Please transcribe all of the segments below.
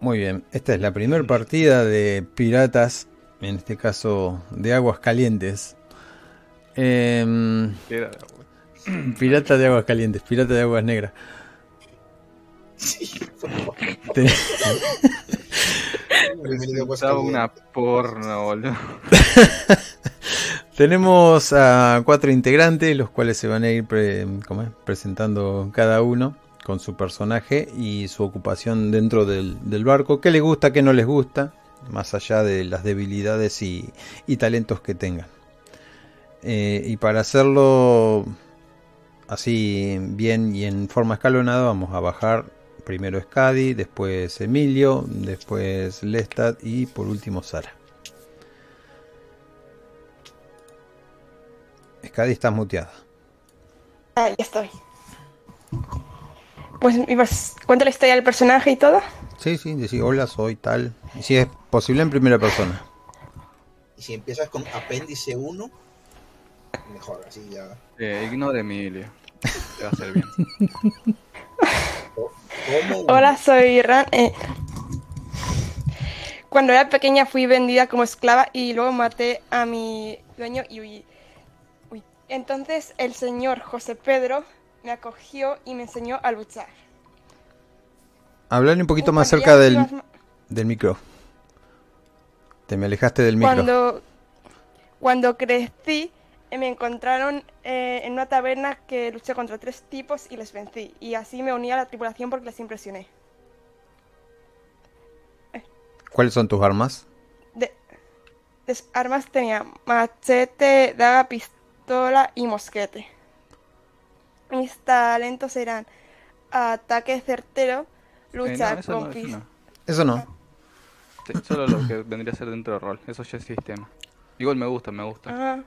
Muy bien, esta es la primera partida de Piratas, en este caso de Aguas Calientes. Em, pirata de Aguas Calientes, Pirata de Aguas Negras. una porno, boludo. Tenemos a cuatro integrantes, los cuales se van a ir presentando cada uno con su personaje y su ocupación dentro del, barco, qué les gusta, qué no les gusta, más allá de las debilidades y, talentos que tengan. Eh, y para hacerlo así bien y en forma escalonada, vamos a bajar primero Scadi, después Emilio, después Lestat y por último Sara. Scadi estás muteada. Ah, estoy. Pues, pues cuenta la historia del personaje y todo. Sí, sí, decir hola, soy tal. Y si es posible en primera persona. Y si empiezas con apéndice 1, mejor, así ya. Eh, igno de Emilio. Te va a ser bien. Hola, soy Ran. Eh, cuando era pequeña fui vendida como esclava y luego maté a mi dueño y huí. Entonces el señor José Pedro me acogió y me enseñó a luchar. Hablar un poquito más cerca del, del micro. Te me alejaste del micro. Cuando, cuando crecí, eh, me encontraron eh, en una taberna que luché contra tres tipos y les vencí. Y así me uní a la tripulación porque les impresioné. ¿Cuáles son tus armas? De, armas tenía machete, daga, pistola y mosquete. Mis talentos eran ataque certero, lucha eh, con eso, no. solo lo que vendría a ser dentro del rol. Eso ya es sistema. Igual me gusta, me gusta. Ah.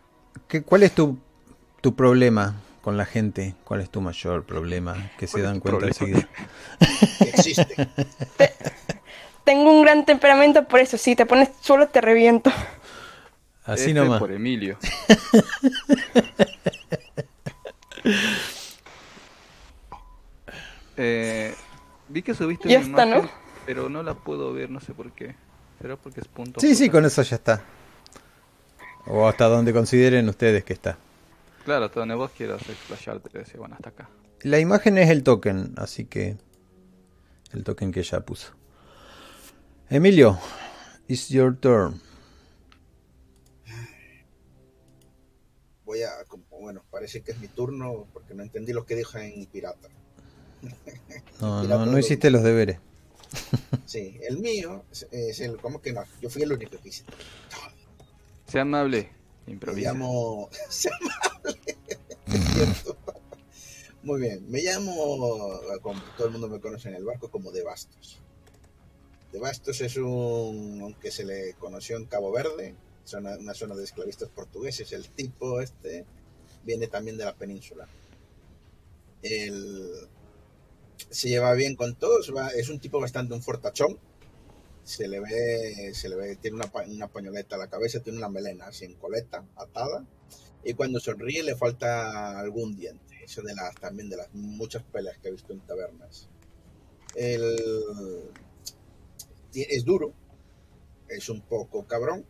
¿Qué, ¿Cuál es tu, tu problema con la gente? ¿Cuál es tu mayor problema? Que se dan cuenta enseguida. Existe. tengo un gran temperamento, por eso si te pones solo te reviento. Así este nomás. por Emilio. eh, vi que subiste ya está, ¿no? pero no la puedo ver, no sé por qué. ¿Será porque es punto? Sí, sí, con eso ya está. O hasta donde consideren ustedes que está. Claro, hasta donde vos quieras explayarte, decir, bueno, hasta acá. La imagen es el token, así que el token que ya puso. Emilio, it's your turn. voy a, bueno, parece que es mi turno porque no entendí lo que dijo en Pirata. No, no, no hiciste los deberes. Sí, el mío es, el, ¿cómo que no? Yo fui el único que hice. Sea amable, improvisa. Me llamo, sea amable. Muy bien, me llamo, como todo el mundo me conoce en el barco, como De Bastos. De Bastos es un, aunque se le conoció en Cabo Verde, zona, una zona de esclavistas portugueses. El tipo este viene también de la península. Se lleva bien con todos, es un tipo bastante un fortachón. Se le ve, se le ve, tiene una, una pañoleta a la cabeza, tiene una melena en coleta, atada. Y cuando sonríe le falta algún diente. Eso de las, también de las muchas peleas que he visto en tabernas. es duro, es un poco cabrón,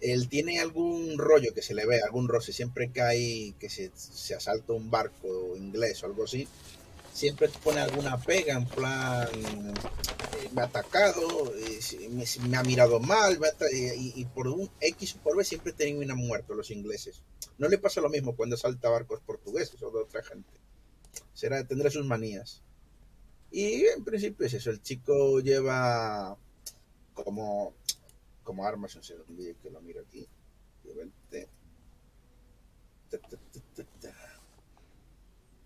él tiene algún rollo que se le ve, algún roce, siempre que hay, que se, asalta un barco inglés o algo así, siempre pone alguna pega en plan, eh, me ha atacado, me, ha mirado mal, y, por un X o por B siempre terminan muertos los ingleses. No le pasa lo mismo cuando asalta barcos portugueses o de otra gente. Será, tendrá sus manías. Y en principio es eso, el chico lleva como como armas, no sé que lo miro aquí.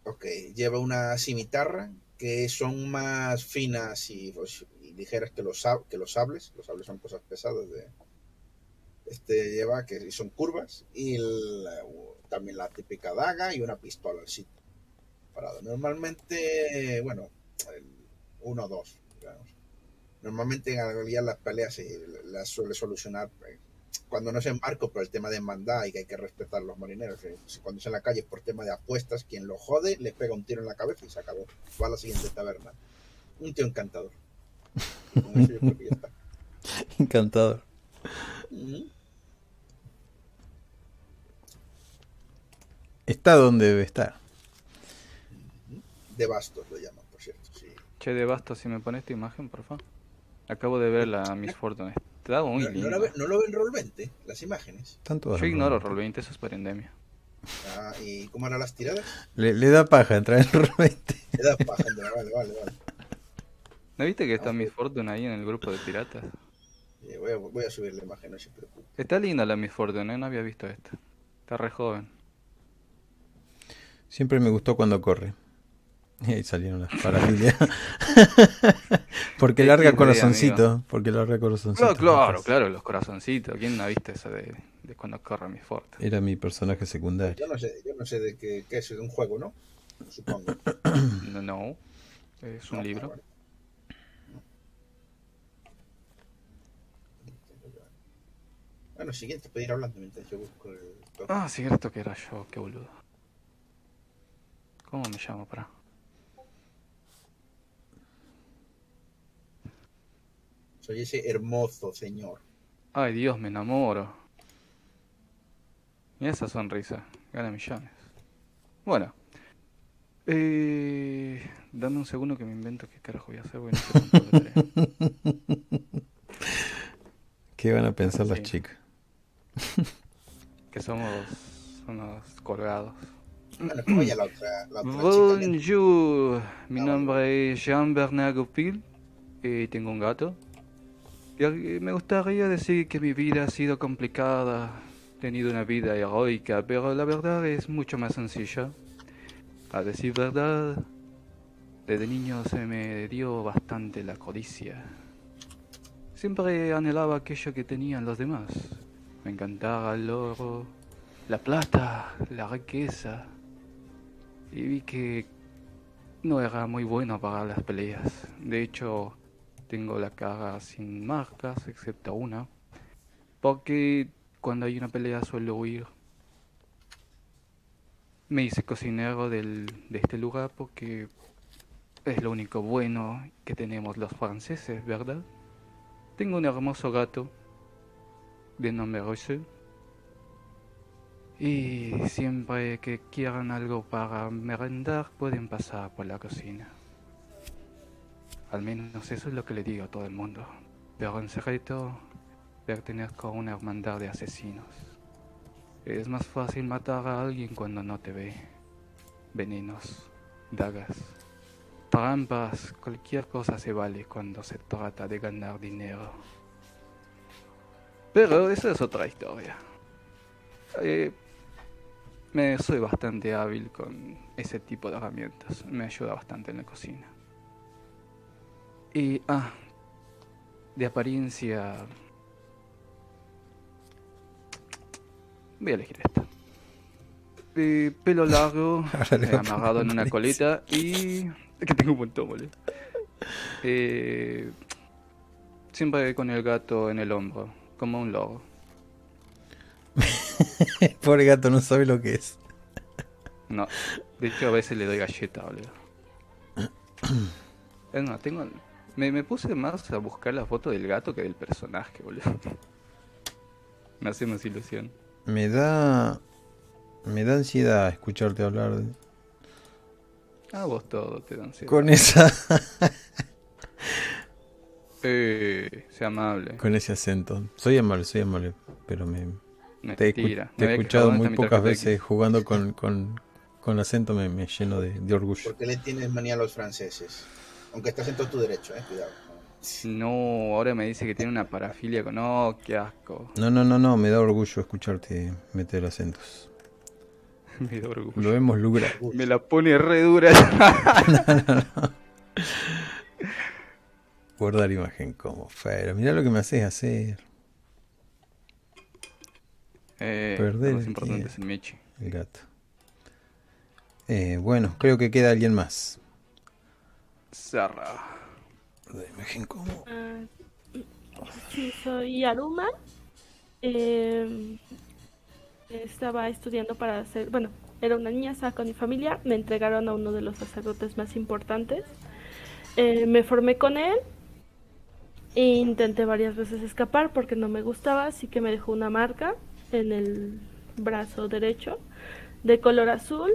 Ok, lleva una cimitarra que son más finas y, pues, ligeras que los, que los sables. Los sables son cosas pesadas de, este lleva que son curvas y también la típica daga y una pistola parado. Normalmente, bueno, uno o dos, digamos. Normalmente en realidad las peleas las suele solucionar eh, cuando no es en barco por el tema de mandar y que hay que respetar a los marineros. Cuando es en la calle por tema de apuestas, quien lo jode le pega un tiro en la cabeza y se acabó. Va a la siguiente taberna. Un tío encantador. Con eso yo creo que ya está. Encantador. Está donde debe estar. De bastos lo llaman, por cierto. Sí. Che, de basto, si me pones esta imagen, por favor. Acabo de ver la Miss Fortune. Está muy ¿No, no, linda. la ve- no lo ven Roll 20, las imágenes? Están todas Yo ignoro robadas. Roll20, eso es por endemia. Ah, ¿Y cómo eran las tiradas? Le, le da paja entrar en Roll 20. Le das paja, Andrea, vale, vale, vale. ¿No viste que está Ah, Miss Fortune ahí en el grupo de piratas? Eh, Voy a, voy a subir la imagen, no se preocupe. Está linda la Miss Fortune, ¿eh? No había visto esta. Está re joven. Siempre me gustó cuando corre. Y ahí salieron las parafilias. porque larga idea, corazoncito. Porque larga corazoncito. Claro, claro, claro, los corazoncitos. ¿Quién no ha visto eso de, de cuando corre Miss Fortune? Era mi personaje secundario. Yo no sé, yo no sé de qué, qué es, de un juego, ¿no? Supongo. No, no. Es un No, libro. vale. Bueno, siguiente, puede ir hablando mientras yo busco el... Ah, cierto que era yo, qué boludo. ¿Cómo me llamo, para? Soy ese hermoso señor. Ay, Dios, me enamoro. Mira esa sonrisa. Gana millones. Bueno. Eh, dame un segundo que me invento qué carajo voy a hacer. cuánto logré. ¿Qué van a pensar las Sí. chicas? que somos unos colgados. Bueno, la otra, la otra. Bonjour, mi Ah, nombre es Jean-Bernard Goupil y tengo un gato. Y me gustaría decir que mi vida ha sido complicada, he tenido una vida heroica, pero la verdad es mucho más sencilla. A decir verdad, desde niño se me dio bastante la codicia. Siempre anhelaba aquello que tenían los demás. Me encantaba el oro, la plata, la riqueza. Y vi que no era muy bueno para las peleas. De hecho, tengo la cara sin marcas, excepto una. Porque cuando hay una pelea suelo huir. Me hice cocinero del, de este lugar porque es lo único bueno que tenemos los franceses, ¿verdad? Tengo un hermoso gato de nombre Roger. Y siempre que quieran algo para merendar pueden pasar por la cocina. Al menos eso es lo que le digo a todo el mundo. Pero en secreto pertenezco a una hermandad de asesinos. Es más fácil matar a alguien cuando no te ve. Venenos, dagas, trampas, cualquier cosa se vale cuando se trata de ganar dinero. Pero esa es otra historia. Eh, me soy bastante hábil con ese tipo de herramientas. Me ayuda bastante en la cocina. Y, ah, de apariencia... Voy a elegir esta. Eh, pelo largo, eh, amarrado en una coleta y... Es que tengo un montón, boludo. Eh, siempre con el gato en el hombro, como un lobo. Pobre gato no sabe lo que es. No, de hecho a veces le doy galleta, boludo. Es más, tengo... Me, me puse más a buscar la foto del gato que del personaje, boludo. Me hace más ilusión. Me da. Me da ansiedad escucharte hablar de- A vos todo te dan ansiedad. con esa. Eh, sea amable. con ese acento. Soy amable, soy amable. Pero me. Te he, escu- Mentira. te he Me había escuchado quejado, ¿dónde muy pocas veces jugando con, con, con acento, me, me lleno de, de orgullo. ¿Por qué le tienes manía a los franceses? Aunque estás en todo tu derecho, eh, cuidado. No, ahora me dice que tiene una parafilia con... No, qué asco. No, no, no, no, me da orgullo escucharte meter acentos. Me da orgullo. Lo hemos logrado. Me la pone re dura. Guardar imagen como fuera. Mirá lo que me haces hacer. eh, Perder lo más el importante es el Michi. El gato. Eh, bueno, creo que queda alguien más. Zarra. Guardar imagen como. Ah, sí, soy Aruma. Eh, estaba estudiando para hacer, bueno, era una niña, estaba con mi familia, me entregaron a uno de los sacerdotes más importantes. Eh, me formé con él E intenté varias veces escapar porque no me gustaba, así que me dejó una marca en el brazo derecho de color azul.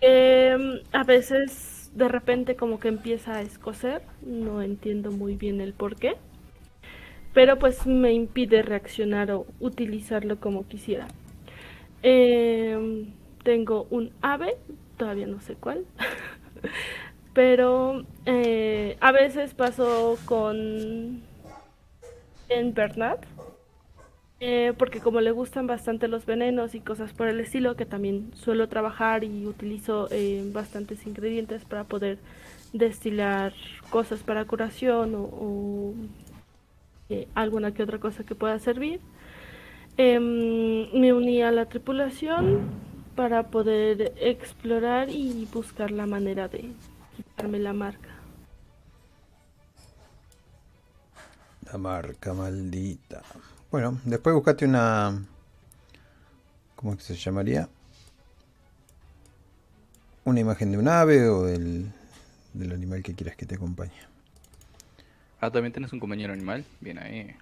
que a veces de repente como que empieza a escocer, no entiendo muy bien el por qué, pero pues me impide reaccionar o utilizarlo como quisiera. Em, tengo un ave, todavía no sé cuál, pero eh, a veces paso con en Bernard eh, porque como le gustan bastante los venenos y cosas por el estilo, que también suelo trabajar y utilizo eh, bastantes ingredientes para poder destilar cosas para curación o, eh, alguna que otra cosa que pueda servir. Em, me uní a la tripulación para poder explorar y buscar la manera de quitarme la marca. La marca maldita. Bueno, después buscate una... ¿Cómo se llamaría? Una imagen de un ave o del, del animal que quieras que te acompañe. Ah, también tienes un compañero animal. Bien ahí.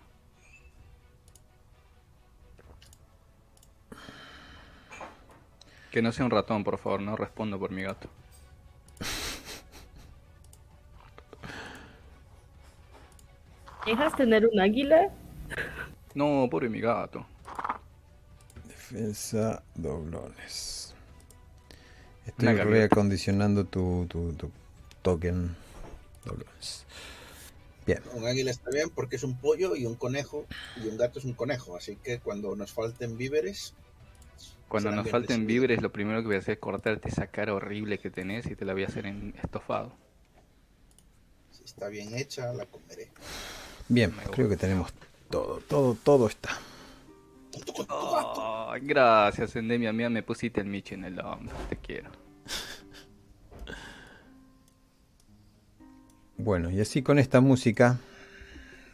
Que no sea un ratón, por favor, no respondo por mi gato. ¿Dejas tener un águila? No, pobre mi gato. Defensa doblones. Estoy reacondicionando tu, tu, tu token doblones. Bien. Un águila está bien porque es un pollo y un conejo y un gato es un conejo. Así que cuando nos falten víveres. Cuando nos falten víveres, lo primero que voy a hacer es cortarte esa cara horrible que tenés y te la voy a hacer en estofado. Si está bien hecha, la comeré. Bien, creo que tenemos todo, todo, todo está. gracias, Endemia mía, me pusiste el Michi en el hombro. Te quiero. Bueno, y así con esta música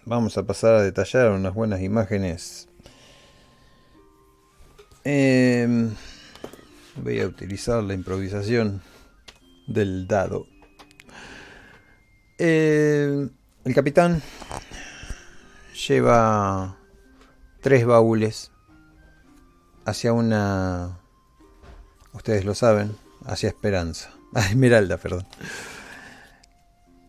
vamos a pasar a detallar unas buenas imágenes. Em, voy a utilizar la improvisación del dado. Em, el capitán lleva tres baúles hacia una... Ustedes lo saben, hacia Esperanza. Ah, Esmeralda, perdón.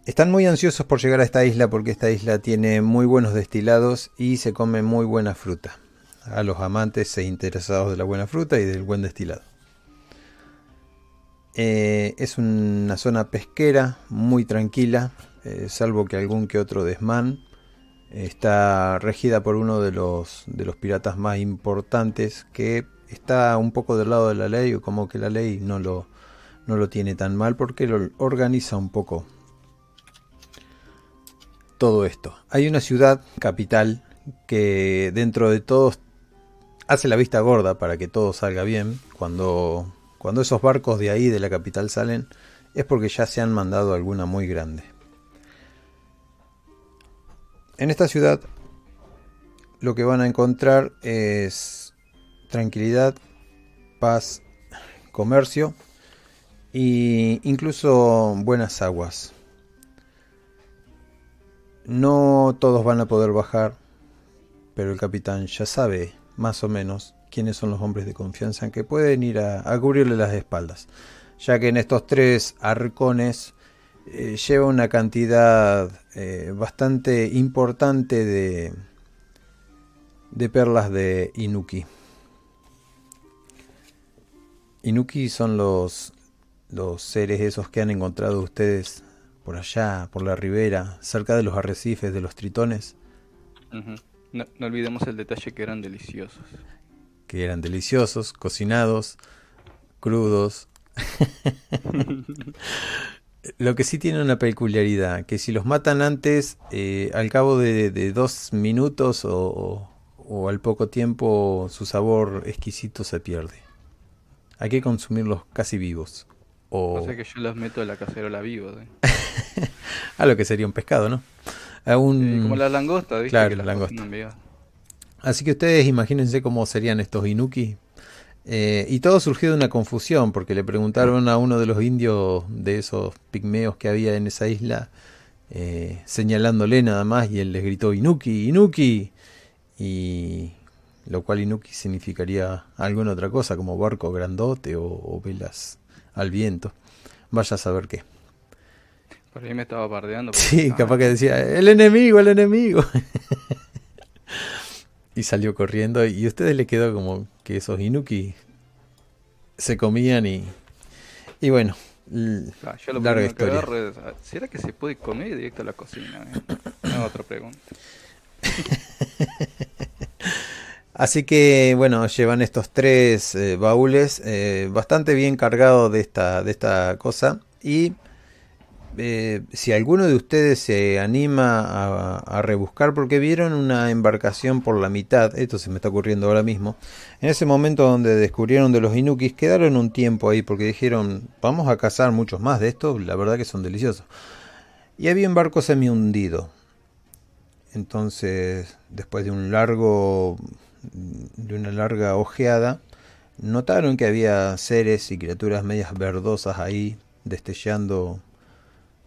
Están muy ansiosos por llegar a esta isla porque esta isla tiene muy buenos destilados y se come muy buena fruta. A los amantes e interesados de la buena fruta y del buen destilado. Eh, es una zona pesquera muy tranquila, eh, salvo que algún que otro desmán está regida por uno de los, de los piratas más importantes que está un poco del lado de la ley o como que la ley no lo, no lo tiene tan mal porque lo organiza un poco todo esto. Hay una ciudad capital que dentro de todos hace la vista gorda para que todo salga bien. Cuando, cuando esos barcos de ahí, de la capital, salen, es porque ya se han mandado alguna muy grande. En esta ciudad lo que van a encontrar es tranquilidad, paz, comercio e incluso buenas aguas. No todos van a poder bajar, pero el capitán ya sabe más o menos quiénes son los hombres de confianza que pueden ir a, cubrirle las espaldas, ya que en estos tres arcones eh, lleva una cantidad eh, bastante importante de, de perlas de Inuki. Inuki son los, los seres esos que han encontrado ustedes por allá, por la ribera, cerca de los arrecifes, de los tritones. no, no olvidemos el detalle que eran deliciosos. Que eran deliciosos, cocinados, crudos. Lo que sí tiene una peculiaridad, que si los matan antes, eh, al cabo de, dos minutos o, al poco tiempo, su sabor exquisito se pierde. Hay que consumirlos casi vivos. O, sea que yo los meto en la cacerola vivos. a lo que sería un pescado, ¿no? como la langosta, ¿viste? Claro, la langosta. Así que ustedes imagínense cómo serían estos inuki eh, y todo surgió de una confusión, porque le preguntaron a uno de los indios de esos pigmeos que había en esa isla eh, señalándole nada más y él les gritó Inuki, Inuki. Y lo cual Inuki significaría alguna otra cosa como barco grandote o, o velas al viento. Vaya a saber qué. Por ahí me estaba bardeando. Sí, capaz que decía, el enemigo, el enemigo. y salió corriendo y a ustedes le quedó como que esos Inuki se comían y... Y bueno, Ah, yo lo larga que historia. agarro es, ah, ¿será que se puede comer directo a la cocina? eh? No, otra pregunta. Así que bueno, llevan estos tres eh, baúles eh, bastante bien cargados de esta, de esta cosa. Y eh, si alguno de ustedes se anima a, rebuscar, porque vieron una embarcación por la mitad, esto se me está ocurriendo ahora mismo, en ese momento donde descubrieron de los Inukis, quedaron un tiempo ahí porque dijeron, vamos a cazar muchos más de estos, la verdad que son deliciosos. Y había un barco semi hundido. Entonces, después de un largo de una larga ojeada, notaron que había seres y criaturas medias verdosas ahí, destellando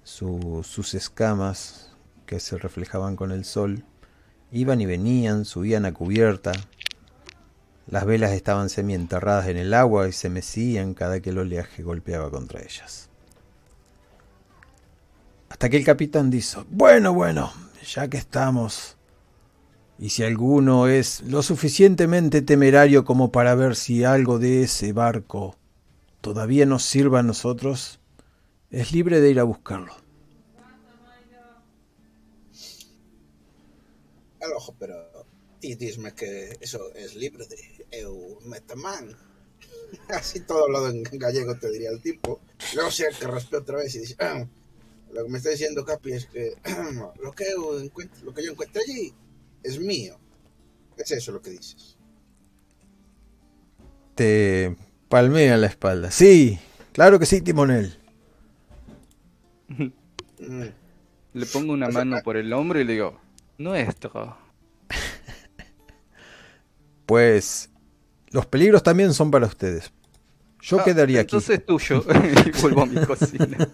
su- sus escamas que se reflejaban con el sol. Iban y venían, subían a cubierta. Las velas estaban semienterradas en el agua y se mecían cada que el oleaje golpeaba contra ellas. Hasta que el capitán dijo, bueno, bueno, ya que estamos, y si alguno es lo suficientemente temerario como para ver si algo de ese barco todavía nos sirva a nosotros, es libre de ir a buscarlo. Al ojo, pero ti dime que eso es libre de eu metaman. Así todo hablado en gallego te diría el tipo. Luego se que raspea otra vez y dice, "Ah, lo que me está diciendo Capi es que lo que, eu encuentro, lo que yo encuentre allí es mío. Es eso lo que dices. Te palmea la espalda. Sí, claro que sí, timonel. Mm. Le pongo una O sea, mano ah- por el hombro y le digo, nuestro. Pues los peligros también son para ustedes. Yo Ah, quedaría aquí. Entonces tuyo. y vuelvo a mi cocina.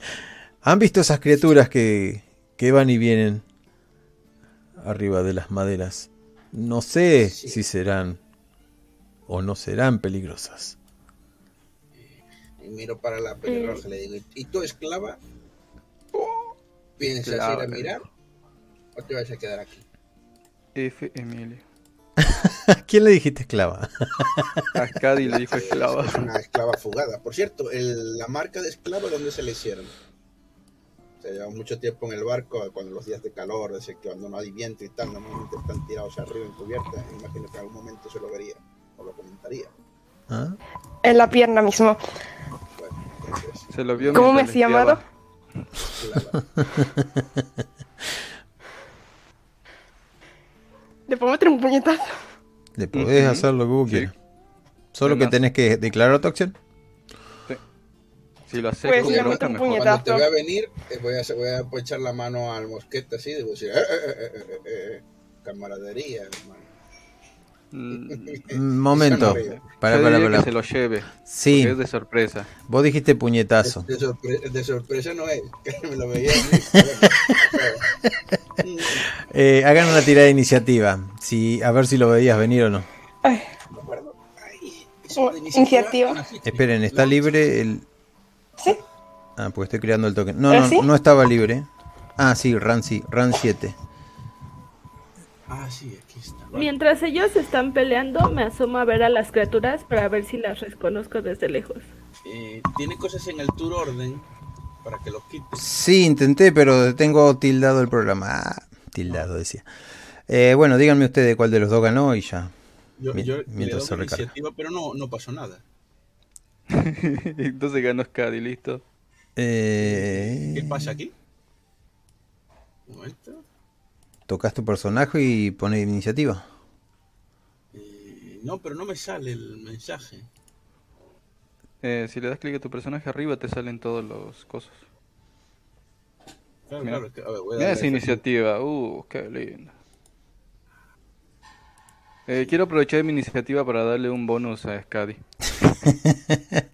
¿Han visto esas criaturas que, que van y vienen arriba de las maderas? No sé Sí. si serán o no serán peligrosas. Y miro para la pelirroja y le digo, ¿y tú esclava? ¿Piensas ir a mirar? ¿O te vas a quedar aquí? F. Emilio. ¿A quién le dijiste esclava? A Cady le dijo esclava. Es una esclava fugada. Por cierto, el- la marca de esclava, ¿dónde se le hicieron? Se lleva mucho tiempo en el barco, cuando los días de calor, ese que cuando no hay viento y tal, normalmente están tirados arriba en cubierta. Imagino que en algún momento se lo vería o lo comentaría. ¿Ah? En la pierna mismo. Bueno, entonces, Se lo vio ¿Cómo me has llamado? Le puedo meter un puñetazo. Le podés hacer lo que vos sí. quieras. Solo que tenés que declarar tu acción. Si lo haces Pues con le bronca, meto un mejor. puñetazo. Cuando te vea venir, eh, voy a, voy a echar la mano al mosquete así, y voy a decir, eh, eh, eh, eh, eh, eh, camaradería, hermano. Mm, Un momento. Para, que se lo lleve. Sí, es de sorpresa. vos dijiste puñetazo. De, sorpre- de sorpresa no es, que me lo veía. Eh, hagan una tirada de iniciativa. Si, a ver si lo veías venir o no. Ay, Oh, iniciativa. Ah. Esperen, ¿está libre el...? ¿Sí? Ah, pues estoy creando el token. No, ¿Ah, no, sí? no estaba libre. Ah, sí, Ran sí, Ran 7. Ah, sí, aquí está. Mientras ellos están peleando, me asomo a ver a las criaturas para ver si las reconozco desde lejos. Eh, Tiene cosas en el tour orden para que los quites. Sí, intenté, pero tengo tildado el programa. Ah, tildado, decía. Eh, bueno, díganme ustedes cuál de los dos ganó y ya. Yo, yo mientras se recarga. iniciativa, pero no, no pasó nada. Entonces ganó Cady, listo. Eh, ¿Qué pasa aquí? Un momento. Tocas tu personaje y pones iniciativa. Eh, no, pero no me sale el mensaje. Eh, si le das clic a tu personaje arriba, te salen todos los cosas. Claro, Mira. claro. que- a ver, voy a Mira darle esa F5. iniciativa. Uh, qué lindo. Eh, quiero aprovechar mi iniciativa para darle un bonus a Scadi.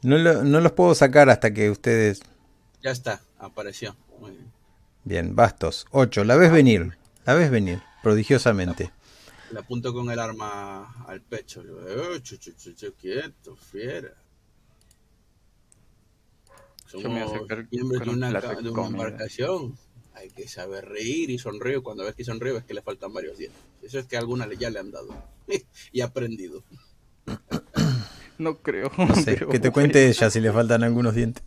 No, lo- no los puedo sacar hasta que ustedes... Ya está, apareció. Muy bien. Bien, bastos. 8. La ves venir. La ves venir. Prodigiosamente. Le apunto con el arma al pecho. Le digo, "Eh, chu, chu, chu, chu, quieto, fiera. Somos miembros de una, de embarcación. Hay que saber reír y sonrío. Cuando ves que sonrío es que le faltan varios dientes. Eso es que alguna le- ya le han dado. y ha aprendido. No creo. No sé, pero que te cuente ella si le faltan algunos dientes.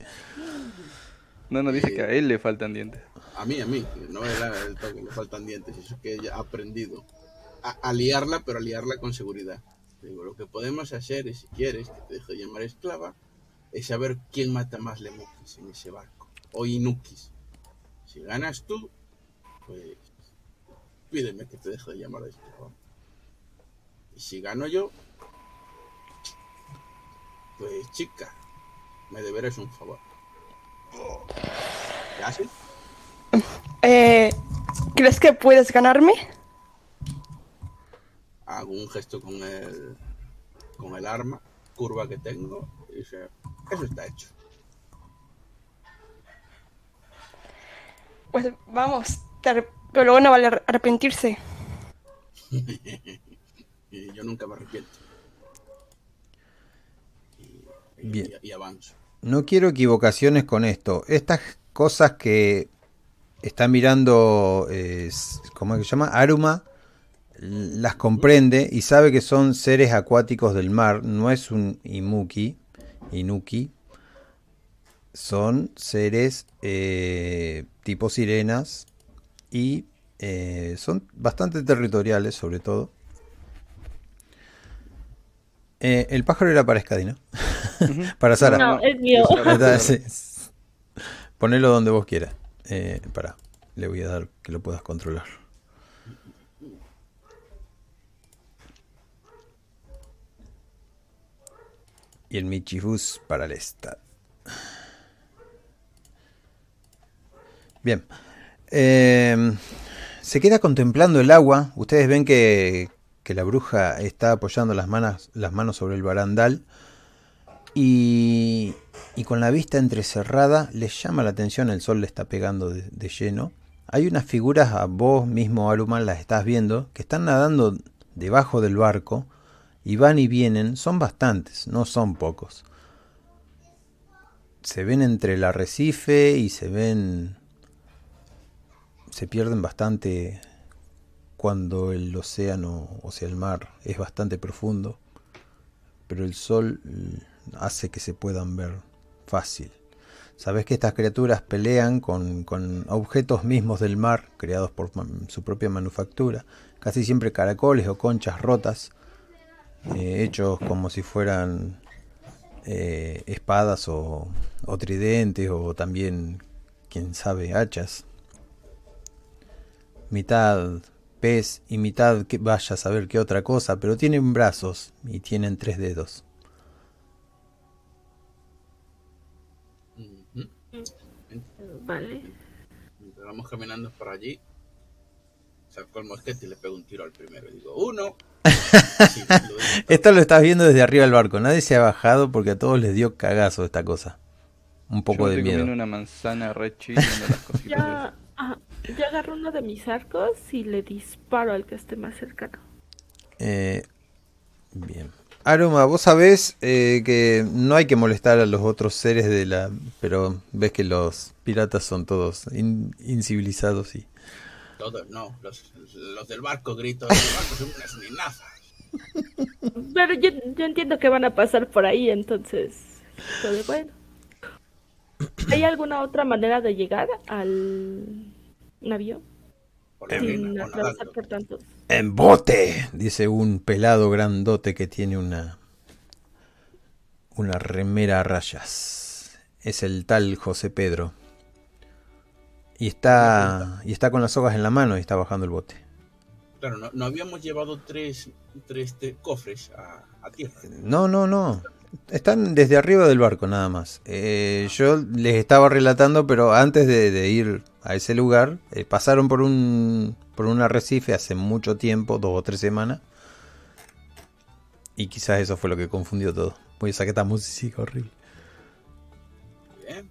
No, no dice que a él le faltan dientes. A mí, a mí. No era el toque, le faltan dientes. Eso es que ella ha aprendido. A, a liarla, pero a liarla con seguridad. Digo, lo que podemos hacer es, si quieres, que te dejo llamar esclava, es saber quién mata más lemukis en ese barco. O inukis. Si ganas tú, pues pídeme que te deje de llamar esclava. Y si gano yo, pues chica, me deberás un favor. ¿Qué haces? Eh, ¿Crees que puedes ganarme? hago un gesto con el con el arma curva que tengo y dice eso está hecho Pues vamos, pero luego no vale ar- arrepentirse. yo nunca me arrepiento y, y- Bien. y- y avanzo No quiero equivocaciones con esto. Estas cosas que está mirando, eh, ¿cómo es que se llama? Aruma, las comprende y sabe que son seres acuáticos del mar. No es un imuki, inuki. Son seres eh, tipo sirenas y eh, son bastante territoriales sobre todo. Eh, el pájaro era para Skadi, ¿no? para Sara. No, es mío. Ponelo donde vos quieras. Eh, para, le voy a dar que lo puedas controlar. Y el Michibus para el Estad. Bien. Eh, se queda contemplando el agua. Ustedes ven que, que la bruja está apoyando las manos, las manos sobre el barandal. Y, y con la vista entrecerrada les llama la atención, el sol le está pegando de, lleno. Hay unas figuras, a vos mismo Aruman las estás viendo, que están nadando debajo del barco y van y vienen, son bastantes, no son pocos. Se ven entre el arrecife y se ven... se pierden bastante cuando el océano, o sea el mar, es bastante profundo, pero el sol hace que se puedan ver fácil. Sabes que estas criaturas pelean con, objetos mismos del mar, creados por su propia manufactura, casi siempre caracoles o conchas rotas, eh, hechos como si fueran eh, espadas o, o tridentes o también, quién sabe, hachas. Mitad pez y mitad que vaya a saber qué otra cosa, pero tienen brazos y tienen tres dedos. Vale. Mientras vamos caminando por allí saco el mosquete y le pego un tiro al primero y digo uno Sí, lo. Esto lo estás viendo desde arriba del barco. Nadie se ha bajado porque a todos les dio cagazo esta cosa. Un poco Yo de miedo. una manzana re chida, viendo las cositas Ya, agarro uno de mis arcos y le disparo al que esté más cercano. Eh, bien. Aroma, vos sabés eh, que no hay que molestar a los otros seres de la... Pero ves que los piratas son todos in- incivilizados y... todos no los, los del barco gritan los del barco son unas ninazas Pero yo, yo entiendo que van a pasar por ahí, entonces. Todo bueno. ¿Hay alguna otra manera de llegar al navío? Por tantos. ¡En bote! Dice un pelado grandote que tiene una... Una remera a rayas. Es el tal José Pedro. Y está, y está con las sogas en la mano y está bajando el bote. claro no, no habíamos llevado tres tres te- cofres a, a tierra No, no, no. Están desde arriba del barco nada más. Eh, yo les estaba relatando, pero antes de, de ir a ese lugar, eh, pasaron por un, por un arrecife hace mucho tiempo, dos o tres semanas. Y quizás eso fue lo que confundió todo. Voy a sacar esta música horrible. bien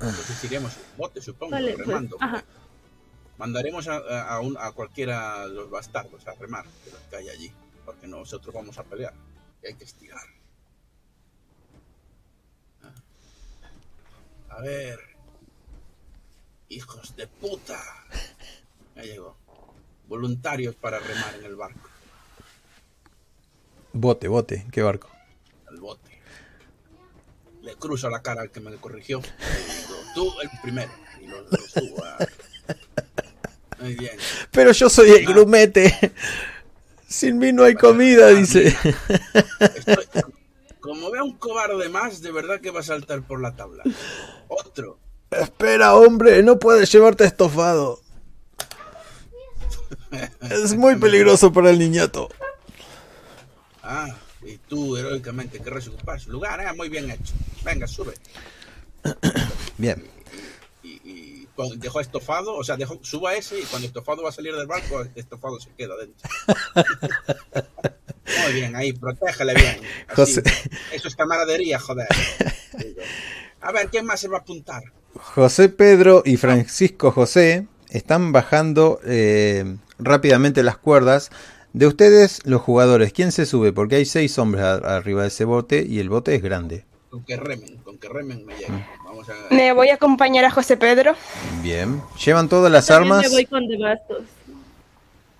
entonces iremos en bote supongo Vale, pues, remando. Mandaremos a, a, a un- a cualquiera de los bastardos a remar de los que hay allí, porque nosotros vamos a pelear y hay que estirar. A ver. Hijos de puta. Ya llegó. Voluntarios para remar en el barco, Bote, bote, qué barco. el bote. Le cruzo la cara al que me corrigió. Digo, tú el primero. Y lo, lo subo a... Muy bien. Pero yo soy el grumete. Sin mí no hay comida, dice. Estoy- como vea un cobarde más, de verdad que va a saltar por la tabla. Otro. Espera, hombre, no puedes llevarte estofado. Es muy peligroso para el niñato. Ah, y tú heroicamente querrás ocupar su lugar. Ah, muy bien hecho. Venga, sube. Bien. Y, y dejó estofado, o sea, dejó, suba ese y cuando estofado va a salir del barco, estofado se queda dentro. Muy bien, ahí, protégele bien. Así. José. Eso es camaradería, joder. A ver, ¿quién más se va a apuntar? José Pedro y Francisco José están bajando eh, rápidamente las cuerdas. De ustedes, los jugadores, ¿quién se sube? Porque hay seis hombres a- arriba de ese bote y el bote es grande. Con que remen, con que remen me llega. Vamos a... Me voy a acompañar a José Pedro. Bien. ¿Llevan todas las También armas? me voy con de bastos.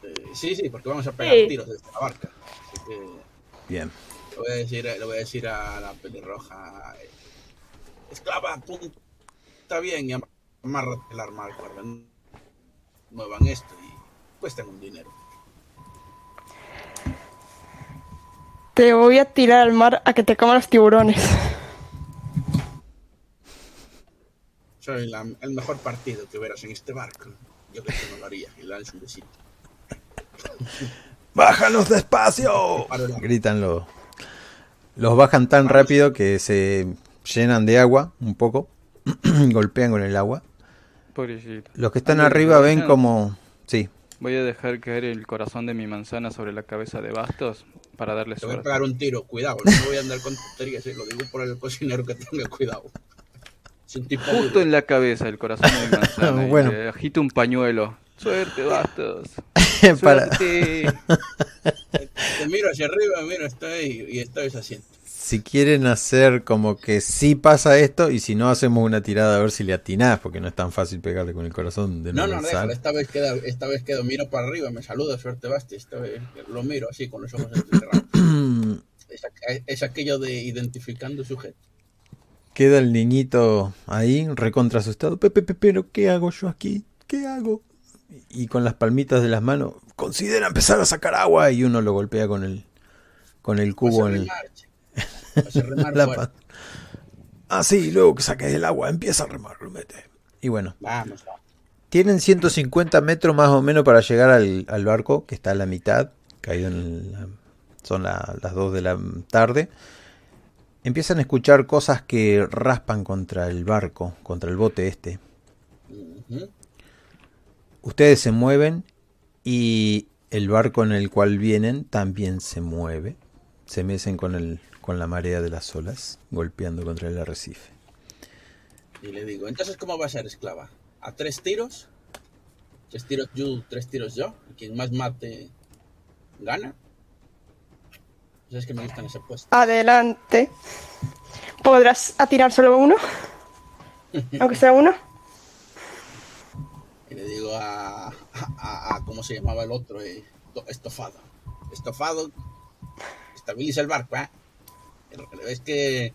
Eh, sí, sí, porque vamos a pegar Sí. tiros desde la barca. Así que Bien. le voy a decir, le voy a, decir a la pelirroja. Esclava, apunta bien y amarra el arma al cuerda. Muevan esto y cuestan un dinero. Te voy a tirar al mar a que te coman los tiburones. Soy la- el mejor partido que verás en este barco. Yo creo que no lo haría y lanzo un besito. ¡Bájalos despacio! Paro la- Gritan los. Los bajan tan rápido que se llenan de agua un poco. Golpean con el agua. Pobrecito. Los que están arriba ven como. Sí. Voy a dejar caer el corazón de mi manzana sobre la cabeza de Bastos para darle Te voy a suerte. pegar un tiro, cuidado. No voy a andar con tonterías, eh, lo digo por el cocinero que tenga cuidado. Justo en la cabeza el corazón de mi manzana. y Bueno. le agito un pañuelo. Suerte, Bastos. Para- Suerte. Te miro hacia arriba, miro, estoy y estoy asiento. Si quieren hacer como que sí pasa esto, y si no, hacemos una tirada a ver si le atinás, porque no es tan fácil pegarle con el corazón de No, no, déjalo. Esta vez queda, esta vez quedo, miro para arriba, me saluda, suerte Basti. Esta vez lo miro así con los ojos entrecerrados. Es, es aquello de identificando sujeto. Queda el niñito ahí, recontra asustado. Pepe, pero ¿qué hago yo aquí? ¿Qué hago? Y con las palmitas de las manos, considera empezar a sacar agua y uno lo golpea con el, con el cubo Vas a en el, che. Vas a remar la fuerte. pa- Ah, sí, luego que saques el agua, empieza a remar, mete. Y bueno, Vamos, tienen 150 metros más o menos para llegar al, al barco, que está a la mitad, caído en la- son la- las 2 de la tarde. Empiezan a escuchar cosas que raspan contra el barco, contra el bote este. Ustedes se mueven y el barco en el cual vienen también se mueve. Se mecen con, el, con la marea de las olas, golpeando contra el arrecife. Y le digo, entonces, ¿cómo va a ser esclava? ¿A tres tiros? Tres tiros yo, tres tiros yo. Quien más mate, gana. Pues es que me gustan ese puesto. Adelante. ¿Podrás atirar solo uno? Aunque sea uno. Y le digo a, a, a- ¿cómo se llamaba el otro? Eh, to- estofado. Estofado. Estabiliza el barco, ¿eh? Es que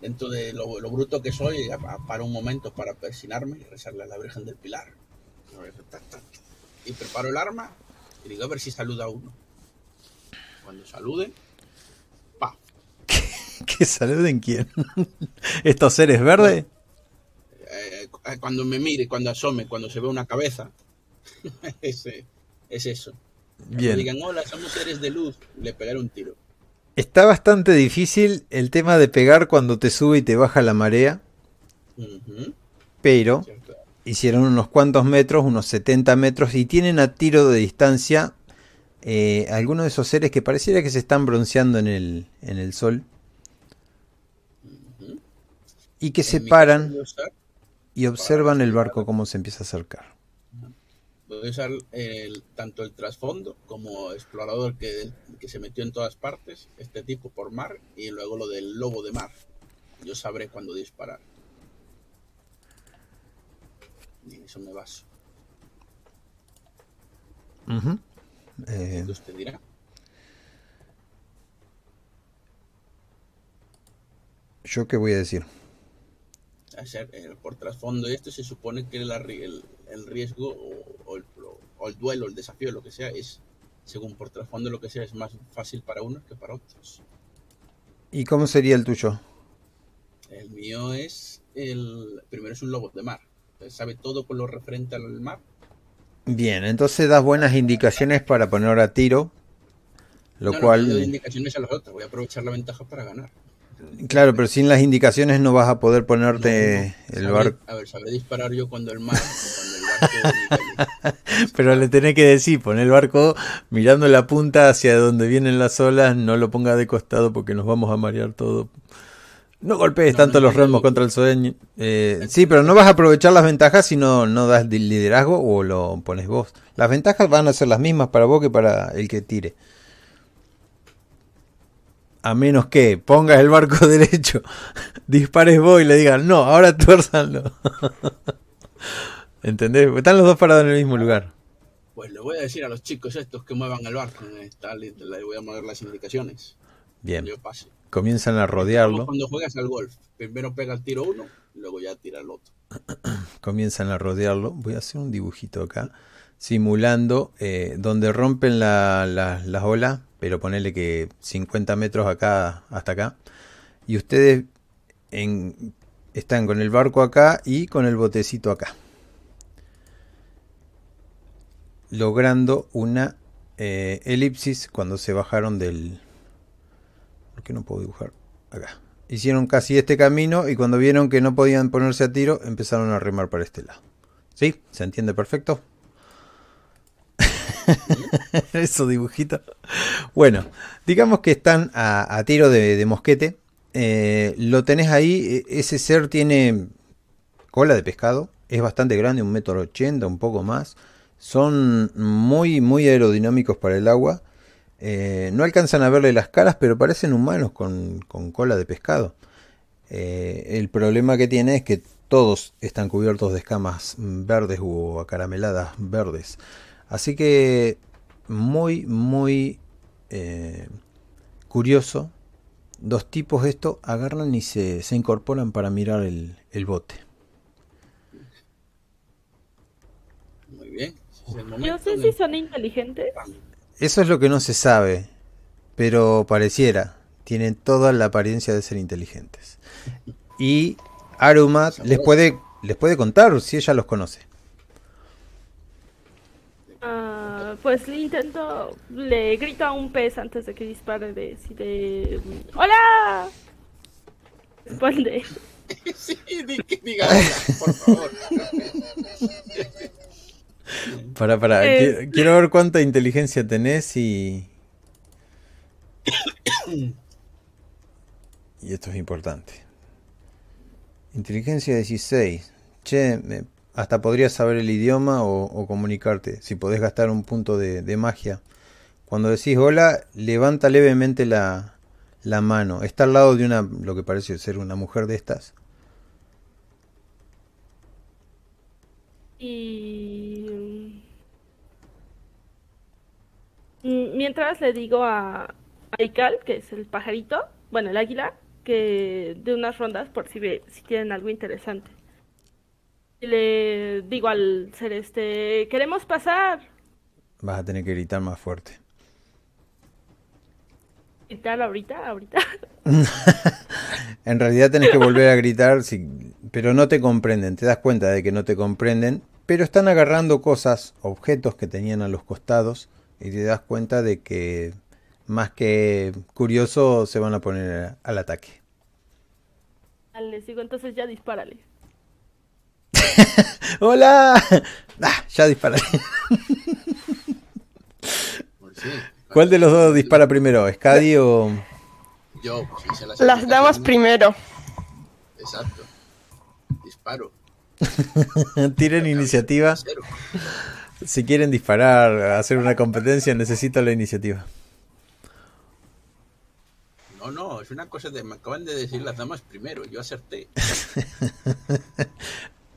dentro de lo, lo bruto que soy, para un momento para persinarme y rezarle a la Virgen del Pilar. Y preparo el arma y digo a ver si saluda uno. Cuando salude, pa. ¿Que saluden quién? ¿Estos seres verdes? Eh, eh, cuando me mire, cuando asome, cuando se ve una cabeza, ese, es eso. Cuando Bien. digan, hola, somos seres de luz, le pegaré un tiro. Está bastante difícil el tema de pegar cuando te sube y te baja la marea, pero hicieron unos cuantos metros, unos 70 metros, y tienen a tiro de distancia eh, algunos de esos seres que pareciera que se están bronceando en el, en el sol. Y que se paran y observan el barco cómo se empieza a acercar. Puede usar el, tanto el trasfondo como explorador que, que se metió en todas partes, este tipo por mar, y luego lo del lobo de mar. Yo sabré cuándo disparar. Y en eso me baso. Ujú. Eh, Entonces usted dirá. ¿Yo qué voy a decir? hacer eh, por trasfondo esto se supone que la el, el riesgo o, o el, o el duelo, el desafío, lo que sea, es según por trasfondo lo que sea, es más fácil para unos que para otros. ¿Y cómo sería el tuyo? El mío es el primero es un lobo de mar. Sabe todo con lo referente al mar. Bien, entonces das buenas indicaciones para poner a tiro, lo No, no, cual, indicaciones a los otros. Voy a aprovechar la ventaja para ganar. claro, pero sin las indicaciones no vas a poder ponerte No, no. el barco. A ver, sabré disparar yo cuando el mar, Pero le tenés que decir, pon el barco mirando la punta hacia donde vienen las olas, no lo ponga de costado porque nos vamos a marear todo. No golpees No, tanto no, los remos no. contra el sueño. Eh, sí, pero no vas a aprovechar las ventajas si no, no das liderazgo o lo pones vos. Las ventajas van a ser las mismas para vos que para el que tire. A menos que pongas el barco derecho, dispares vos y le digas, no, ahora tuérzanlo. ¿Entendés? Están los dos parados en el mismo lugar. Pues le voy a decir a los chicos estos que muevan el barco. le voy a mover las indicaciones. Bien, Yo pase. comienzan a Como rodearlo. cuando juegas al golf. Primero pega el tiro uno, luego ya tira el otro. comienzan a rodearlo. Voy a hacer un dibujito acá, simulando eh, donde rompen la- la- las olas, pero ponerle que 50 metros acá hasta acá. Y ustedes en- están con el barco acá y con el botecito acá. Logrando una eh, elipsis cuando se bajaron del... ¿Por qué no puedo dibujar? Acá. Hicieron casi este camino y cuando vieron que no podían ponerse a tiro, empezaron a remar para este lado. ¿Sí? ¿Se entiende perfecto? Eso dibujito. Bueno, digamos que están a, tiro de, de mosquete. Eh, lo tenés ahí. e- Ese ser tiene cola de pescado. Es bastante grande, un metro ochenta, un poco más. Son muy, muy aerodinámicos para el agua. Eh, no alcanzan a verle las caras, pero parecen humanos con, con cola de pescado. Eh, el problema que tiene es que todos están cubiertos de escamas verdes o acarameladas verdes. Así que muy, muy eh, curioso. Dos tipos esto agarran y se, se incorporan para mirar el, el bote. Muy bien. ese es el No sé si son inteligentes. Eso es lo que no se sabe, pero pareciera. Tienen toda la apariencia de ser inteligentes. Y Arumat les puede, les puede contar si ella los conoce. Ah, pues le intento, le grito a un pez antes de que dispare de, si de ¡Hola! Responde. Sí, di- diga hola, por favor. Para, para, Eh. qui- quiero ver cuánta inteligencia tenés y. Y esto es importante. Inteligencia 16. Che, me- hasta podrías saber el idioma o, o comunicarte. Si podés gastar un punto de, de magia. Cuando decís hola, levanta levemente la, la mano. Está al lado de una, lo que parece ser una mujer de estas. Y... mm, Mientras le digo a, a Ikal, que es el pajarito, bueno, el águila, que de unas rondas por si, ve, si tienen algo interesante. Y le digo al ser este, queremos pasar. Vas a tener que gritar más fuerte. ¿Y tal ahorita? ¿Ahorita? En realidad tenés que volver a gritar, sí, pero no te comprenden, te das cuenta de que no te comprenden, pero están agarrando cosas, objetos que tenían a los costados, y te das cuenta de que más que curioso se van a poner al ataque. Les digo, entonces ya dispárale. ¡Hola! Ah, ya disparé. Pues. ¿Cuál de los dos dispara primero? ¿Scadi o...? Yo, pues, las Las damas primero. Exacto. Disparo. Tiren iniciativa. Si quieren disparar, hacer una competencia, necesito la iniciativa. No, no, es una cosa de. Me acaban de decir las damas primero, yo acerté.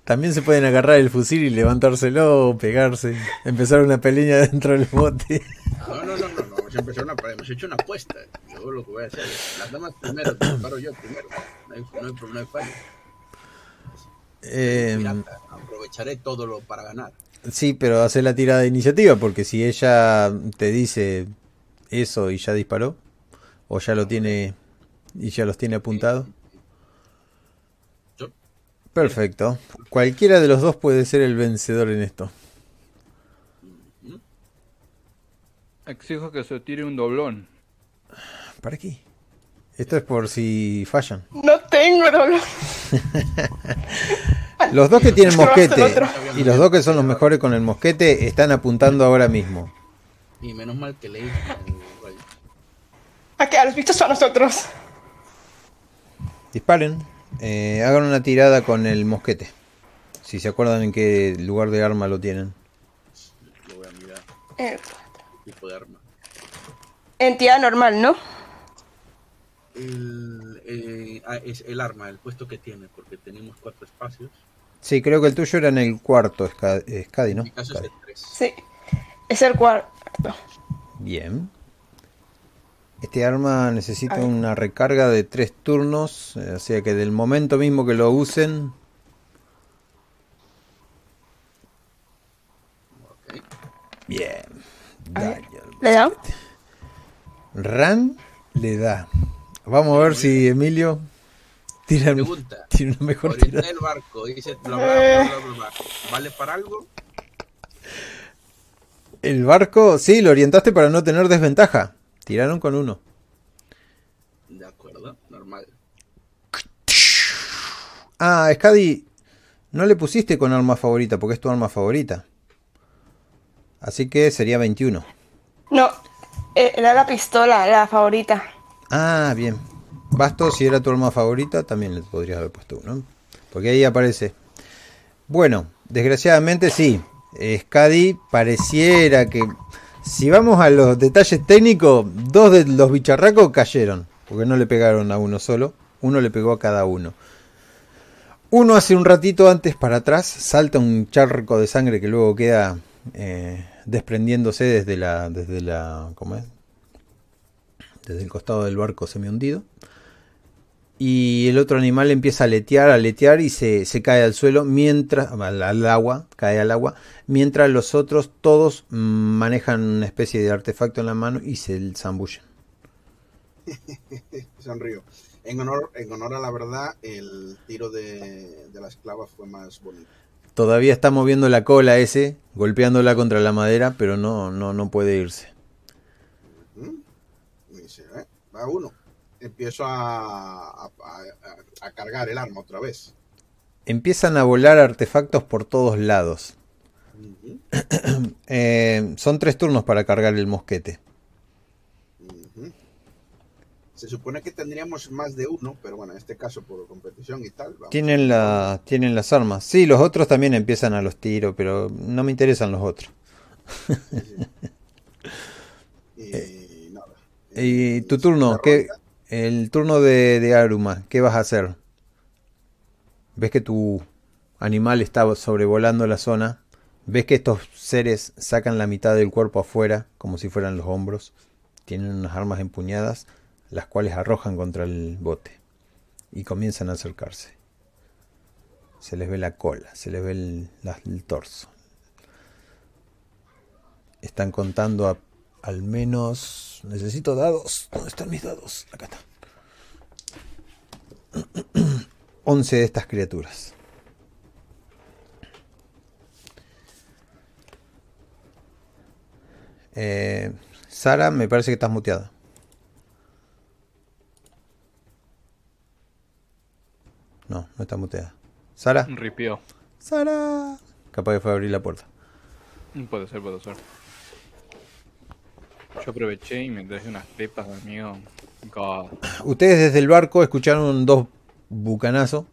También se pueden agarrar el fusil y levantárselo, pegarse, empezar una pelea dentro del bote. No, no, no, no, no, vamos a empezar una, hemos hecho una apuesta. Yo lo que voy a hacer es, las damas primero, te disparo yo primero. No hay, no hay, no hay fallo. Eh, Pirata, aprovecharé todo lo para ganar. sí, pero hacer la tirada de iniciativa, porque si ella te dice eso y ya disparó, o ya lo tiene y ya los tiene apuntados. Yo- Perfecto. Cualquiera de los dos puede ser el vencedor en esto. Exijo que se tire un doblón. ¿Para qué? Esto es por si fallan. No tengo dolor. Los dos que tienen mosquete y los dos que son los mejores con el mosquete están apuntando ahora mismo. Y menos mal que leí. ¿A qué? A los bichos son nosotros. Disparen. Eh, hagan una tirada con el mosquete. Si se acuerdan en qué lugar de arma lo tienen. Lo voy a mirar. Eh, Tipo de arma. entidad normal, ¿no? El, eh, ah, es el arma, el puesto que tiene, porque tenemos cuatro espacios. Sí, creo que el tuyo era en el cuarto, eh, Skadi, ¿no? En mi caso es el 3. Sí. Es el cuarto. Bien. Este arma necesita una recarga de tres turnos, eh, o sea que del momento mismo que lo usen, bien. Daño. ¿Le da? Ran le da. Vamos a ver si Emilio tira, Pregunta. tiene una mejor tirada. el barco, dice bla bla bla bla bla, bla. ¿Vale para algo? El barco, sí, lo orientaste para no tener desventaja. Tiraron con uno. De acuerdo, normal. Ah, Skadi, no le pusiste con arma favorita porque es tu arma favorita. Así que sería 21. No. eh, Era la pistola, la favorita. Ah, bien. Basto, si era tu arma favorita, también le podrías haber puesto uno. Porque ahí aparece. Bueno, desgraciadamente sí. Eh, Skadi pareciera que... Si vamos a los detalles técnicos, dos de los bicharracos cayeron. Porque no le pegaron a uno solo. Uno le pegó a cada uno. Uno hace un ratito antes para atrás, salta un charco de sangre que luego queda eh, desprendiéndose desde la, desde la, ¿cómo es? Desde el costado del barco semi hundido. Y el otro animal empieza a aletear, a aletear y se, se cae al suelo mientras, al, al agua, cae al agua, mientras los otros todos manejan una especie de artefacto en la mano y se zambullen. Sonrío. En honor, en honor a la verdad, el tiro de, de la esclava fue más bonito. Todavía está moviendo la cola ese, golpeándola contra la madera, pero no, no, no puede irse. ¿Mm? Me Va uno. Empiezo a, a, a- a cargar el arma otra vez. Empiezan a volar artefactos por todos lados. Eh, son tres turnos para cargar el mosquete. Se supone que tendríamos más de uno, pero bueno, en este caso por competición y tal. vamos. Tienen, la, tienen las armas. Sí, los otros también empiezan a los tiros, pero no me interesan los otros. Eh, Y tu turno, ¿qué, el turno de, de Aruma, ¿qué vas a hacer? Ves que tu animal está sobrevolando la zona. Ves que estos seres sacan la mitad del cuerpo afuera, como si fueran los hombros. Tienen unas armas empuñadas, las cuales arrojan contra el bote. Y comienzan a acercarse. Se les ve la cola, se les ve el, el torso. Están contando a- al menos... Necesito dados. ¿Dónde están mis dados? Acá están. 11 de estas criaturas. Eh, Sara, me parece que estás muteada. No, no está muteada. Sara, Ripió. Sara. Capaz que fue a abrir la puerta. Puede ser, puede ser. Yo aproveché y me traje unas pepas, amigo. Ustedes desde el barco escucharon dos bucanazos.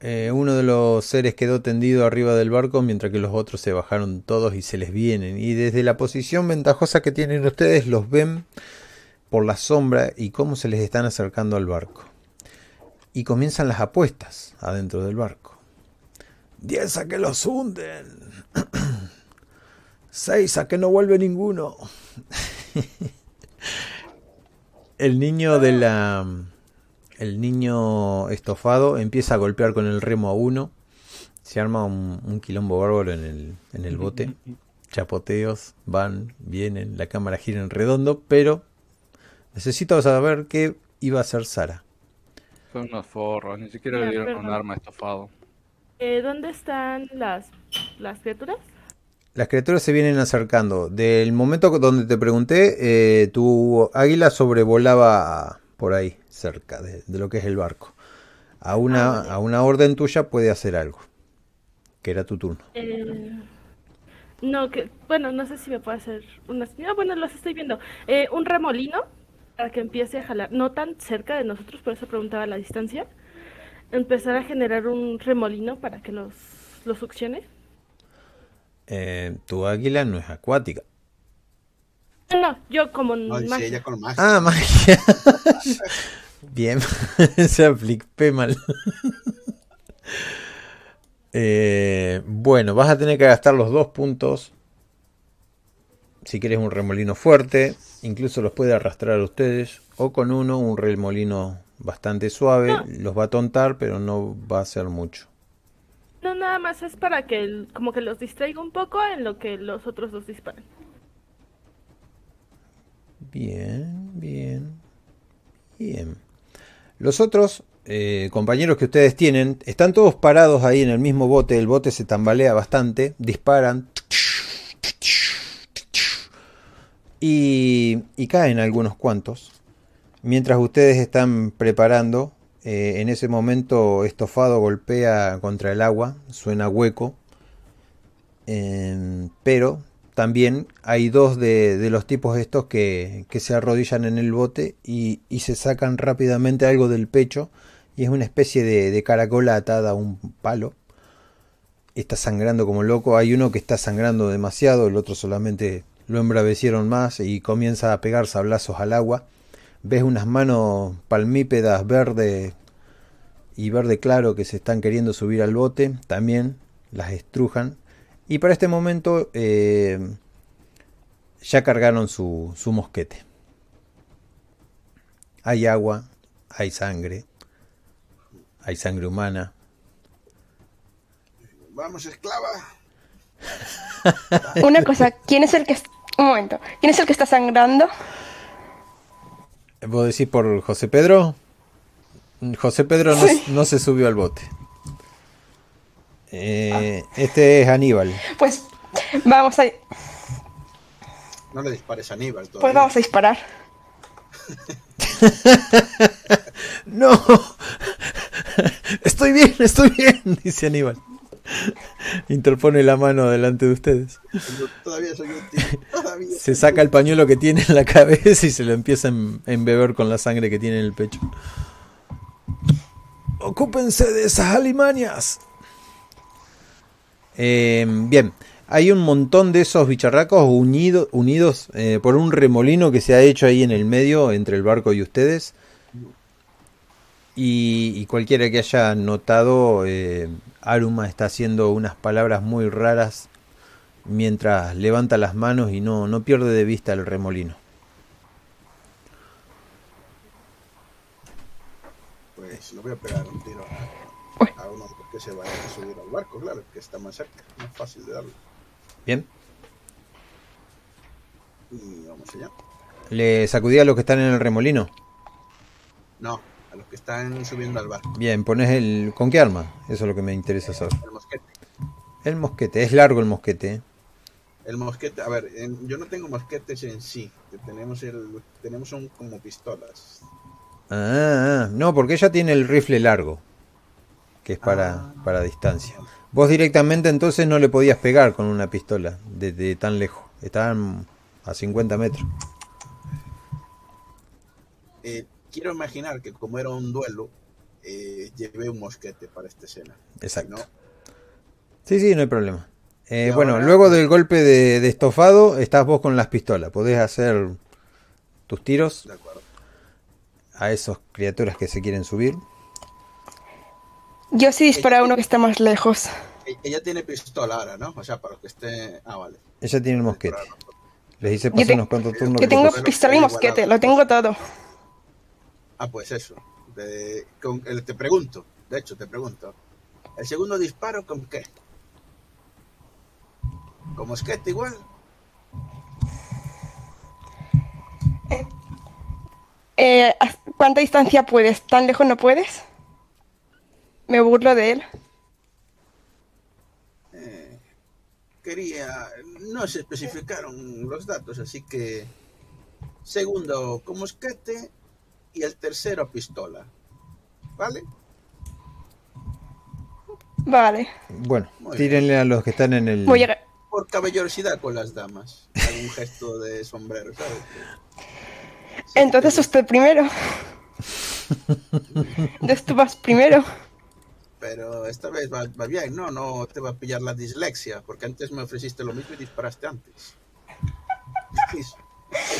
Eh, uno de los seres quedó tendido arriba del barco mientras que los otros se bajaron todos y se les vienen. Y desde la posición ventajosa que tienen ustedes los ven por la sombra y cómo se les están acercando al barco. Y comienzan las apuestas adentro del barco. Diez a que los hunden. Seis a que no vuelve ninguno. el niño de la el niño estofado empieza a golpear con el remo a uno. Se arma un, quilombo bárbaro en el, en el bote. Chapoteos, van, vienen, la cámara gira en redondo, pero necesito saber qué iba a hacer Sara. Son unos forros, ni siquiera le dieron un arma estofado. Eh, ¿Dónde están las, las criaturas? Las criaturas se vienen acercando. Del momento donde te pregunté, eh, tu águila sobrevolaba por ahí cerca de, lo que es el barco. A una, ah, a una orden tuya puede hacer algo. Que era tu turno. Eh, no, que, bueno, no sé si me puede hacer una... No, bueno, los estoy viendo. Eh, un remolino para que empiece a jalar, no tan cerca de nosotros, por eso preguntaba la distancia. Empezar a generar un remolino para que los, los succione. Eh, tu águila no es acuática. No, yo como magia. Ah, magia. Bien, se apliqué mal. Eh, bueno, vas a tener que gastar los dos puntos. Si quieres un remolino fuerte, incluso los puede arrastrar a ustedes. O con uno, un remolino bastante suave. Los va a tontar, pero no va a ser mucho. No, nada más es para que como que los distraiga un poco en lo que los otros dos disparan. Bien, bien, bien. Los otros eh, compañeros que ustedes tienen están todos parados ahí en el mismo bote. El bote se tambalea bastante, disparan y, caen algunos cuantos. Mientras ustedes están preparando, eh, en ese momento estofado golpea contra el agua, suena hueco, pero también hay dos de, los tipos estos que, se arrodillan en el bote y, se sacan rápidamente algo del pecho y es una especie de, caracola atada a un palo. Está sangrando como loco. Hay uno que está sangrando demasiado, el otro solamente lo embravecieron más y comienza a pegar sablazos al agua. Ves unas manos palmípedas verde y verde claro que se están queriendo subir al bote. También las estrujan y para este momento eh, ya cargaron su, su mosquete. Hay agua, hay sangre, hay sangre humana. Vamos, esclava. Una cosa, ¿quién es el que... Un momento, ¿quién es el que está sangrando? ¿Puedo decir por José Pedro? José Pedro no se subió al bote. Eh, este es Aníbal. Pues vamos a. No le dispares a Aníbal. Pues vamos a disparar. no. Estoy bien, estoy bien, dice Aníbal. Interpone la mano delante de ustedes. Todavía soy se saca el pañuelo que tiene en la cabeza y se lo empieza a embeber con la sangre que tiene en el pecho. Ocúpense de esas alimañas. Eh, bien, hay un montón de esos bicharracos unidos eh, por un remolino que se ha hecho ahí en el medio entre el barco y ustedes. Y, cualquiera que haya notado, eh, Aruma está haciendo unas palabras muy raras mientras levanta las manos y no, no pierde de vista el remolino. Pues lo voy a pegar un tiro a uno que se vaya a subir al barco, claro, que está más cerca, más fácil de darlo. Bien. Y vamos allá. ¿Le sacudí a los que están en el remolino? No, a los que están subiendo al barco. Bien, pones el... ¿Con qué arma? Eso es lo que me interesa saber. El mosquete. El mosquete, es largo el mosquete. ¿eh? El mosquete, a ver, yo no tengo mosquetes en sí, tenemos el, tenemos un como pistolas. Ah, ah, no, porque ella tiene el rifle largo que es para, ah. para distancia. Vos directamente entonces no le podías pegar con una pistola desde tan lejos. Estaban a 50 metros. Eh, quiero imaginar que como era un duelo, eh, llevé un mosquete para esta escena. Exacto. ¿no? Sí, sí, no hay problema. Eh, bueno, ahora- luego del golpe de, de estofado, estás vos con las pistolas. Podés hacer tus tiros De acuerdo. a esas criaturas que se quieren subir. Yo sí disparo a uno que está más lejos. E- Ella tiene pistola ahora, ¿no? O sea, para que esté. Ah, vale. Ella tiene el mosquete. Les hice pasar te- unos cuantos turnos. Yo que tengo te- pistola y mosquete, lo tengo todo. Ah, pues eso. De- con- el- te pregunto, de hecho, te pregunto. ¿El segundo disparo con qué? ¿Con mosquete igual? Eh, ¿a ¿Cuánta distancia puedes? ¿Tan lejos no puedes? Me burlo de él. Quería. No se especificaron los datos, así que. Segundo con mosquete y el tercero pistola. ¿Vale? Vale. Bueno, Muy tírenle a los que están en el. Voy a... Por caballerosidad con las damas. Algún gesto de sombrero, ¿sabes? Entonces usted primero. Entonces tú vas primero. Pero esta vez va, va bien, ¿no? No te va a pillar la dislexia, porque antes me ofreciste lo mismo y disparaste antes. Sí,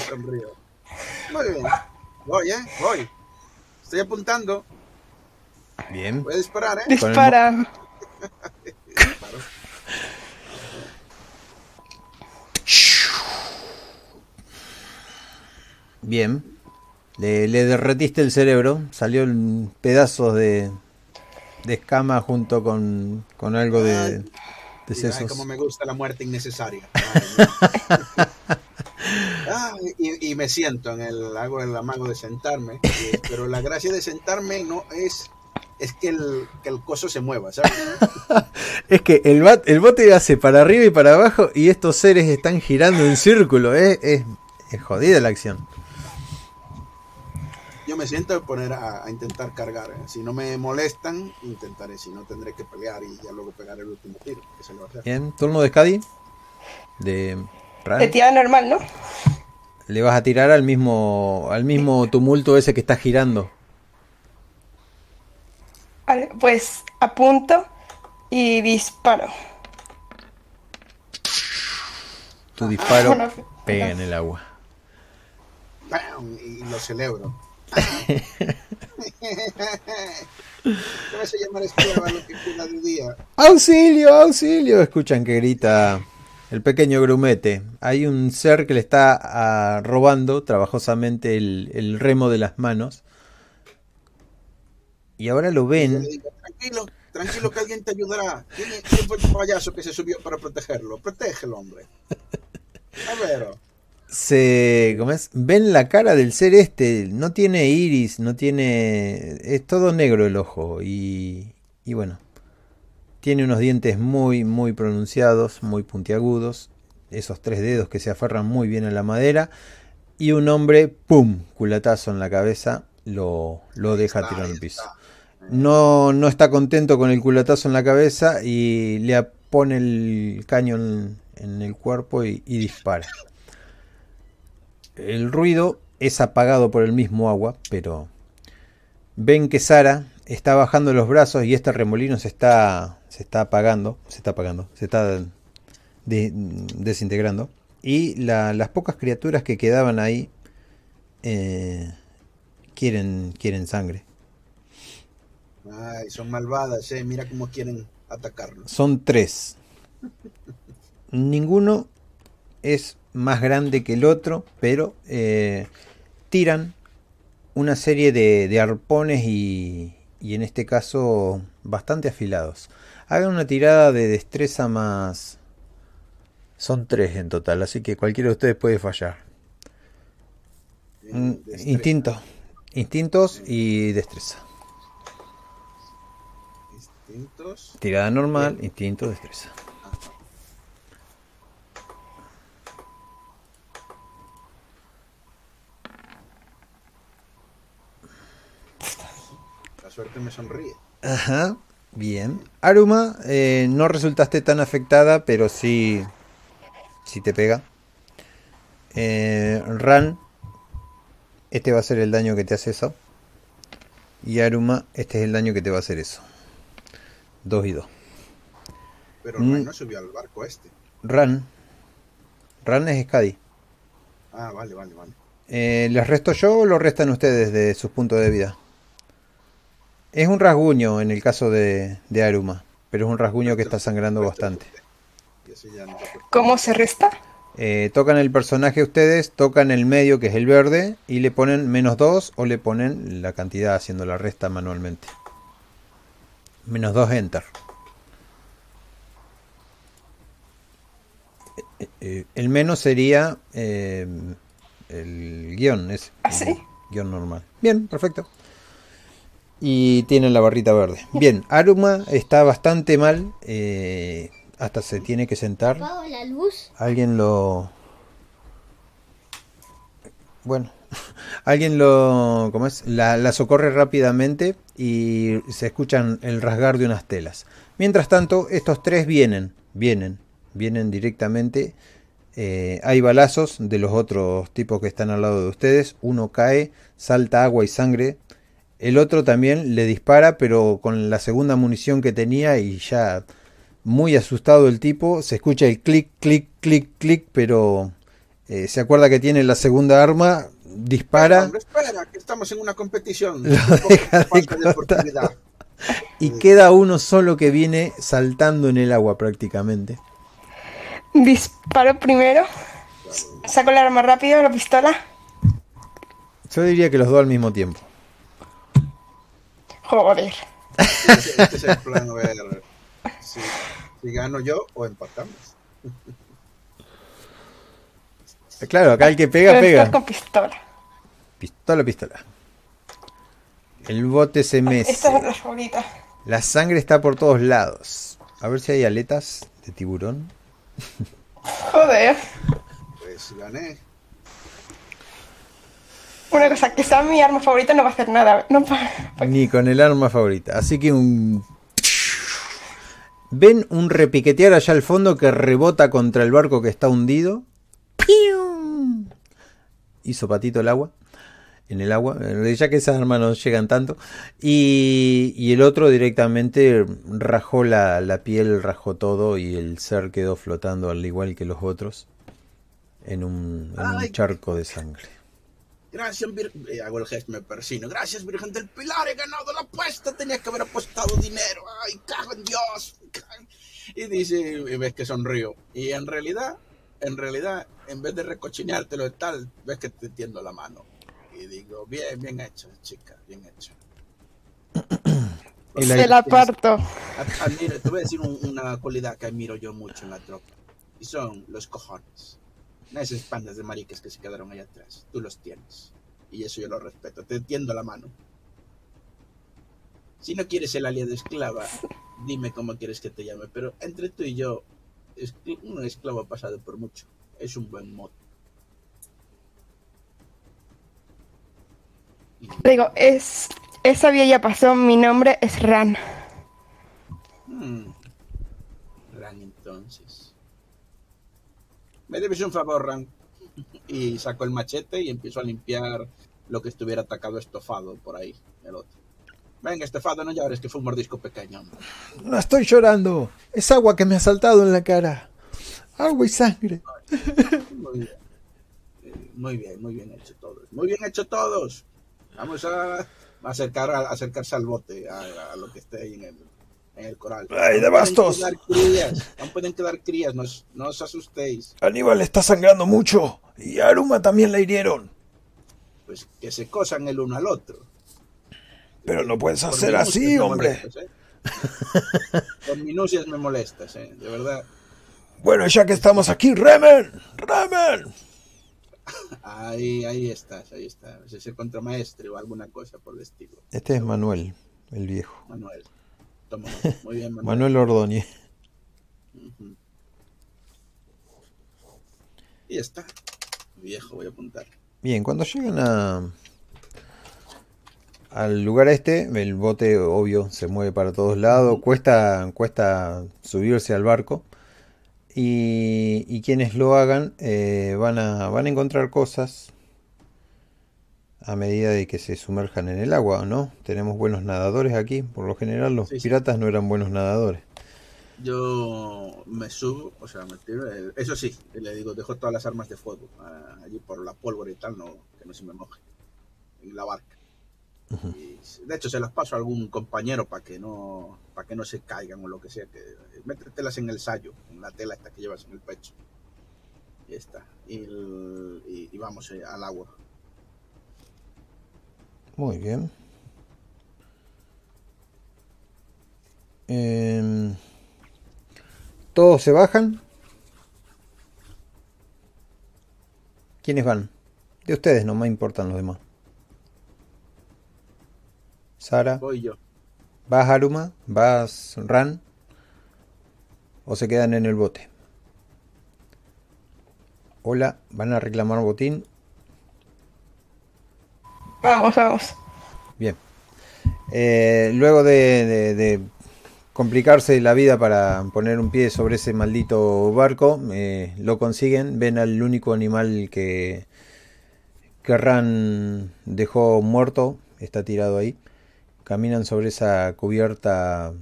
sonrío. Muy bien. Voy, ¿eh? Voy. Estoy apuntando. Bien. Voy a disparar, ¿eh? Dispara. Disparo. Bien. Le, le derretiste el cerebro. Salió en pedazos de, de escama junto con, con algo de, de Ay, sesos. como me gusta la muerte innecesaria. Ay, Ah, y, y me siento en el hago el amago de sentarme, eh, pero la gracia de sentarme no es es que el, que el coso se mueva, ¿sabes? Es que el, bat- el bote hace para arriba y para abajo y estos seres están girando en círculo. ¿eh? Es, es jodida la acción. Yo me siento a poner a, a intentar cargar. ¿eh? Si no me molestan, intentaré. Si no, tendré que pelear y ya luego pegar el último tiro. que se le va a hacer. Bien, turno de Scadi. De Ran. De tirada normal, ¿no? Le vas a tirar al mismo, al mismo tumulto ese que está girando. Vale, pues apunto y disparo. Tu disparo Bueno, pega en el agua. Y lo celebro. ¿Qué vas a llamar esclava lo que día? ¡Auxilio, auxilio! Escuchan que grita el pequeño grumete. Hay un ser que le está ah, robando trabajosamente el, el remo de las manos. Y ahora lo ven. tranquilo, tranquilo que alguien te ayudará. ¿Quién, quién fue el payaso que se subió para protegerlo? Protégelo, hombre. A ver. oh. se ¿cómo es? ven la cara del ser este no tiene iris no tiene es todo negro el ojo y, y bueno tiene unos dientes muy muy pronunciados muy puntiagudos. Esos tres dedos que se aferran muy bien a la madera. Y un hombre pum culatazo en la cabeza lo, lo deja tirado en el piso. no, no está contento con el culatazo en la cabeza y le pone el caño en, en el cuerpo y, y dispara. El ruido es apagado por el mismo agua, pero ven que Sara está bajando los brazos y este remolino se está, se está apagando, se está apagando, se está de- desintegrando. Y la- las pocas criaturas que quedaban ahí eh, quieren, quieren sangre. Ay, son malvadas, eh. Mira cómo quieren atacarnos. Son tres. Ninguno es más grande que el otro, pero eh, tiran una serie de, de arpones y, y en este caso bastante afilados. Hagan una tirada de destreza más... Son tres en total, así que cualquiera de ustedes puede fallar. Mm, Destreza. Instinto. Instintos y destreza. Instintos. Tirada normal, instinto, destreza. La suerte me sonríe. Ajá, bien. Aruma, eh, no resultaste tan afectada, pero sí, sí te pega. Eh, Ran, este va a ser el daño que te hace eso. Y Aruma, este es el daño que te va a hacer eso. 2 y 2. Pero Mm. Ran no subió al barco este. Ran. Ran es Skadi. Ah, vale, vale, vale. Eh, ¿Les resto yo o lo restan ustedes de sus puntos de vida? Es un rasguño en el caso de, de Aruma, pero es un rasguño que está sangrando bastante. ¿Cómo se resta? Eh, tocan el personaje ustedes, tocan el medio que es el verde y le ponen menos 2 o le ponen la cantidad haciendo la resta manualmente. Menos 2 enter. Eh, eh, el menos sería eh, el guion, es ¿Ah, sí? guion normal. Bien, perfecto. Y tienen la barrita verde. Bien, Aruma está bastante mal. eh, hasta se tiene que sentar. La luz. Alguien lo. Bueno, alguien lo. ¿Cómo es? La, la socorre rápidamente y se escuchan el rasgar de unas telas. Mientras tanto, estos tres vienen, vienen, vienen directamente. Eh, hay balazos de los otros tipos que están al lado de ustedes. Uno cae, salta agua y sangre. El otro también le dispara, pero con la segunda munición que tenía y ya muy asustado el tipo, se escucha el clic, clic, clic, clic, pero eh, se acuerda que tiene la segunda arma, dispara Hombre, espera, que estamos en una competición. Lo deja de de y queda uno solo que viene saltando en el agua prácticamente. Disparo primero. Saco el arma rápido, la pistola. Yo diría que los dos al mismo tiempo. Joder. Este, este es el plan, a ver si, si gano yo o empatamos. Claro, acá el que pega, Pero pega. con pistola. Pistola, pistola. El bote se mece. Esta es la favorita. La sangre está por todos lados. A ver si hay aletas de tiburón. Joder. Pues gané. Una cosa, que sea mi arma favorita no va a hacer nada. No Ni con el arma favorita. Así que un... Ven un repiquetear allá al fondo que rebota contra el barco que está hundido. ¡Pium! Hizo patito el agua. En el agua. eh, Ya que esas armas no llegan tanto. Y, y el otro directamente rajó la, la piel, rajó todo. Y el ser quedó flotando al igual que los otros. En un, en un Ay. charco de sangre. Gracias, Vir- eh, hago el gesto, me persino. Gracias, Virgen del Pilar, he ganado la apuesta. Tenía que haber apostado dinero. Ay, cago en Dios. Y dice, y ves que sonrío. Y en realidad, en realidad, en vez de recochineártelo y tal, ves que te tiendo la mano. Y digo, bien, bien hecho, chica, bien hecho. Y la- Se la parto. Ad- Admiro, te voy a decir un- una cualidad que admiro yo mucho en la tropa. Y son los cojones. No esas pandas de mariques que se quedaron ahí atrás. Tú los tienes. Y eso yo lo respeto. Te tiendo la mano. Si no quieres el aliado esclava, dime cómo quieres que te llame. Pero entre tú y yo, un esclavo ha pasado por mucho. Es un buen modo. Y- Digo, es. Esa vía ya pasó, mi nombre es Ran. Hmm. Ran, entonces. Me debes un favor, Ran. Y saco el machete y empiezo a limpiar lo que estuviera atacado estofado por ahí, el otro. Venga, estofado, no llores, que fue un mordisco pequeño. No estoy llorando. Es agua que me ha saltado en la cara. Agua y sangre. Muy bien. Eh, Muy bien, muy bien hecho todos. Muy bien hecho todos. Vamos a acercar a, acercarse al bote, a, a lo que esté ahí en el, en el coral. ¡Ay, de Aún pueden bastos! quedar crías, aún pueden quedar crías, no, no os asustéis. Aníbal está sangrando mucho. Y a Aruma también la hirieron. Pues que se cosan el uno al otro. Pero no puedes hacer así, hombre. molestas, ¿eh? Minucias me molestas, ¿eh? De verdad. Bueno, ya que estamos aquí, remen. Remen. Ahí, ahí estás, ahí estás. Ese contramaestre o alguna cosa por el estilo. Este es Manuel, el viejo. Manuel. Toma, nota. muy bien, Manuel. Manuel Ordóñez. Y ya está. Viejo, voy a apuntar. Bien, cuando llegan a al lugar este, el bote obvio se mueve para todos lados, cuesta cuesta subirse al barco y, y quienes lo hagan eh, van a van a encontrar cosas. A medida de que se sumerjan en el agua, ¿no? Tenemos buenos nadadores aquí. Por lo general los Sí, sí. piratas no eran buenos nadadores. Yo me subo, o sea, me tiro. eh, Eso sí, le digo, dejo todas las armas de fuego ah, allí por la pólvora y tal, no, que no se me moje en la barca. Y, de hecho, se las paso a algún compañero para que no para que no se caigan o lo que sea. Que, métetelas en el sayo, en la tela esta que llevas en el pecho. Y está. Y, el- y- y vamos eh, al agua. Muy bien. Em, ¿Todos se bajan? ¿Quiénes van? De ustedes, no me importan los demás. Sara, Voy yo. ¿vas Aruma? ¿Vas Ran? ¿O se quedan en el bote? Hola, ¿van a reclamar botín? Vamos, vamos. Bien. Eh, luego de, complicarse la vida para poner un pie sobre ese maldito barco, eh, lo consiguen. Ven al único animal que, que dejó muerto. Está tirado ahí. Caminan sobre esa cubierta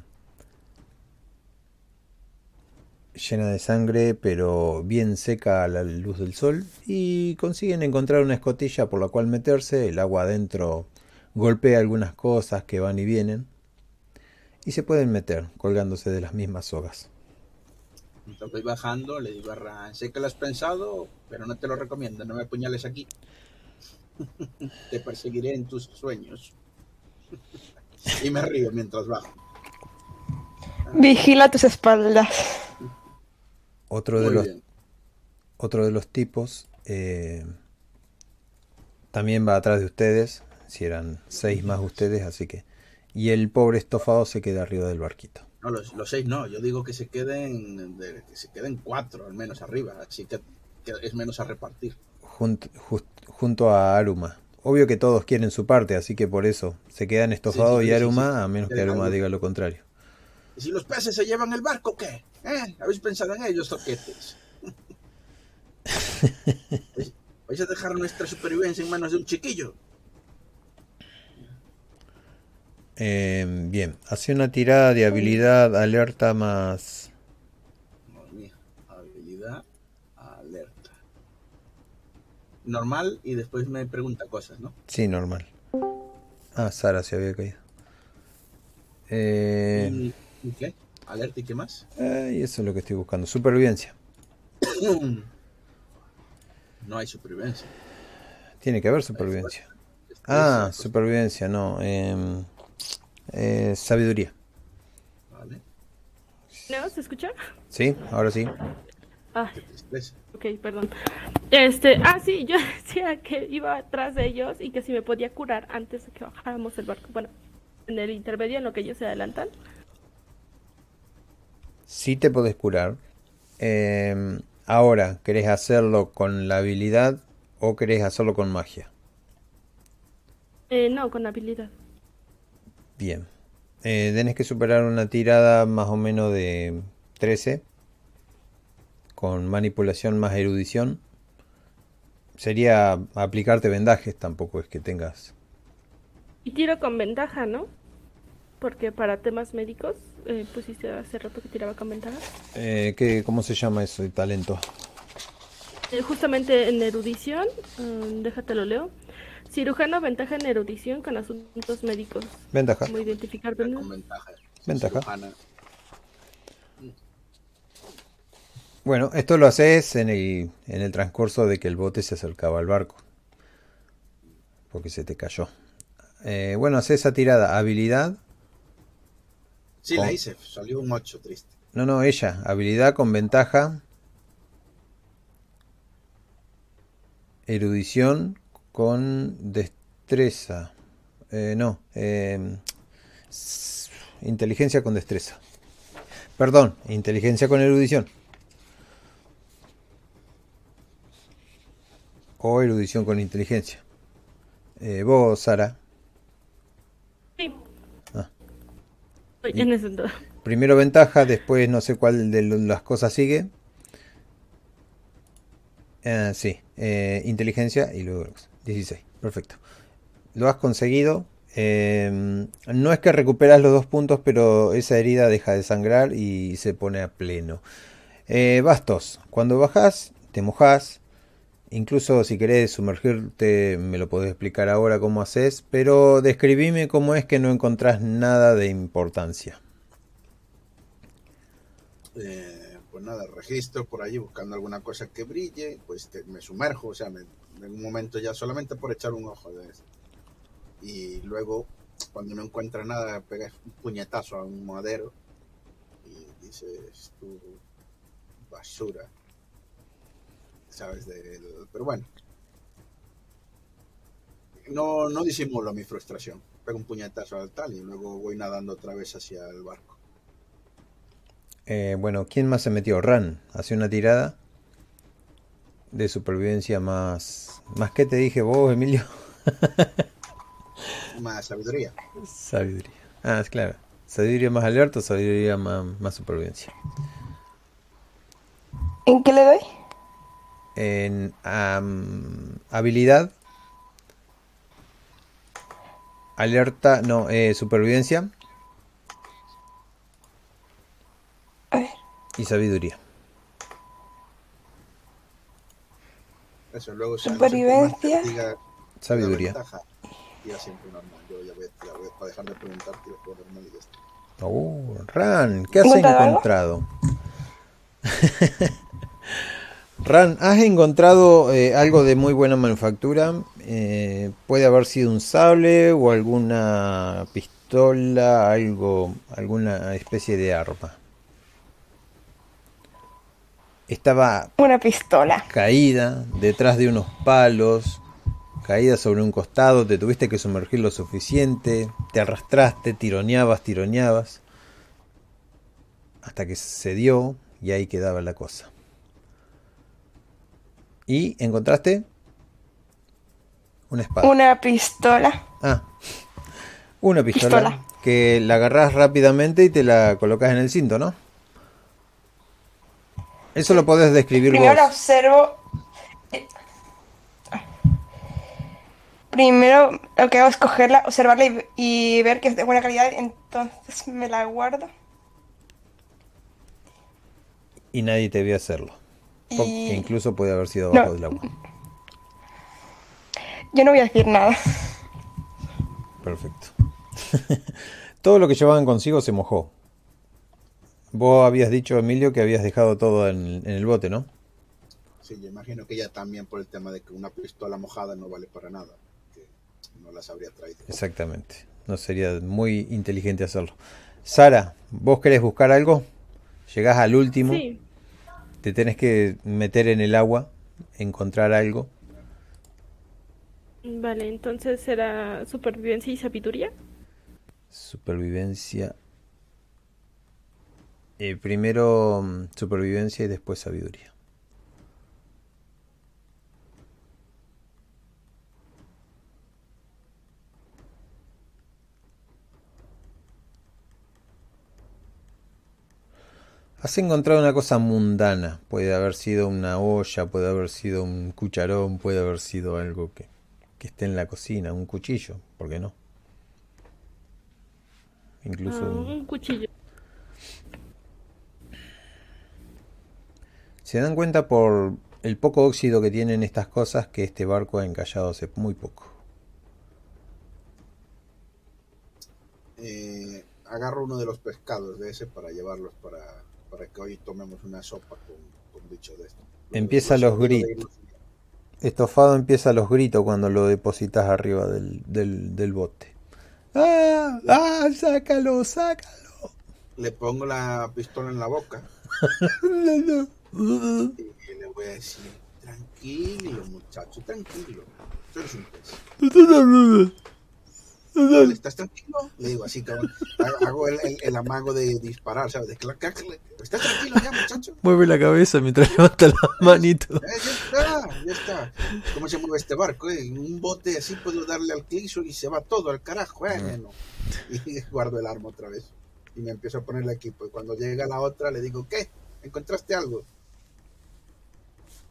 llena de sangre, pero bien seca a la luz del sol, y consiguen encontrar una escotilla por la cual meterse, el agua adentro golpea algunas cosas que van y vienen, y se pueden meter colgándose de las mismas sogas. Entonces voy bajando, le digo a Ran, sé que lo has pensado, pero no te lo recomiendo, no me apuñales aquí. te perseguiré en tus sueños. y me río mientras bajo. Vigila tus espaldas. Otro de los, bien. otro de los tipos eh, también va atrás de ustedes, si eran seis más ustedes, así que... Y el pobre estofado se queda arriba del barquito. No, los, los seis no, yo digo que se queden de- que se queden cuatro al menos arriba, así que, que es menos a repartir. Junt- junto a Aruma. Obvio que todos quieren su parte, así que por eso se quedan estofados Sí, sí, y Aruma, sí. a menos que Aruma diga lo contrario. ¿Y si los peces se llevan el barco, qué? ¿Eh? ¿Habéis pensado en ellos, toquetes? ¿Vais- ¿Vais a dejar nuestra supervivencia en manos de un chiquillo? Eh, bien, hace una tirada de habilidad alerta más... Madre mía, habilidad, alerta. Normal y después me pregunta cosas, ¿no? Sí, normal. Ah, Sara se había caído. Eh, ¿Y, y qué? ¿Alerta y qué más? ay, eso es lo que estoy buscando. Supervivencia. No hay supervivencia. Tiene que haber supervivencia. Ah, Destreza, supervivencia, no. em, eh, sabiduría. Vale, ¿No? ¿Se escucha? ¿Sí? Ahora sí. Ah, ok, perdón. Este, ah, sí, yo decía que iba atrás de ellos y que si me podía curar antes de que bajáramos el barco. Bueno, en el intermedio en lo que ellos se adelantan. Sí te podés curar. Em, ahora, ¿querés hacerlo con la habilidad o querés hacerlo con magia? Eh, no, con habilidad. Bien. Eh, tenés que superar una tirada más o menos de 13. Con manipulación más erudición. Sería aplicarte vendajes, tampoco es que tengas... Y tiro con ventaja, ¿no? Porque para temas médicos, eh, pusiste hace rato que tiraba con ventaja. Eh, ¿qué, ¿Cómo se llama eso de talento? Eh, justamente en erudición, mm, déjate lo leo. Cirujano ventaja en erudición con asuntos médicos. Ventaja. Como identificar ventaja. Ventaja. Cirujana. Bueno, esto lo haces en el, en el transcurso de que el bote se acercaba al barco. Porque se te cayó. Eh, bueno, haces esa tirada. Habilidad. Sí, Con- la hice, salió un 8 triste. No, no, ella. Habilidad con ventaja. Erudición con destreza. Eh, no. eh, s- inteligencia con destreza. Perdón, inteligencia con erudición. O erudición con inteligencia. Eh, vos, Sara. Sí. Ah. Estoy Y- en ese entonces. Primero ventaja, después no sé cuál de las cosas sigue. Eh, sí, eh, inteligencia y luego 16. Perfecto. lo has conseguido. Eh, no es que recuperas los dos puntos, pero esa herida deja de sangrar y se pone a pleno. Eh, bastos, cuando bajas, te mojas. Incluso si querés sumergirte, me lo podés explicar ahora cómo haces, pero describime cómo es que no encontrás nada de importancia. Eh, pues nada, registro por allí buscando alguna cosa que brille, pues te- me sumerjo, o sea, me- en un momento ya solamente por echar un ojo de eso. Y luego, cuando no encuentra nada, pegas un puñetazo a un madero y dices tú, basura. ¿Sabes? Del- pero bueno. No, no disimulo mi frustración. Pego un puñetazo al tal y luego voy nadando otra vez hacia el barco. Eh, bueno, ¿quién más se metió? Ran, hace una tirada de supervivencia más... ¿Más que te dije vos, Emilio? Más sabiduría. Sabiduría. Ah, es claro. Sabiduría más alerta, sabiduría más, más supervivencia. ¿En qué le doy? En habilidad, alerta, no, eh, supervivencia A ver. y sabiduría. Eso, luego si Supervivencia. diga Sabiduría. la ventaja, tira siempre normal. Yo ya voy, ya voy para dejar de preguntar, tiro por normal y ya está. Oh, Ran, ¿qué has encontrado? Ran, has encontrado eh, algo de muy buena manufactura. Eh, puede haber sido un sable o alguna pistola, algo, alguna especie de arma. Estaba Una pistola. caída detrás de unos palos, caída sobre un costado, te tuviste que sumergir lo suficiente, te arrastraste, tironeabas, tironeabas, hasta que se dio y ahí quedaba la cosa. Y encontraste una espada. Una pistola. Ah, una pistola, Pistola. que la agarrás rápidamente y te la colocas en el cinto, ¿no? Eso lo podés describir Primero la vos. observo. Primero lo que hago es cogerla, observarla y, y ver que es de buena calidad, entonces me la guardo. Y nadie te vio hacerlo. Y incluso puede haber sido No. abajo del agua. yo no voy a decir nada. Perfecto. todo lo que llevaban consigo se mojó. Vos habías dicho, Emilio, que habías dejado todo en, en el bote, ¿no? Sí, yo imagino que ella también por el tema de que una pistola mojada no vale para nada. Que no las habría traído. Exactamente. No sería muy inteligente hacerlo. Sara, ¿vos querés buscar algo? Llegás al último, Sí, te tenés que meter en el agua, encontrar algo. vale, entonces será supervivencia y sabiduría. Supervivencia. Eh, primero mm, supervivencia y después sabiduría. Has encontrado una cosa mundana. Puede haber sido una olla, puede haber sido un cucharón, puede haber sido algo que, que esté en la cocina, un cuchillo, ¿por qué no? Incluso Ah, un- un cuchillo. Se dan cuenta por el poco óxido que tienen estas cosas que este barco ha encallado hace muy poco. Eh, agarro uno de los pescados de ese para llevarlos para, para que hoy tomemos una sopa con, con bicho de esto. Empieza los gritos. Estofado empieza los gritos cuando lo depositas arriba del, del, del bote. ¡Ah! ¡Ah! ¡Sácalo! ¡Sácalo! Le pongo la pistola en la boca No, no. y le voy a decir, tranquilo muchacho, tranquilo. Tú eres un pez. Vale, ¿Estás tranquilo? Le digo así, cabrón. Hago el, el- el amago de disparar, ¿sabes? De clac, clac, clac. ¿Estás tranquilo ya, muchacho? Mueve la cabeza mientras levanta la manito. Eh, ya está, ya está. ¿Cómo se mueve este barco? Eh? En un bote así puedo darle al cliso y se va todo al carajo. Eh, bueno. Y guardo el arma otra vez. Y me empiezo a poner el equipo. Y cuando llega la otra le digo, ¿qué? ¿Encontraste algo?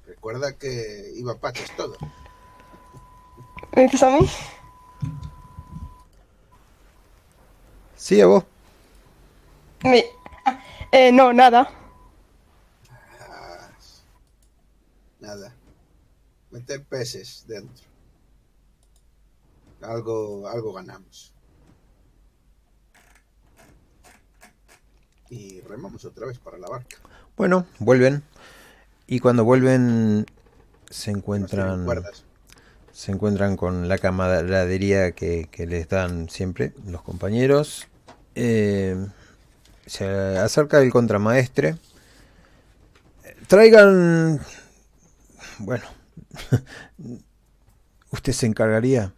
Recuerda que iba pachas todo. ¿Me dices a mí? Sí, a vos. Ah, eh, no, nada. Ah, nada. Meter peces dentro. Algo, algo ganamos. Y remamos otra vez para la barca. Bueno, vuelven. Y cuando vuelven se encuentran se encuentran con la camaradería que, que les dan siempre los compañeros. Eh, se acerca el contramaestre. Traigan... Bueno, usted se encargaría,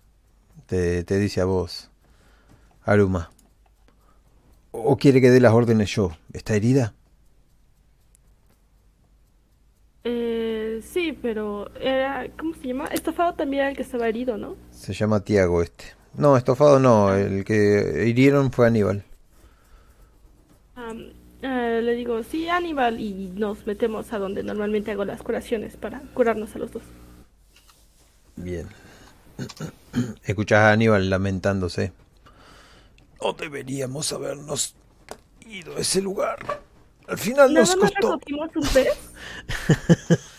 te, te dice a vos, Aruma. ¿O quiere que dé las órdenes yo? ¿Está herida? Eh, sí, pero era, ¿cómo se llama? Estafado también era el que estaba herido, ¿no? Se llama Tiago este. No, estofado no, el que hirieron fue Aníbal. Eh, le digo, sí, Aníbal, y nos metemos a donde normalmente hago las curaciones para curarnos a los dos. Bien. Escuchás a Aníbal lamentándose. No deberíamos habernos ido a ese lugar. Al final nos costó. recogimos un pez.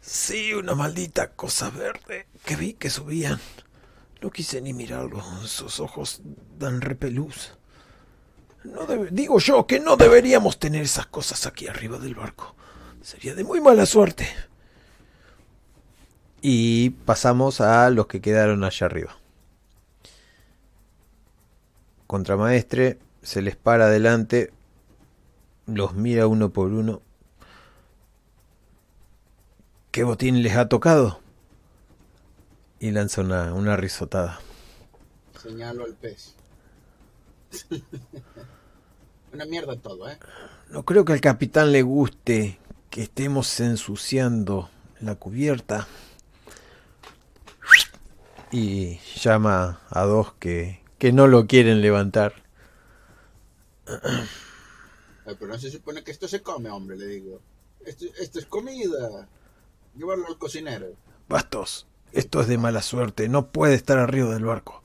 Sí, una maldita cosa verde que vi que subían. No quise ni mirarlo. Esos ojos dan repelús. No debe- digo yo que no deberíamos tener esas cosas aquí arriba del barco. Sería de muy mala suerte. Y pasamos a los que quedaron allá arriba. Contramaestre se les para adelante, los mira uno por uno. ¿Qué botín les ha tocado? Y lanza una, una risotada. Señalo el pez. Una mierda todo, ¿eh? No creo que al capitán le guste que estemos ensuciando la cubierta. Y llama a dos que, que no lo quieren levantar. Pero no se supone que esto se come, hombre, le digo. Esto, esto es comida. Llevarlo al cocinero. Bastos, esto es de mala suerte. No puede estar arriba del barco.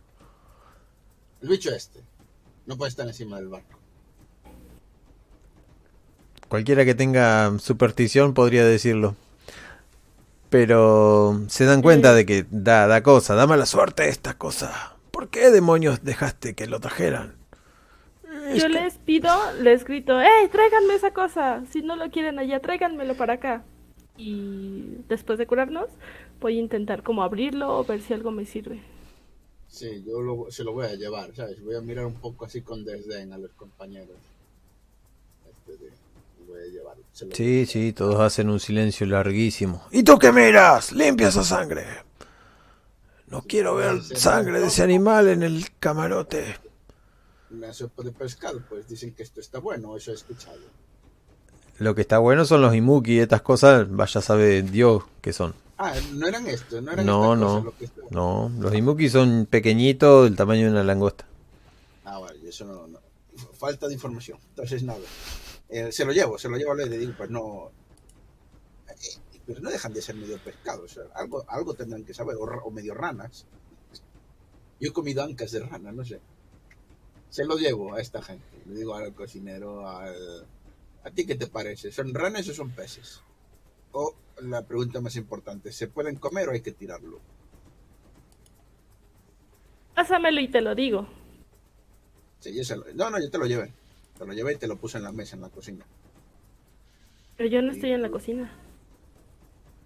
El bicho este. No puede estar encima del barco. Cualquiera que tenga superstición podría decirlo. Pero se dan cuenta de que da, da cosa, da mala suerte esta cosa. ¿Por qué demonios dejaste que lo trajeran? Es Yo que- les pido, les grito, ¡Ey, tráiganme esa cosa! Si no lo quieren allá, tráiganmelo para acá. Y después de curarnos, voy a intentar como abrirlo o ver si algo me sirve. Sí, yo lo- se lo voy a llevar, ¿sabes? Voy a mirar un poco así con desdén a los compañeros. Este de, voy a llevarlo. se lo- Sí, sí, todos hacen un silencio larguísimo. ¿Y tú qué miras? Limpia esa sangre. No quiero ver sangre de ese animal en el camarote. Una sopa de pescado, pues dicen que esto está bueno, eso he escuchado. Lo que está bueno son los imuki y estas cosas, vaya sabe Dios qué son. Ah, no eran estos, no eran No, estas no, cosas lo no, los imuki son pequeñitos, del tamaño de una langosta. Ah, vale, eso no, no. Falta de información. Entonces, nada. Eh, se lo llevo, se lo llevo a le digo, pues no. Eh, pero no dejan de ser medio pescados. o sea, algo, algo tendrán que saber, o, o medio ranas. Yo he comido ancas de rana, no sé. Se lo llevo a esta gente. Le digo al cocinero, al. ¿A ti qué te parece? ¿Son ranas o son peces? O la pregunta más importante, ¿se pueden comer o hay que tirarlo? Pásamelo y te lo digo. Sí, yo se lo- no, no, yo te lo llevé. Te lo llevé y te lo puse en la mesa, en la cocina. Pero yo no estoy en la cocina.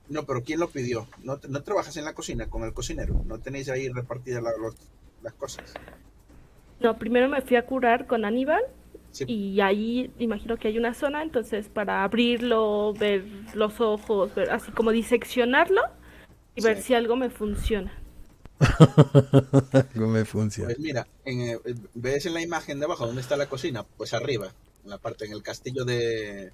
No, pero ¿quién lo pidió? ¿No, no trabajas en la cocina con el cocinero? ¿No tenéis ahí repartidas la- las cosas? No, primero me fui a curar con Aníbal Sí. y ahí imagino que hay una zona, entonces para abrirlo, ver los ojos, ver, así como diseccionarlo y ver si algo me funciona. ¿Cómo me funciona? Pues mira, en, eh, ¿ves en la imagen de abajo dónde está la cocina? Pues arriba, en la parte, en el castillo de,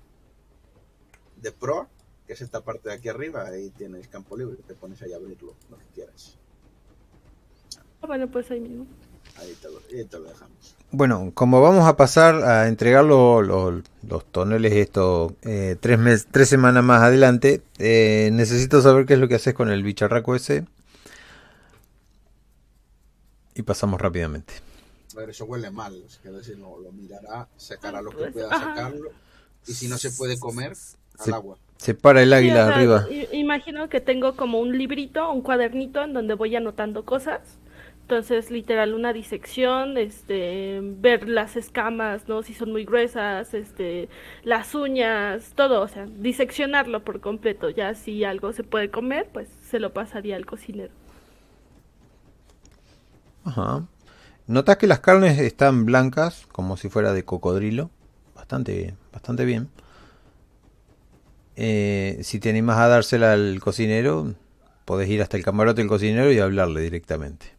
de Pro, que es esta parte de aquí arriba, ahí tienes campo libre, te pones ahí a abrirlo, lo que quieras. Ah, Bueno, pues ahí mismo. Ahí te lo, ahí te lo dejamos. Bueno, como vamos a pasar a entregar lo- lo- los toneles esto eh, tres, mes- tres semanas más adelante, eh, necesito saber qué es lo que haces con el bicharraco ese. Y pasamos rápidamente. A ver, eso huele mal. Decir, lo, lo mirará, sacará lo que Pues, pueda sacarlo. Y si no se puede comer, al Se- agua. Se para el Sí, águila o sea, arriba. Imagino que tengo como un librito, un cuadernito en donde voy anotando cosas. Entonces, literal, una disección, este, ver las escamas, ¿no? Si son muy gruesas, este, las uñas, todo, o sea, diseccionarlo por completo. Ya si algo se puede comer, pues se lo pasaría al cocinero. Ajá. Notas que las carnes están blancas, como si fuera de cocodrilo. Bastante, bastante bien. Eh, si te animas a dársela al cocinero, podés ir hasta el camarote del cocinero y hablarle directamente.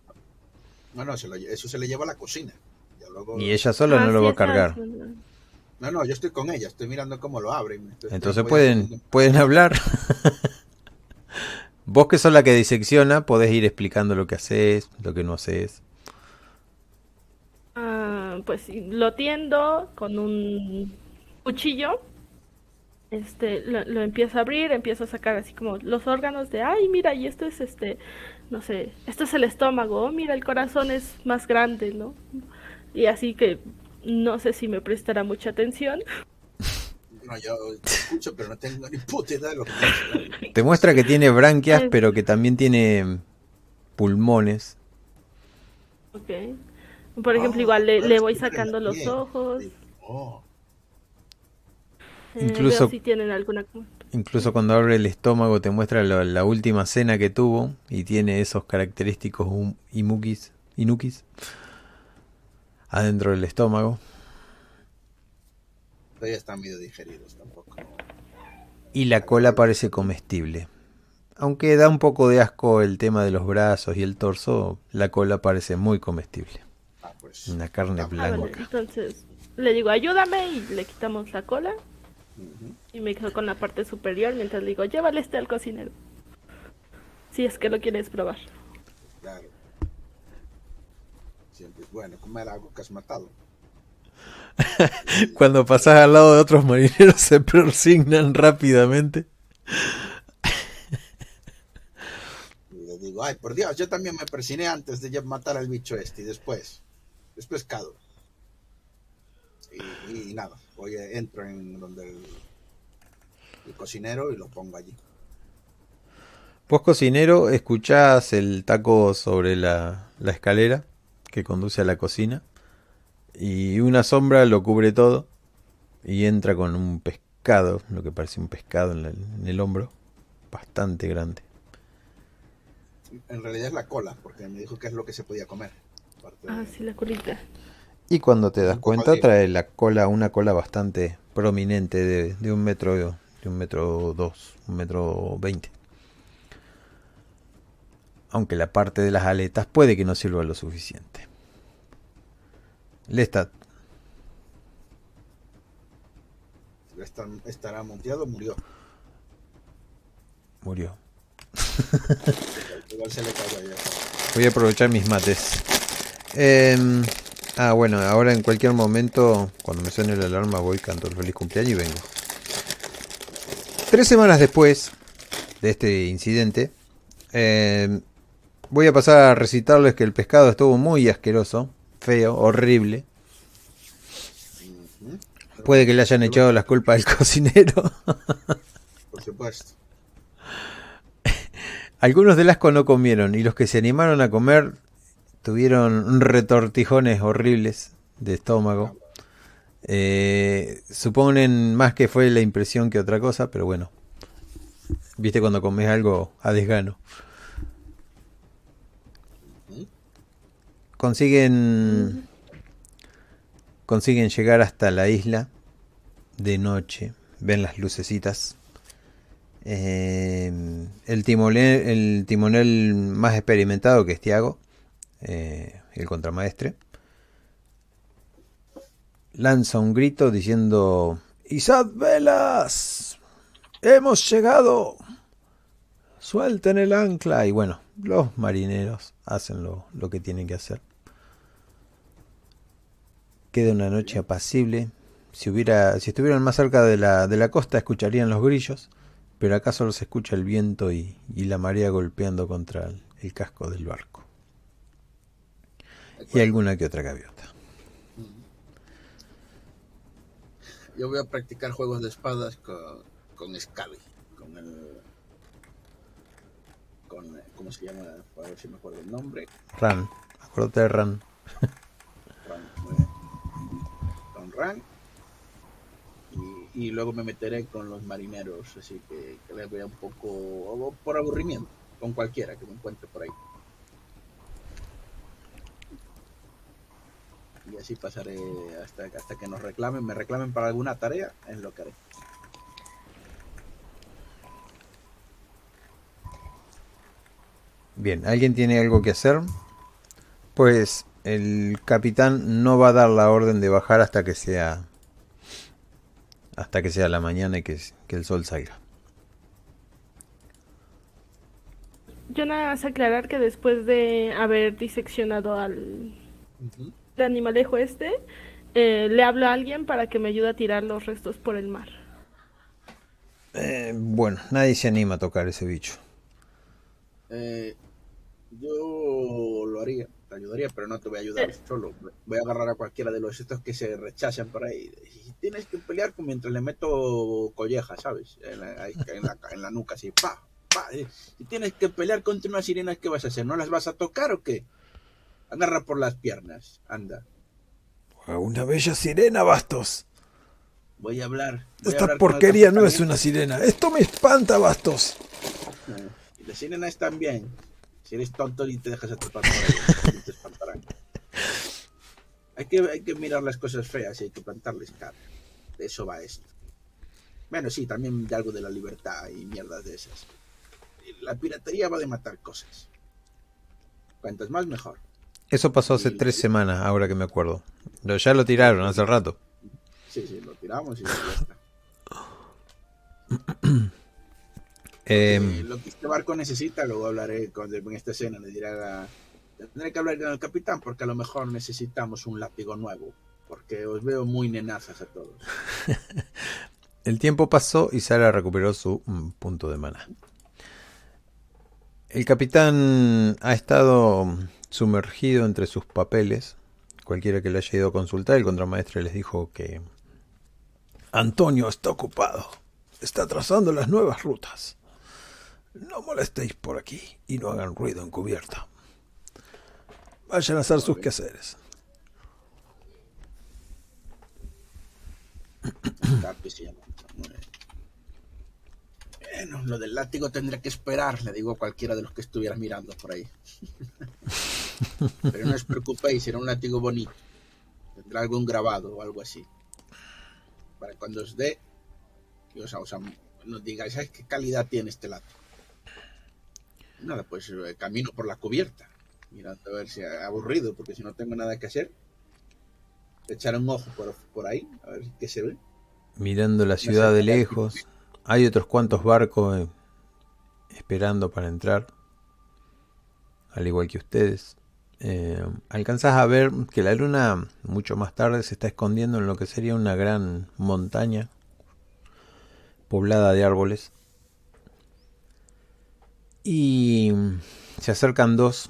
No, no, se lo eso se le lleva a la cocina. Ya luego- Y ella sola Ah, no lo sí, va a cargar. No, no, yo estoy con ella, estoy mirando cómo lo abre. Entonces, Entonces pueden, haciendo- pueden hablar. Vos que sos la que disecciona, podés ir explicando lo que haces, lo que no haces. Ah, pues lo tiendo con un cuchillo. Este, lo, lo empiezo a abrir, empiezo a sacar así como los órganos de, ay, mira, y esto es este, no sé, esto es el estómago, oh, mira, el corazón es más grande, ¿no? Y así que no sé si me prestará mucha atención. No, yo te escucho, pero no tengo ni puta idea de lo que dice. Te muestra que tiene branquias, pero que también tiene pulmones. Ok. Por ejemplo, Ah, igual le, le voy sacando los piel. ojos, oh, eh, Incluso- veo si tienen alguna... Incluso cuando abre el estómago te muestra la, la última cena que tuvo y tiene esos característicos um- imukis, inukis adentro del estómago. todavía están medio digeridos tampoco. Y la cola parece comestible. Aunque da un poco de asco el tema de los brazos y el torso, la cola parece muy comestible. Ah, pues. Una carne Ah, Ah, blanca. entonces le digo, ayúdame y le quitamos la cola y me quedo con la parte superior mientras le digo, llévale este al cocinero. Si es que lo quieres probar. Claro. Siempre es bueno comer algo que has matado. Cuando pasas al lado de otros marineros se persignan rápidamente. Y le digo, ay, por Dios, yo también me persiné antes de matar al bicho este y después. Es pescado. Y, y nada, voy, entro en donde el, el cocinero y lo pongo allí. Vos cocinero, escuchás el taco sobre la, la escalera que conduce a la cocina y una sombra lo cubre todo y entra con un pescado, lo que parece un pescado en, la- en el hombro, bastante grande. En realidad es la cola, porque me dijo que es lo que se podía comer. De- Ah, sí, la colita. Y cuando te das cuenta trae la cola, una cola bastante prominente de, de un metro, de un metro dos, un metro veinte. Aunque la parte de las aletas puede que no sirva lo suficiente. Lestat, Está- estará monteado, murió. murió. Igual se le cayó ya. Voy a aprovechar mis mates. Em, ah, bueno, ahora en cualquier momento, cuando me suene la alarma, voy, canto el feliz cumpleaños y vengo. Tres semanas después de este incidente, em, voy a pasar a recitarles que el pescado estuvo muy asqueroso, feo, horrible. Puede que le hayan echado las culpas al cocinero. Por supuesto. Algunos de Lasco no comieron y los que se animaron a comer tuvieron retortijones horribles de estómago. Eh, suponen más que fue la impresión que otra cosa, pero bueno. Viste cuando comes algo a desgano. Consiguen consiguen llegar hasta la isla de noche. Ven las lucecitas. Eh, el, timonel, el timonel más experimentado que es Tiago, eh, el contramaestre, lanza un grito diciendo: ¡Izad velas! ¡Hemos llegado! Suelten el ancla. Y bueno, los marineros hacen lo, que tienen que hacer. Queda una noche apacible. Si, estuvieran más cerca de la, costa, escucharían los grillos pero acá solo se escucha el viento y, la marea golpeando contra el casco del barco. Y alguna que otra gaviota. Yo voy a practicar juegos de espadas con, con con el... Con, ¿Cómo se llama? A ver si me acuerdo el nombre. Ran, acuérdate de Ran. Ran, muy bien. Con Ran. Y, y luego me meteré con los marineros, así que, que les voy a un poco por aburrimiento, con cualquiera que me encuentre por ahí. Y así pasaré hasta, hasta que nos reclamen, me reclamen para alguna tarea, es lo que haré. Bien, ¿alguien tiene algo que hacer? Pues el capitán no va a dar la orden de bajar hasta que sea hasta que sea la mañana y que, que el sol salga. Yo nada más aclarar que después de haber diseccionado al. El animalejo este, eh, le hablo a alguien para que me ayude a tirar los restos por el mar. Eh, bueno, nadie se anima a tocar ese bicho. Eh, yo lo haría, te ayudaría, pero no te voy a ayudar solo. Voy a agarrar a cualquiera de los estos que se rechazan por ahí. Y tienes que pelear con mientras le meto colleja, ¿sabes? En la, ahí, en la, en la nuca, así, pa, pa. Y tienes que pelear contra unas sirenas, ¿qué vas a hacer? ¿No las vas a tocar o qué? Agarra por las piernas, anda. Una bella sirena, Bastos. Voy a hablar. voy a Esta hablar porquería no es una sirena. Esto me espanta, Bastos. Y Las sirenas están bien. Si eres tonto y te dejas atrapar por ahí, te espantarán. Hay que, hay que mirar las cosas feas y hay que plantarles cara. De eso va esto. Bueno, sí, también de algo de la libertad y mierdas de esas. La piratería va de matar cosas. Cuantas más, mejor. Eso pasó hace tres semanas, ahora que me acuerdo. Lo- Ya lo tiraron hace rato. Sí, sí, lo tiramos y ya está. Eh, lo que este barco necesita, luego hablaré con, en esta escena, le la- Tendré que hablar con el capitán porque a lo mejor necesitamos un látigo nuevo. Porque os veo muy nenazas a todos. el tiempo pasó y Sara recuperó su mm, punto de mana. El capitán ha estado sumergido entre sus papeles. Cualquiera que lo haya ido a consultar, el contramaestre les dijo que Antonio está ocupado. Está trazando las nuevas rutas. No molestéis por aquí y no hagan ruido en cubierta. Vayan a hacer sus quehaceres. Capi se llama. Muy bien. Bueno, lo del látigo tendré que esperar, le digo a cualquiera de los que estuviera mirando por ahí. Pero no os preocupéis, será un látigo bonito. Tendrá algún grabado o algo así. Para cuando os dé, que os, os nos digáis, ¿sabes qué calidad tiene este látigo? Nada, pues eh, camino por la cubierta, mirando a ver si aburrido, porque si no tengo nada que hacer, echar un ojo por, por ahí, a ver qué se ve. mirando la ciudad de lejos. Hay otros cuantos barcos eh, esperando para entrar, al igual que ustedes. Eh, alcanzás a ver que la luna mucho más tarde se está escondiendo en lo que sería una gran montaña poblada de árboles. Y se acercan dos.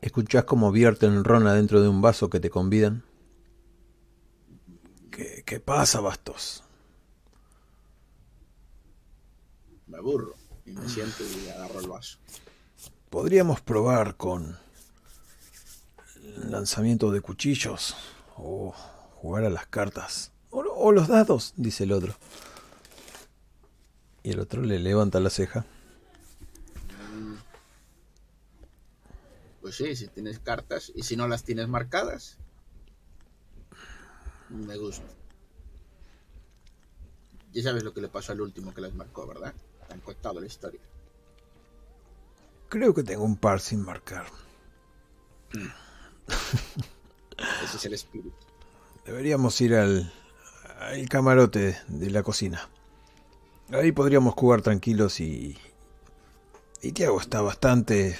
Escuchás como vierten ron adentro de un vaso que te convidan. ¿Qué, qué pasa, Bastos? Me aburro y me siento y agarro el vaso. Podríamos probar con lanzamiento de cuchillos o jugar a las cartas o, o los dados, dice el otro. Y el otro le levanta la ceja. Pues sí, si tienes cartas y si no las tienes marcadas, me gusta. Ya sabes lo que le pasó al último que las marcó, ¿verdad? Han contado la historia. Creo que tengo un par sin marcar. Ese es el espíritu. Deberíamos ir al, al camarote de la cocina. Ahí podríamos jugar tranquilos y... Y Tiago está bastante...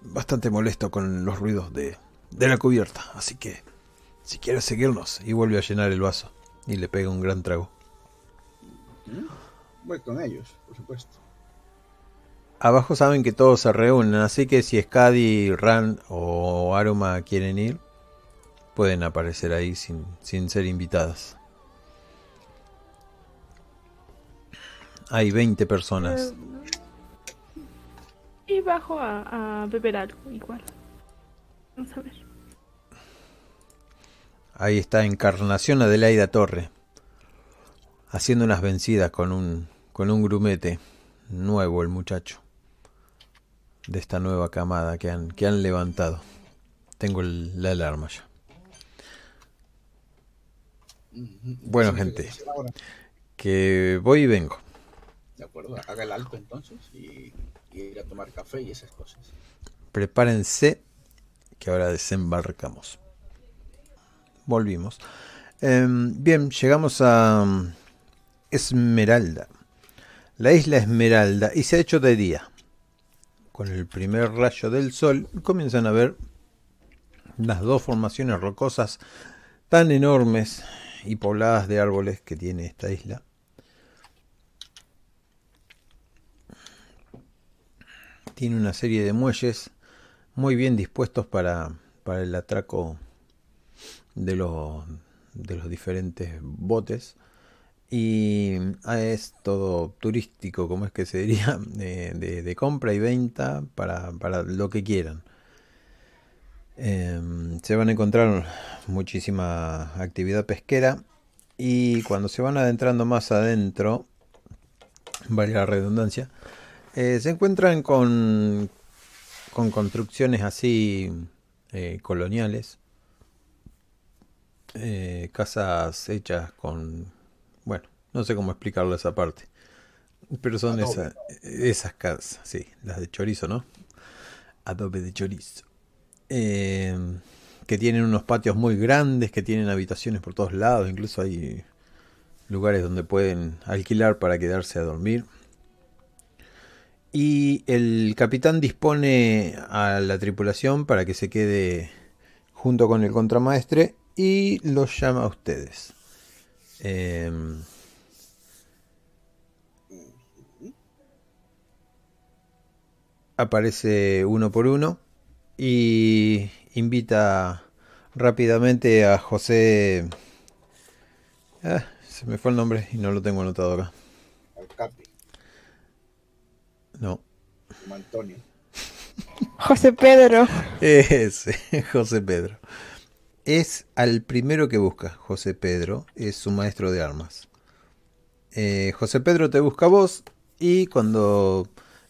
Bastante molesto con los ruidos de, de la cubierta. Así que... Si quieres seguirnos y vuelve a llenar el vaso. Y le pega un gran trago. Voy con ellos, por supuesto. Abajo saben que todos se reúnen, así que si Skadi, Ran o Aroma quieren ir, pueden aparecer ahí sin, sin ser invitadas. Hay 20 personas. Eh, y bajo a, a beber algo igual. Vamos a ver. Ahí está Encarnación Adelaida Torre. Haciendo unas vencidas con un, con un grumete. Nuevo el muchacho. De esta nueva camada que han, que han levantado. Tengo el- la alarma ya. Bueno, gente. Que voy y vengo. De acuerdo, haga el alto entonces y, y ir a tomar café y esas cosas. Prepárense que ahora desembarcamos. Volvimos. Em, bien, llegamos a mm, Esmeralda. La isla Esmeralda y se ha hecho de día. Con el primer rayo del sol comienzan a ver las dos formaciones rocosas tan enormes y pobladas de árboles que tiene esta isla. Tiene una serie de muelles muy bien dispuestos para, para el atraco de los, de los diferentes botes. Y ah, es todo turístico, como es que se diría, de, compra y venta para, para lo que quieran. Em, se van a encontrar muchísima actividad pesquera y cuando se van adentrando más adentro, vale la redundancia, eh, se encuentran con, con construcciones así eh, coloniales, eh, casas hechas con, no sé cómo explicarlo esa parte, pero son esa- esas casas, sí, las de chorizo, ¿no? Adobe de chorizo. Eh, que tienen unos patios muy grandes, que tienen habitaciones por todos lados, incluso hay lugares donde pueden alquilar para quedarse a dormir. Y el capitán dispone a la tripulación para que se quede junto con el contramaestre y los llama a ustedes. Em, aparece uno por uno y invita rápidamente a José... Ah, se me fue el nombre y no lo tengo anotado acá. Al Capi, No. Antonio. José Pedro. Ese, José Pedro. Es al primero que busca, José Pedro, es su maestro de armas. Eh, José Pedro te busca a vos y cuando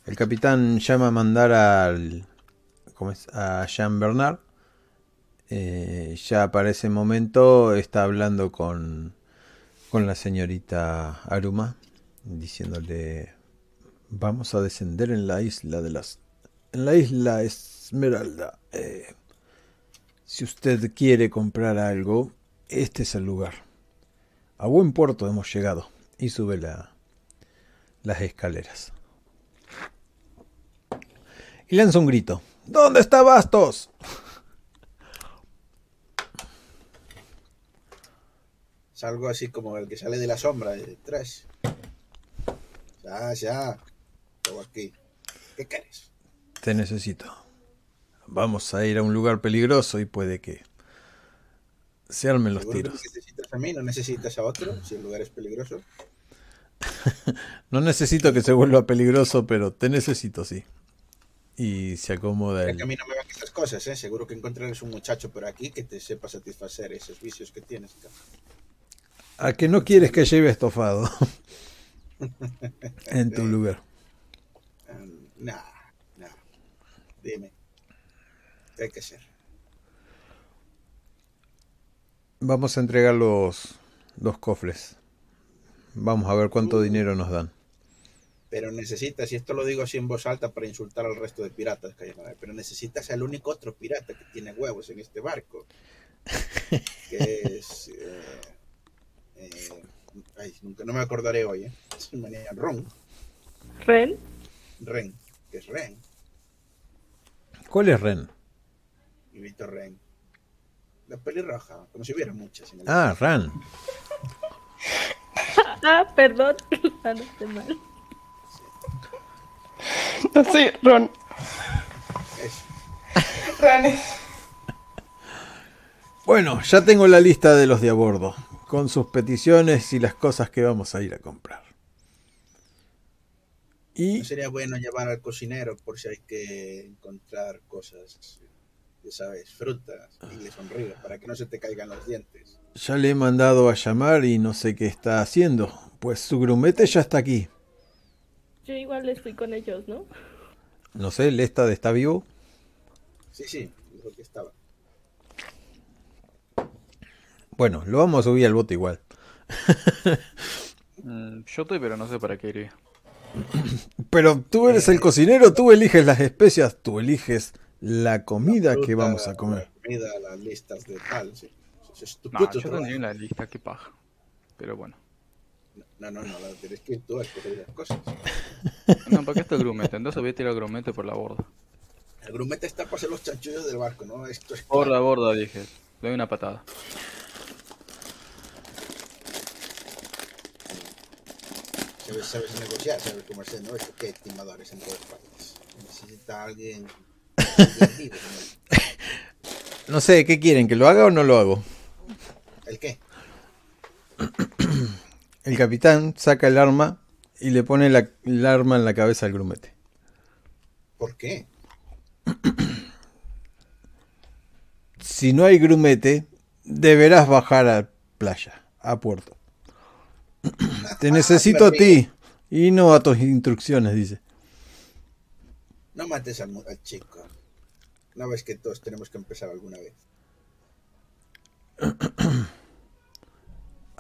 el capitán llama a mandar al, ¿cómo es? a Jean Bernard, eh, ya para ese momento está hablando con, con la señorita Aruma, diciéndole, vamos a descender en la isla de las en la isla Esmeralda. Eh, si usted quiere comprar algo, este es el lugar. A buen puerto hemos llegado. Y sube la, las escaleras. Y lanza un grito. ¿Dónde está Bastos? Es algo así como el que sale de la sombra de tres. Ya, ya. Todo aquí. ¿Qué quieres? Te necesito. Vamos a ir a un lugar peligroso y puede que se armen los ¿Seguro que tiros. necesitas a mí? ¿No necesitas a otro? Si el lugar es peligroso. No necesito que se vuelva peligroso, pero te necesito, sí. Y se acomoda el... que a mí no me van esas cosas, ¿eh? Seguro que encontrarás un muchacho por aquí que te sepa satisfacer esos vicios que tienes. ¿A que no quieres que lleve estofado? en tu lugar. Um, nah, nah. Dime. ¿Qué hay que hacer? Vamos a entregar los dos cofres. Vamos a ver cuánto dinero nos dan. Pero necesitas, y esto lo digo así en voz alta para insultar al resto de piratas que hay, ¿no? pero necesitas al único otro pirata que tiene huevos en este barco. Que es. eh, eh, ay, nunca, no me acordaré hoy, ¿eh? Es un manía, Ron. Ren, Ren. Que es Ren. ¿Cuál es Ren? Y Víctor Ren. La pelirroja, como si hubiera muchas. En el Ah, Ran. ah, perdón, Ah, no esté mal. Ron. Es- Ron es- Bueno, ya tengo la lista de los de a bordo, con sus peticiones y las cosas que vamos a ir a comprar. Y ¿No sería bueno llevar al cocinero por si hay que encontrar cosas, ya sabes, frutas y le sonríes para que no se te caigan los dientes? ya le he mandado a llamar y no sé qué está haciendo, pues su grumete ya está aquí. Yo igual les fui con ellos, ¿no? No sé, Lestad está vivo. Sí, sí, dijo que estaba. Bueno, lo vamos a subir al bote igual. Mm, yo estoy, pero no sé para qué iría. Pero tú eres el cocinero, tú eliges las especias, tú eliges la comida que Fruta, vamos a comer. La comida, las listas de tal, sí. Eso es tu No, puto yo trabajo. tendría una lista, qué paja. Pero bueno. No, no, no, la tienes que ir tú a escoger las cosas. No, ¿para qué está el grumete? Entonces voy a tirar el grumete por la borda. El grumete está para hacer los chanchullos del barco, ¿no? Esto es Por claro. la borda, dije. Le doy una patada. Sabes, sabes negociar, sabes comerse, ¿no? Esto que hay timadores en todas partes. Necesita alguien, alguien vivo, ¿no? No sé, ¿qué quieren? ¿Que lo haga o no lo hago? ¿El qué? El capitán saca el arma y le pone la, el arma en la cabeza al grumete. ¿Por qué? Si no hay grumete, deberás bajar a playa, a puerto. Te necesito a ti y no a tus instrucciones, dice. No mates al, al chico. No ves que todos tenemos que empezar alguna vez.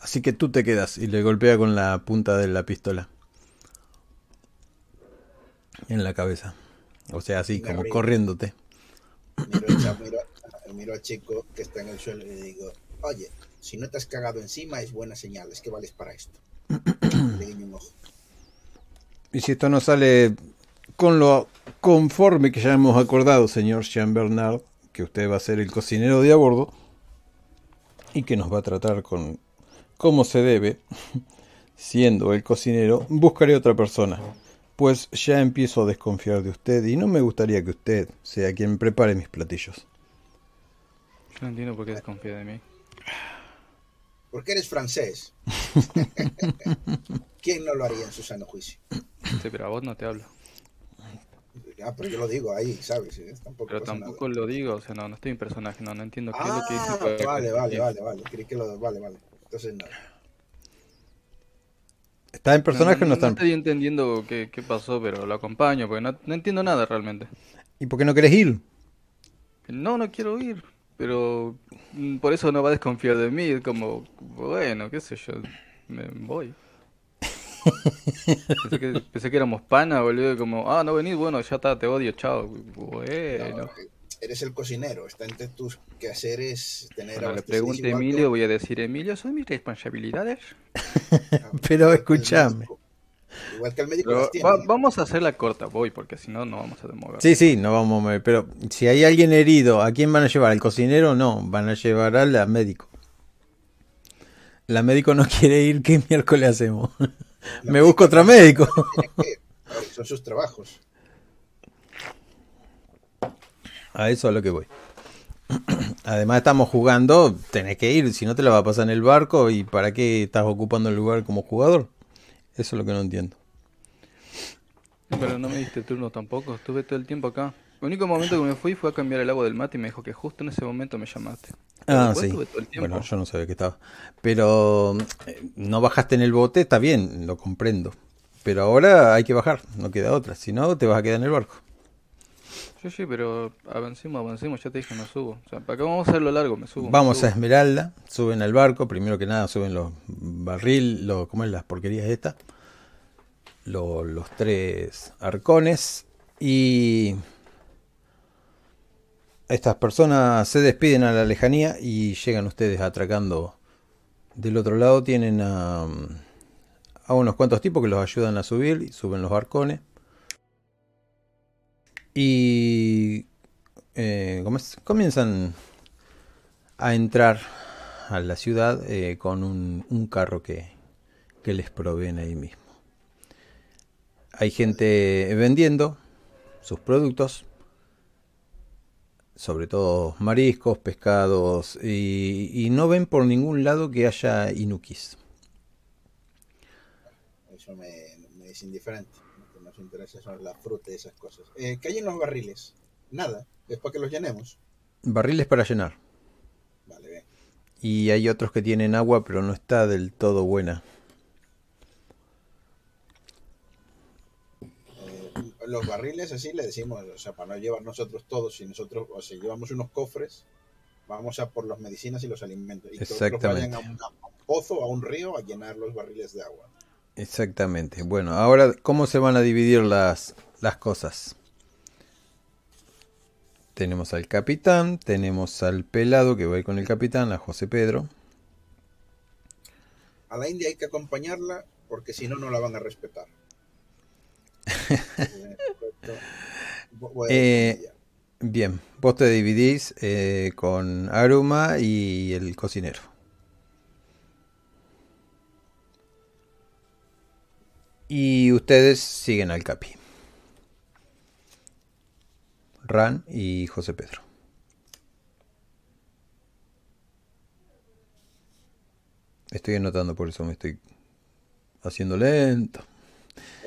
Así que tú te quedas y le golpea con la punta de la pistola en la cabeza. O sea, así como corriéndote. Miro, miro al chico que está en el suelo y le digo, oye, si no te has cagado encima es buena señal, es que vales para esto. Le guiño un ojo. Y si esto no sale con lo conforme que ya hemos acordado, señor Jean Bernard, que usted va a ser el cocinero de a bordo y que nos va a tratar con como se debe, siendo el cocinero, buscaré otra persona, pues ya empiezo a desconfiar de usted y no me gustaría que usted sea quien prepare mis platillos. Yo no entiendo por qué desconfía de mí. Porque eres francés. ¿Quién no lo haría en su sano juicio? Sí, pero a vos no te hablo. Ah, pero yo lo digo ahí, ¿sabes? Eh, Tampoco Pero tampoco nada. lo digo, o sea, no, no estoy en personaje, no, no entiendo qué es lo que dice. Ah, para que- vale, vale, vale, vale. Creí que lo... Vale, vale. Entonces nada. ¿Está en personaje o no está? en- estoy entendiendo qué, qué pasó, pero lo acompaño, porque no, no entiendo nada realmente. ¿Y por qué no querés ir? No, no quiero ir, pero mm, por eso no va a desconfiar de mí, es como, bueno, qué sé yo, me voy. Pensé que, pensé que éramos pana, boludo, como, ah, no venís, bueno, ya está, te odio, chao. Bueno. Eres el cocinero. Está entre tus quehaceres tener Cuando le pregunte a Emilio, voy a decir, Emilio, ¿son mis responsabilidades? Ah, Pero el escúchame. Igual que el médico Pero las tiene. va- ¿no? vamos a hacer la corta, voy, porque si no, no vamos a demorar. Sí, sí, no vamos a mover. Pero si hay alguien herido, ¿a quién van a llevar? ¿Al cocinero? No, van a llevar al médico. La médico no quiere ir, ¿qué miércoles hacemos? Me busco otro médico. Que Son sus trabajos. A eso a lo que voy. Además estamos jugando, tenés que ir, si no te la va a pasar en el barco y para qué estás ocupando el lugar como jugador. Eso es lo que no entiendo. Pero no me diste turno tampoco, estuve todo el tiempo acá. El único momento que me fui fue a cambiar el agua del mate y me dijo que justo en ese momento me llamaste. Pero Ah, sí. estuve todo el tiempo. Bueno, yo no sabía que estaba. Pero eh, no bajaste en el bote, está bien, lo comprendo. Pero ahora hay que bajar, no queda otra. Si no, te vas a quedar en el barco. Sí, sí, pero avancemos, avancemos, ya te dije, me subo. O sea, para acá vamos a hacerlo largo, me subo. me Vamos subo. a Esmeralda, suben al barco, primero que nada suben los barril, lo, ¿cómo es las porquerías estas? Lo- los tres arcones y estas personas se despiden a la lejanía y llegan ustedes atracando del otro lado. Tienen a, a unos cuantos tipos que los ayudan a subir y suben los arcones. Y eh, comienzan a entrar a la ciudad eh, con un, un carro que, que les proveen ahí mismo. Hay gente vendiendo sus productos, sobre todo mariscos, pescados, y, y no ven por ningún lado que haya inukis. Eso me es indiferente. Nos interesa son las frutas y esas cosas. Eh, ¿Qué hay en los barriles? Nada. Es para que los llenemos. Barriles para llenar. Vale, bien. Y hay otros que tienen agua, pero no está del todo buena. Eh, los barriles así le decimos, o sea, para no llevar nosotros todos, si nosotros, o sea, llevamos unos cofres, vamos a por las medicinas y los alimentos. Y que otros vayan a un, a un pozo, a un río, a llenar los barriles de agua. Exactamente. Bueno, ahora, ¿cómo se van a dividir las, las cosas? Tenemos al capitán, tenemos al pelado que va a ir con el capitán, a José Pedro. A la India hay que acompañarla porque si no, no la van a respetar. Eh. Bien, vos te dividís eh, con Aruma y el cocinero. Y ustedes siguen al Capi. Ran y José Pedro. Estoy anotando, por eso me estoy haciendo lento.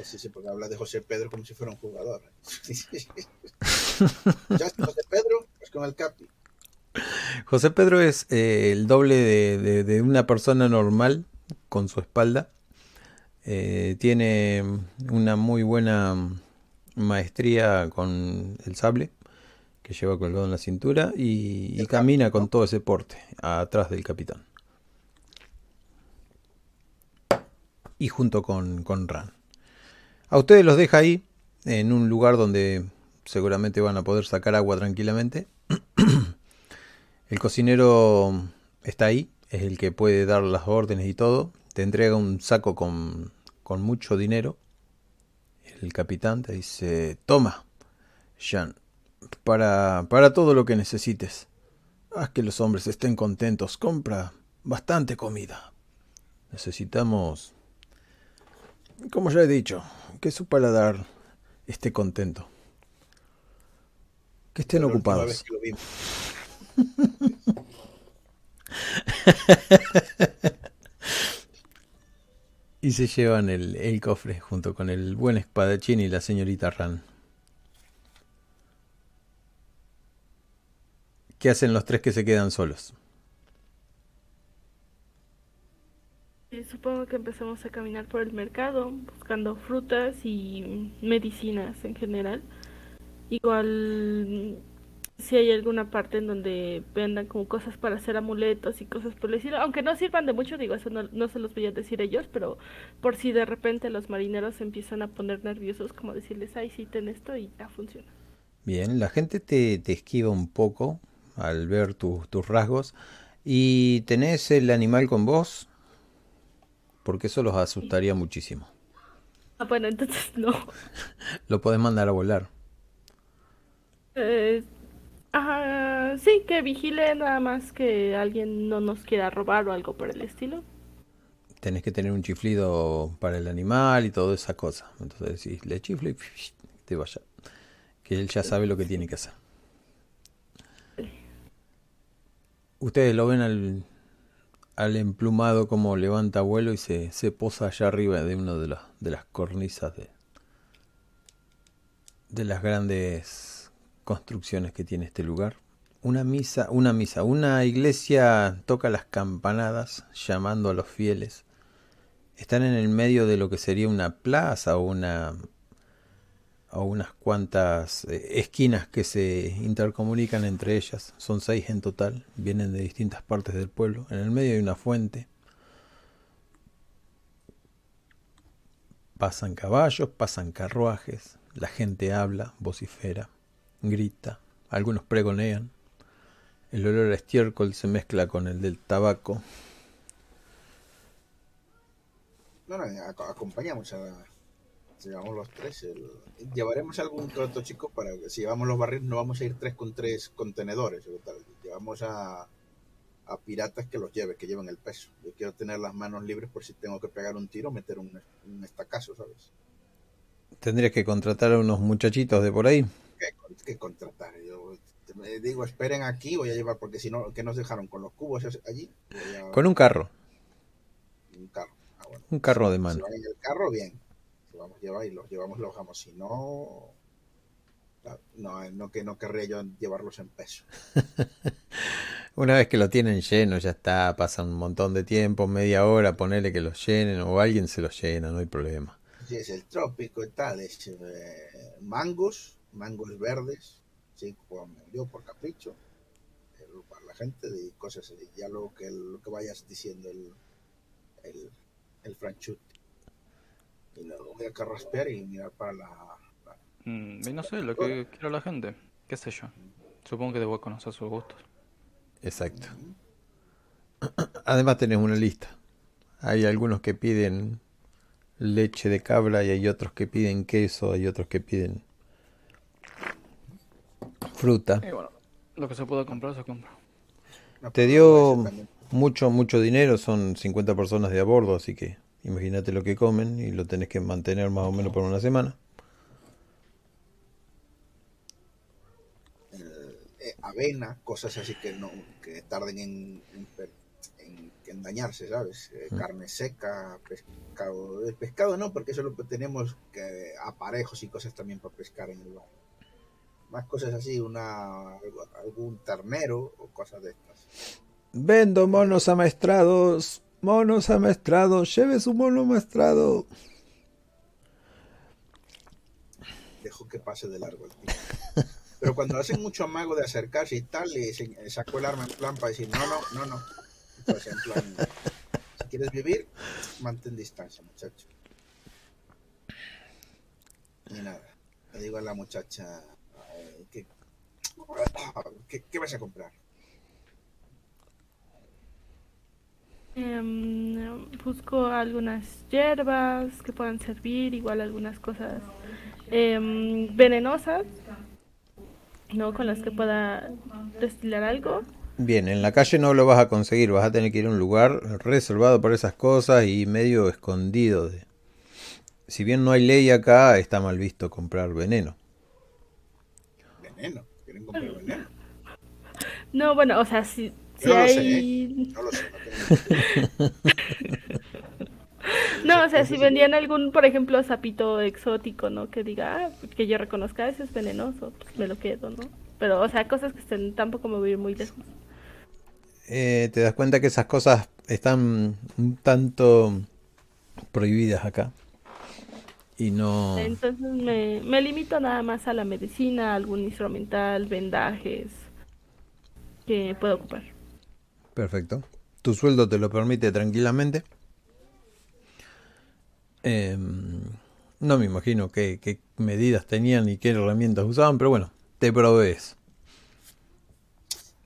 Sí, sí, porque habla de José Pedro como si fuera un jugador. ya está José Pedro, pues con el Capi. José Pedro es eh, el doble de, de- de una persona normal con su espalda. Eh, tiene una muy buena maestría con el sable que lleva colgado en la cintura y, y camina con todo ese porte atrás del capitán. Y junto con, con Ran. A ustedes los deja ahí, en un lugar donde seguramente van a poder sacar agua tranquilamente. El cocinero está ahí, es el que puede dar las órdenes y todo. Te entrega un saco con, con mucho dinero. El capitán te dice, toma, Jean, para, para todo lo que necesites. Haz que los hombres estén contentos. Compra bastante comida. Necesitamos, como ya he dicho, que su paladar esté contento. Que estén ocupados. Y se llevan el, el cofre junto con el buen espadachín y la señorita Ran. ¿Qué hacen los tres que se quedan solos? Y supongo que empezamos a caminar por el mercado buscando frutas y medicinas en general. Igual si hay alguna parte en donde vendan como cosas para hacer amuletos y cosas por el estilo, aunque no sirvan de mucho, digo, eso no, no se los voy a decir ellos, pero por si de repente los marineros se empiezan a poner nerviosos, como decirles, ay, sí, ten esto y ya funciona. Bien, la gente te, te esquiva un poco al ver tu- tus rasgos. ¿Y tenés el animal con vos? Porque eso los asustaría muchísimo. Ah, bueno, entonces no. Lo podés mandar a volar. Eh, ajá, sí, que vigile nada más que alguien no nos quiera robar o algo por el estilo. Tenés que tener un chiflido para el animal y toda esa cosa. Entonces decís, le chiflo y te vaya. Que él ya sabe lo que tiene que hacer. Ustedes lo ven al, al emplumado como levanta vuelo y se, se posa allá arriba de una de las, de las cornisas de, de las grandes construcciones que tiene este lugar. Una misa, una misa, una iglesia toca las campanadas llamando a los fieles. Están en el medio de lo que sería una plaza o una o unas cuantas eh, esquinas que se intercomunican entre ellas. Son seis en total, vienen de distintas partes del pueblo. En el medio hay una fuente. Pasan caballos, pasan carruajes, la gente habla, vocifera, grita, algunos pregonean. El olor a estiércol se mezcla con el del tabaco. No, no, ac- acompañamos a. Si llevamos los tres, el- llevaremos algún otro chico para que si llevamos los barriles no vamos a ir tres con tres contenedores o tal. Llevamos a, a piratas que los lleve, que lleven el peso. Yo quiero tener las manos libres por si tengo que pegar un tiro o meter un, un estacazo, ¿sabes? Tendrías que contratar a unos muchachitos de por ahí. ¿Qué, qué contratar? Yo te- digo, esperen aquí, voy a llevar, porque si no, ¿qué nos dejaron con los cubos allí? A- Con un carro. un carro. Ah, bueno. Un carro de Si mano. van en el carro, bien. Si vamos a llevar y los llevamos, los bajamos. Si no, no, no, que no querría yo llevarlos en peso. Una vez que lo tienen lleno, ya está, pasa un montón de tiempo, media hora, ponerle que los llenen o alguien se los llena, no hay problema. Sí, es el trópico y tal, es eh, mangos, mangos verdes, sí, como yo por capricho, eh, para la gente y cosas así. Ya lo que, lo que vayas diciendo el, el, el franchute. Y lo voy a carraspear y mirar para la, la- Mm, y no sé, lo que quiera la gente. ¿Qué sé yo? Supongo que debo conocer sus gustos. Exacto. Además tenés una lista. Hay algunos que piden leche de cabra y hay otros que piden queso, hay otros que piden fruta. Y bueno, lo que se pueda comprar se compra. Te dio mucho, mucho dinero, son 50 personas de a bordo, así que imagínate lo que comen y lo tenés que mantener más o menos por una semana. eh, avena, cosas así que no que tarden en, en, per- en- en dañarse, ¿sabes? Eh, Carne seca, pescado. El pescado no, porque eso lo que tenemos que aparejos y cosas también para pescar en el bar. Más cosas así, una algún ternero o cosas de estas. Vendo monos amaestrados, monos amaestrados, lleve su mono amaestrado. Dejo que pase de largo el tiempo. Pero cuando hacen mucho amago de acercarse y tal, le se- sacó el arma en plan para decir, no, no, no, no. Entonces, en plan, si quieres vivir, mantén distancia, muchacho. Y nada, le digo a la muchacha, eh, ¿qué, qué vas a comprar? Em, busco algunas hierbas que puedan servir, igual algunas cosas em, venenosas, ¿no? Con las que pueda destilar algo. Bien, en la calle no lo vas a conseguir, vas a tener que ir a un lugar reservado para esas cosas y medio escondido. De... Si bien no hay ley acá, está mal visto comprar veneno. Veneno. No, bueno, o sea, si, si lo sé, hay... No lo sé, no tengo No, o sea, si vendían algún, por ejemplo, sapito exótico, ¿no? Que diga, ah, que yo reconozca, ese es venenoso, pues me lo quedo, ¿no? Pero, o sea, cosas que estén tampoco me voy a ir muy lejos. Eh, te das cuenta que esas cosas están un tanto prohibidas acá. Y no... Entonces me, me limito nada más a la medicina, algún instrumental, vendajes que puedo ocupar. Perfecto. Tu sueldo te lo permite tranquilamente. Em, no me imagino qué, qué medidas tenían y qué herramientas usaban, pero bueno, te provees.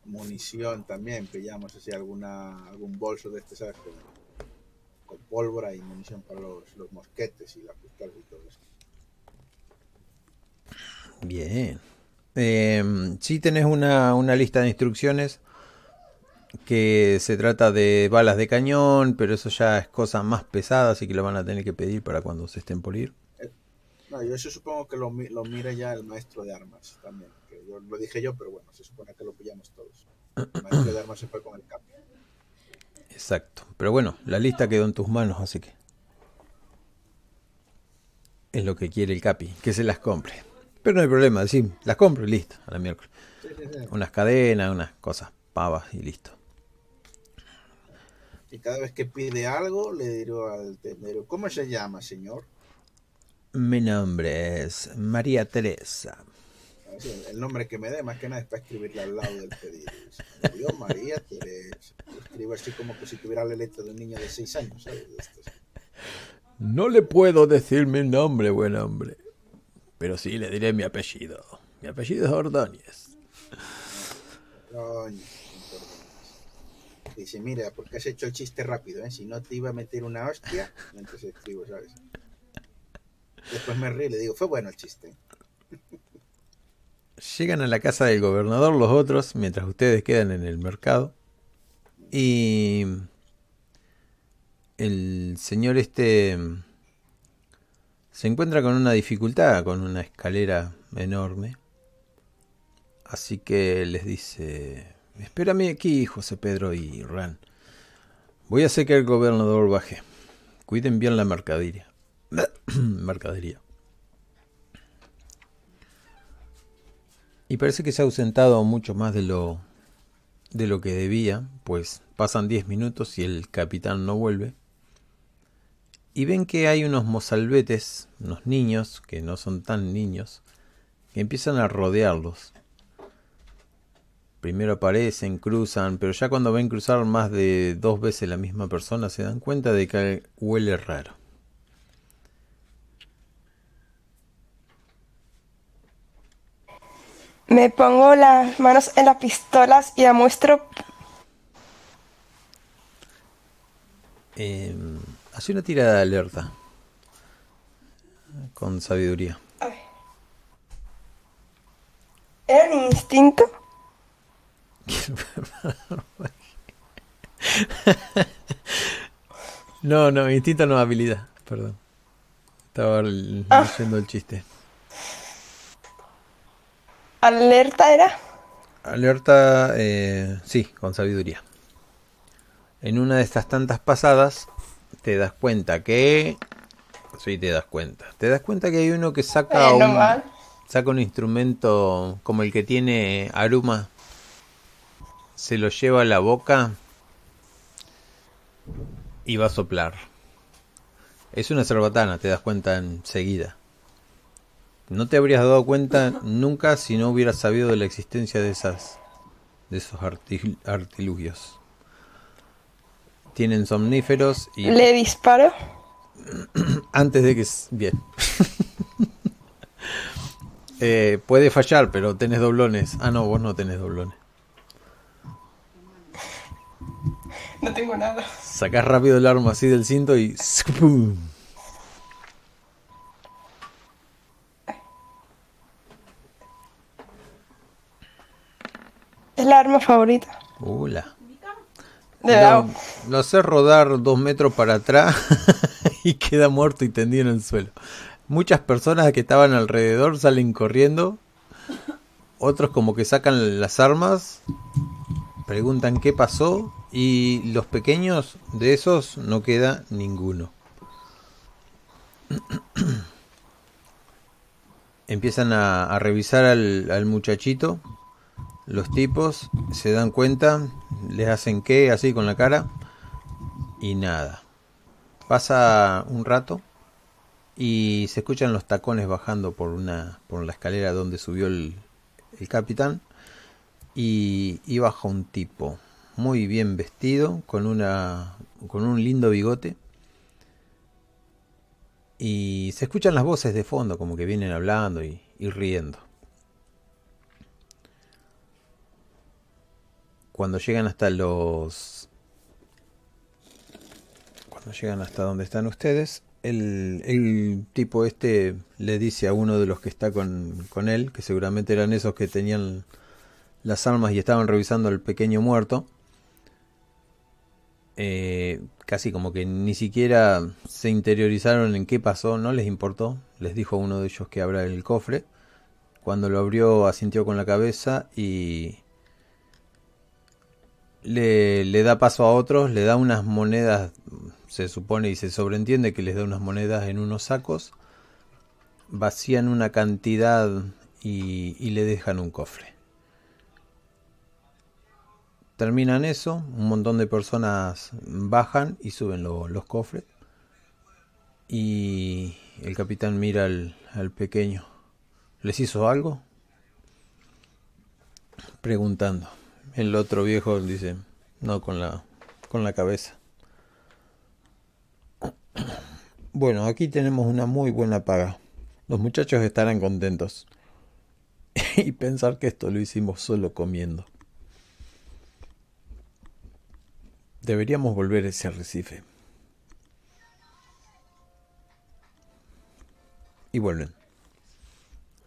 munición también, pillamos así alguna, algún bolso de este, ¿sabes? Con, pólvora y munición para los, los mosquetes y la pistola y todo eso. Bien. Em, sí tenés una, una lista de instrucciones que se trata de balas de cañón, pero eso ya es cosa más pesada, así que lo van a tener que pedir para cuando se estén por ir. No, yo eso supongo que lo, lo mira ya el maestro de armas también. Que yo, lo dije yo, pero bueno, se supone que lo pillamos todos. El maestro de armas se fue con el cambio. Exacto. Pero bueno, la lista quedó en tus manos, así que es lo que quiere el Capi, que se las compre. Pero no hay problema, sí, las compro y listo, a la miércoles. Unas cadenas, unas cosas pavas y listo. Y cada vez que pide algo, le digo al tendero, ¿cómo se llama, señor? Mi nombre es María Teresa. El- nombre que me dé, más que nada, es para escribirle al lado del pedido. Yo, María Teresa. Lo escribo así como que si tuviera la letra de un niño de 6 años. No le puedo decir mi nombre, buen hombre. Pero sí le diré mi apellido. Mi apellido es Ordóñez. Importante. Dice, mira, porque has hecho el chiste rápido, ¿eh? Si no te iba a meter una hostia, mientras escribo, ¿sabes? Después me río y le digo, fue bueno el chiste. Llegan a la casa del gobernador los otros, mientras ustedes quedan en el mercado. Y el señor este Se encuentra con una dificultad, con una escalera enorme. Así que les dice, espérame aquí, José Pedro y Ran. Voy a hacer que el gobernador baje. Cuiden bien la mercadería. mercadería. Y parece que se ha ausentado mucho más de lo de lo que debía, pues pasan 10 minutos y el capitán no vuelve. Y ven que hay unos mozalbetes, unos niños, que no son tan niños, que empiezan a rodearlos. Primero aparecen, cruzan, pero ya cuando ven cruzar más de dos veces la misma persona se dan cuenta de que huele raro. Me pongo las manos en las pistolas y la muestro. Eh, hace una tirada de alerta. Con sabiduría. ¿Era un instinto? no, no, instinto no habilidad, perdón. Estaba leyendo el chiste. ¿Alerta era? Alerta, eh, sí, con sabiduría. En una de estas tantas pasadas te das cuenta que... Sí, te das cuenta. Te das cuenta que hay uno que saca, Eh, no un, mal. saca un instrumento como el que tiene Aruma. Se lo lleva a la boca y va a soplar. Es una cerbatana, te das cuenta enseguida. No te habrías dado cuenta nunca si no hubieras sabido de la existencia de esas de esos artil- artilugios. Tienen somníferos y Le disparo. antes de que bien. Eh, puede fallar, pero tenés doblones. Ah, no, vos no tenés doblones. No tengo nada. Sacás rápido el arma así del cinto y ¡pum! Es la arma favorita. Hola. De Lo, lo hace rodar dos metros para atrás y queda muerto y tendido en el suelo. Muchas personas que estaban alrededor salen corriendo. Otros como que sacan las armas, preguntan qué pasó y los pequeños de esos no queda ninguno. Empiezan a, a revisar al, al muchachito los tipos se dan cuenta, les hacen qué así con la cara y nada. Pasa un rato y se escuchan los tacones bajando por una por la escalera donde subió el, el capitán y, baja un tipo muy bien vestido con una con un lindo bigote y se escuchan las voces de fondo como que vienen hablando y riendo. Cuando llegan hasta los cuando llegan hasta donde están ustedes el, tipo este le dice a uno de los que está con, con él que seguramente eran esos que tenían las armas y estaban revisando al pequeño muerto eh, casi como que ni siquiera se interiorizaron en qué pasó no les importó les dijo a uno de ellos que abra el cofre cuando lo abrió asintió con la cabeza y le, da paso a otros, le da unas monedas, se supone y se sobreentiende que les da unas monedas en unos sacos, vacían una cantidad y, le dejan un cofre. Terminan eso, un montón de personas bajan y suben lo- los cofres. Y el capitán mira al pequeño. ¿Les hizo algo? Preguntando. El otro viejo dice, no, con la, con la cabeza. Bueno, aquí tenemos una muy buena paga. Los muchachos estarán contentos. y pensar que esto lo hicimos solo comiendo. Deberíamos volver a ese arrecife. Y vuelven.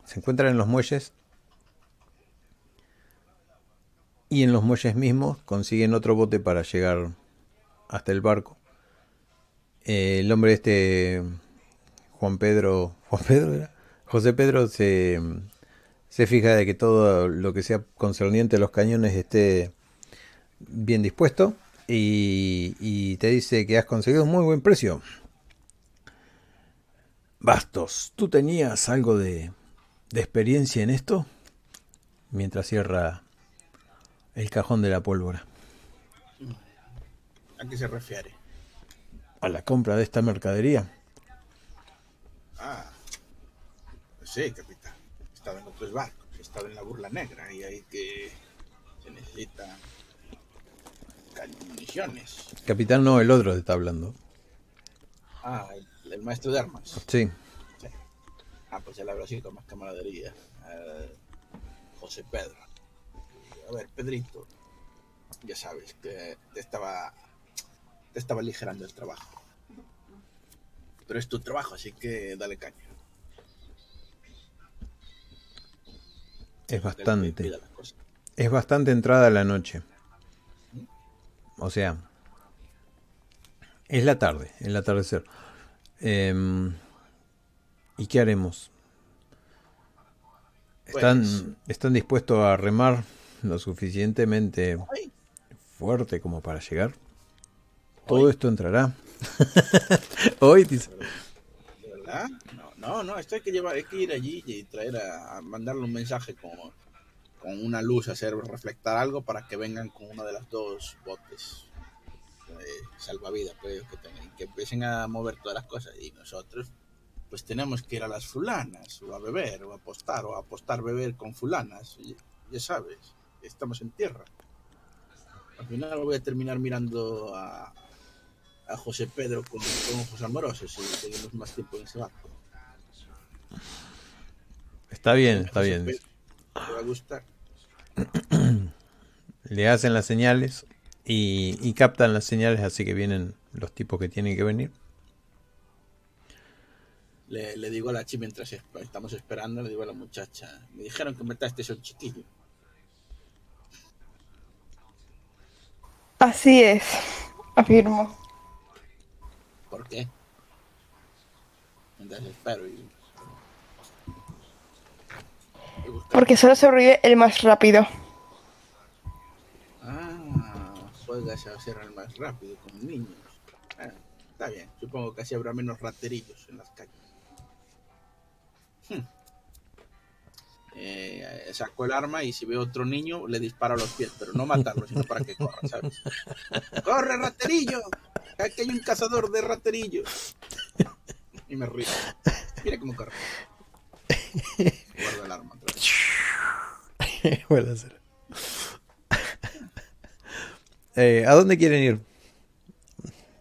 Se encuentran en los muelles y en los muelles mismos consiguen otro bote para llegar hasta el barco. Eh, el hombre este, Juan Pedro, Juan Pedro José Pedro se, se fija de que todo lo que sea concerniente a los cañones esté bien dispuesto y, y te dice que has conseguido un muy buen precio. Bastos, ¿tú tenías algo de, de experiencia en esto? Mientras cierra el cajón de la pólvora. ¿A qué se refiere? A la compra de esta mercadería. Ah, sí, capitán. He estado en otros barcos, he estado en la burla negra y ahí que se necesitan municiones. Capitán, no, el otro te está hablando. Ah, el, el maestro de armas. Sí. Sí. Ah, pues él habla así con más camaradería. Eh, José Pedro. A ver, Pedrito, ya sabes que te estaba, te estaba aligerando el trabajo. Pero es tu trabajo, así que dale caña. Es bastante. Es bastante entrada la noche. O sea, es la tarde, el atardecer. Em, ¿Y qué haremos? ¿Están, Pues- ¿Están dispuestos a remar lo suficientemente fuerte como para llegar? Todo esto entrará. Hoy dice. ¿De verdad? No, no, no, esto hay que llevar, hay que ir allí y traer a, a mandarle un mensaje con, con una luz, hacer reflectar algo para que vengan con una de las dos botes eh, salvavidas pues, que, tengan, que empiecen a mover todas las cosas y nosotros pues tenemos que ir a las fulanas o a beber o a apostar o a apostar beber con fulanas, ya sabes, estamos en tierra. Al final voy a terminar mirando a, a José Pedro con, con ojos amorosos y seguimos más tiempo en ese barco. Está bien, está bien. Pedro, ¿Te va a gustar? Le hacen las señales y, y captan las señales, así que vienen los tipos que tienen que venir. Le, le digo a la chi mientras estamos esperando, le digo a la muchacha, me dijeron que mataste a un chiquillo. Así es, afirmo. ¿Por qué? Mientras espero y... Porque solo sobrevive el más rápido. Ah, juegas a ser el más rápido con niños. Ah, está bien, supongo que así habrá menos raterillos en las calles. Hmm. Eh, saco el arma y si veo otro niño le disparo a los pies, pero no matarlo, sino para que corra, ¿sabes? ¡Corre, raterillo! Aquí hay un cazador de raterillos. Y me río. Mira cómo corre. Guardo el arma. Vuelve a hacer. Eh, ¿A dónde quieren ir?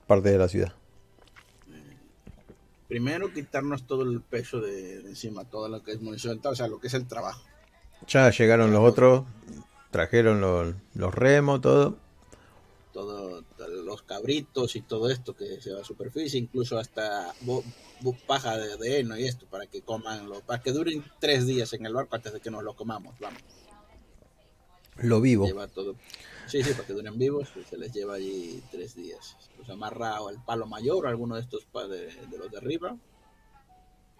Parte de la ciudad. Primero quitarnos todo el peso de, de encima, todo lo que es munición, o sea, lo que es el trabajo. Ya llegaron los otros, trajeron los, los remos, todo. Todo, los cabritos y todo esto que se va a superficie, incluso hasta bo- bo- paja de, de heno y esto, para que coman, lo, para que duren tres días en el barco antes de que nos lo comamos, vamos. Lo vivo. Lleva todo. Sí, sí, para que duren vivos, pues, se les lleva allí tres días. Pues amarra o el palo mayor o alguno de estos de, de los de arriba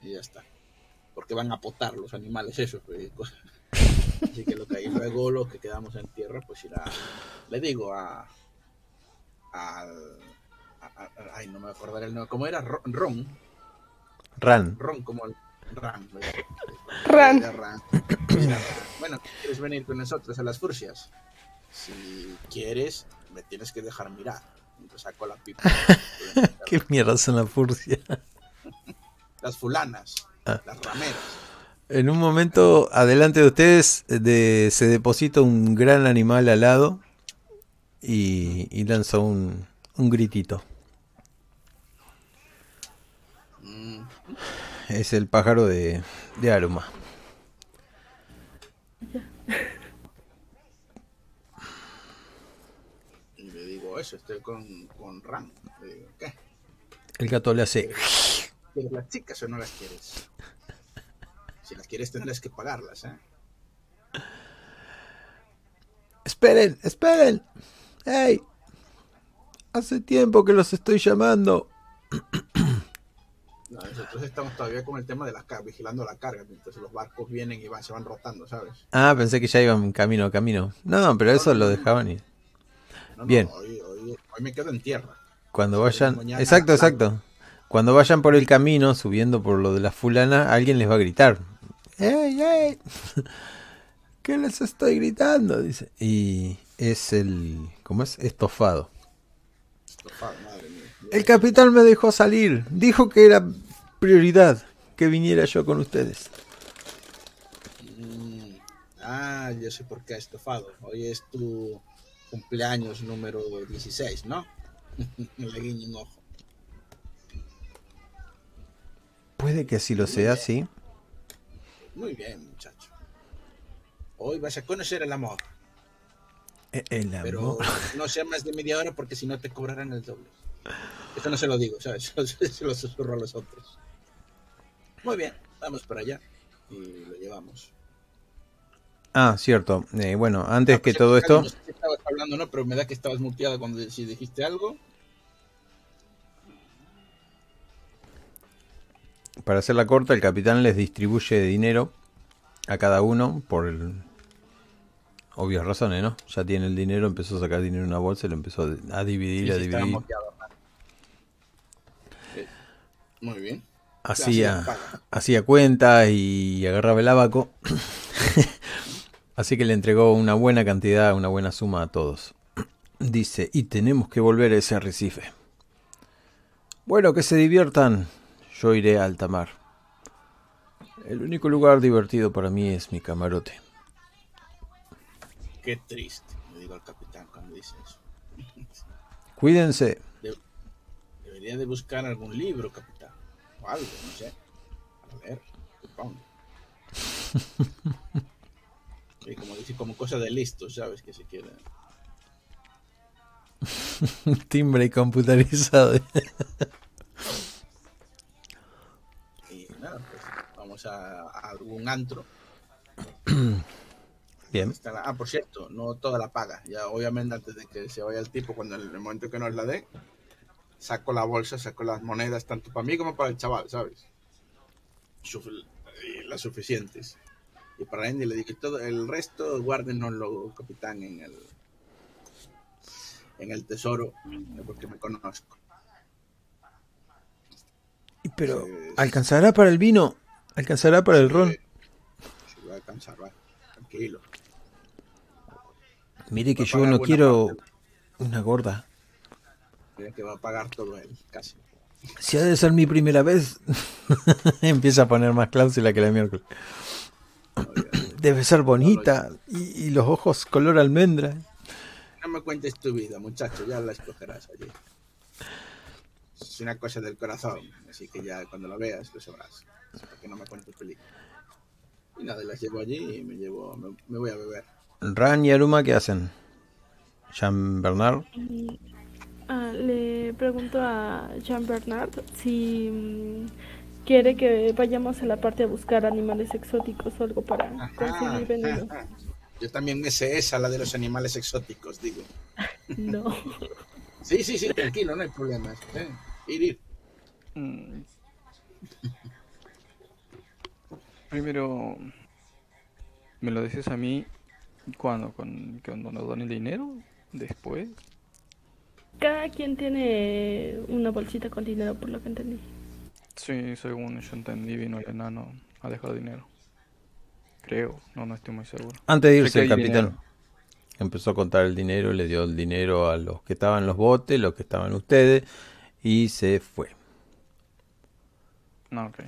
y ya está. Porque van a potar los animales esos. pues, Así que lo que hay luego, lo que quedamos en tierra, pues irá, le digo a, al, a- a- ay, no me acordaré el nombre, ¿cómo era? Ron, Ron, Ran. Ron como el Ran. Ran. Ran. Bueno, ¿quieres venir con nosotros a las furcias? Si quieres, me tienes que dejar mirar. Entonces saco la pipa. ¿Qué mierda son la furcia? Las fulanas, Ah. las rameras. En un momento, adelante de ustedes, de- se deposita un gran animal al lado y, y lanza un, un gritito. Es el pájaro de, de Aruma. y le digo eso, estoy con, con Ran. Le digo, ¿qué? El gato le hace... ¿Quieres las chicas o no las quieres? Si las quieres tendrás que pagarlas, ¿eh? Esperen, esperen. ¡Hey! Hace tiempo que los estoy llamando. No, nosotros estamos todavía con el tema de la carga, vigilando la carga, mientras los barcos vienen y van, se van rotando, ¿sabes? Ah, pensé que ya iban camino a camino. No, pero eso lo dejaban y... No, no, Bien. hoy, hoy- hoy me quedo en tierra. Cuando vayan... mañana Exacto, exacto. Cuando vayan por el camino, subiendo por lo de la fulana, alguien les va a gritar. ¡Ey, ey! ¿Qué les estoy gritando? Dice. Y es el... ¿Cómo es? Estofado. Estofado, madre. El capitán me dejó salir. Dijo que era prioridad que viniera yo con ustedes. Mm, Ah, yo sé por qué estofado. Hoy es tu cumpleaños número 16, ¿no? Le guiño un ojo. Puede que así lo sea, sí. Muy bien, muchacho. Hoy vas a conocer el amor, E- El pero amor. no sea más de media hora porque si no te cobrarán el doble. Eso no se lo digo, ¿sabes? Se lo susurro a los otros. Muy bien, vamos para allá y lo llevamos. Ah, cierto. Eh, bueno, antes Ah, que todo esto... No sé si estabas hablando, ¿no? Pero me da que estabas muteado cuando si dijiste algo. Para hacerla corta, el capitán les distribuye dinero a cada uno por el... obvias razones, ¿no? Ya tiene el dinero, empezó a sacar dinero en una bolsa y lo empezó a dividir, Sí, a dividir. muteado. Muy bien. Hacía, hacía cuentas y agarraba el abaco. Así que le entregó una buena cantidad, una buena suma a todos. Dice, y tenemos que volver a ese arrecife. Bueno, que se diviertan. Yo iré a alta mar. El único lugar divertido para mí es mi camarote. Qué triste, le digo al capitán cuando dice eso. Cuídense. Debería de buscar algún libro, capitán. O algo, no sé. Para leer, supongo. Y como dice, como cosa de listo, ¿sabes? Que se quiere. Timbre computarizado. Y nada, pues vamos a, a algún antro. Bien. La- Ah, por cierto, no toda la paga. Ya, obviamente, antes de que se vaya el tipo, cuando en el momento que nos la dé, saco la bolsa, saco las monedas, tanto para mí como para el chaval, ¿sabes? Las suficientes. Y para Andy le dije, todo el resto, guárdenoslo, capitán, en el en el tesoro, porque me conozco. Pero. ¿alcanzará para el vino? ¿Alcanzará para el ron? Si va a alcanzar, va, tranquilo. Mire que yo no quiero parte. una gorda. Que va a pagar todo él, casi. Si ha de ser mi primera vez, empieza a poner más cláusula que la miércoles. Debe ser bonita y, y los ojos color almendra. No me cuentes tu vida, muchacho, ya la escogerás allí. Es una cosa del corazón, así que ya cuando la veas lo sabrás. Para que no me cuentes películas. Y nada, las llevo allí y me llevo, me, me voy a beber. Ran y Aruma, ¿qué hacen? Jean Bernard. Ah, le pregunto a Jean Bernard si mm, quiere que vayamos a la parte a buscar animales exóticos o algo para conseguir veneno. ajá. Yo también me sé esa, la de los animales exóticos, digo. No. Sí, sí, sí, tranquilo, no hay problemas. ¿eh? Ir, ir. Mm. Primero, ¿me lo dices a mí cuando? ¿Con, cuando nos dan el dinero? ¿Después? Cada quien tiene una bolsita con dinero, por lo que entendí. Sí, según yo entendí, vino el enano a dejar dinero. Creo, no, no estoy muy seguro. Antes de irse, el capitán dinero. empezó a contar el dinero, le dio el dinero a los que estaban en los botes, los que estaban ustedes, y se fue. No, ok.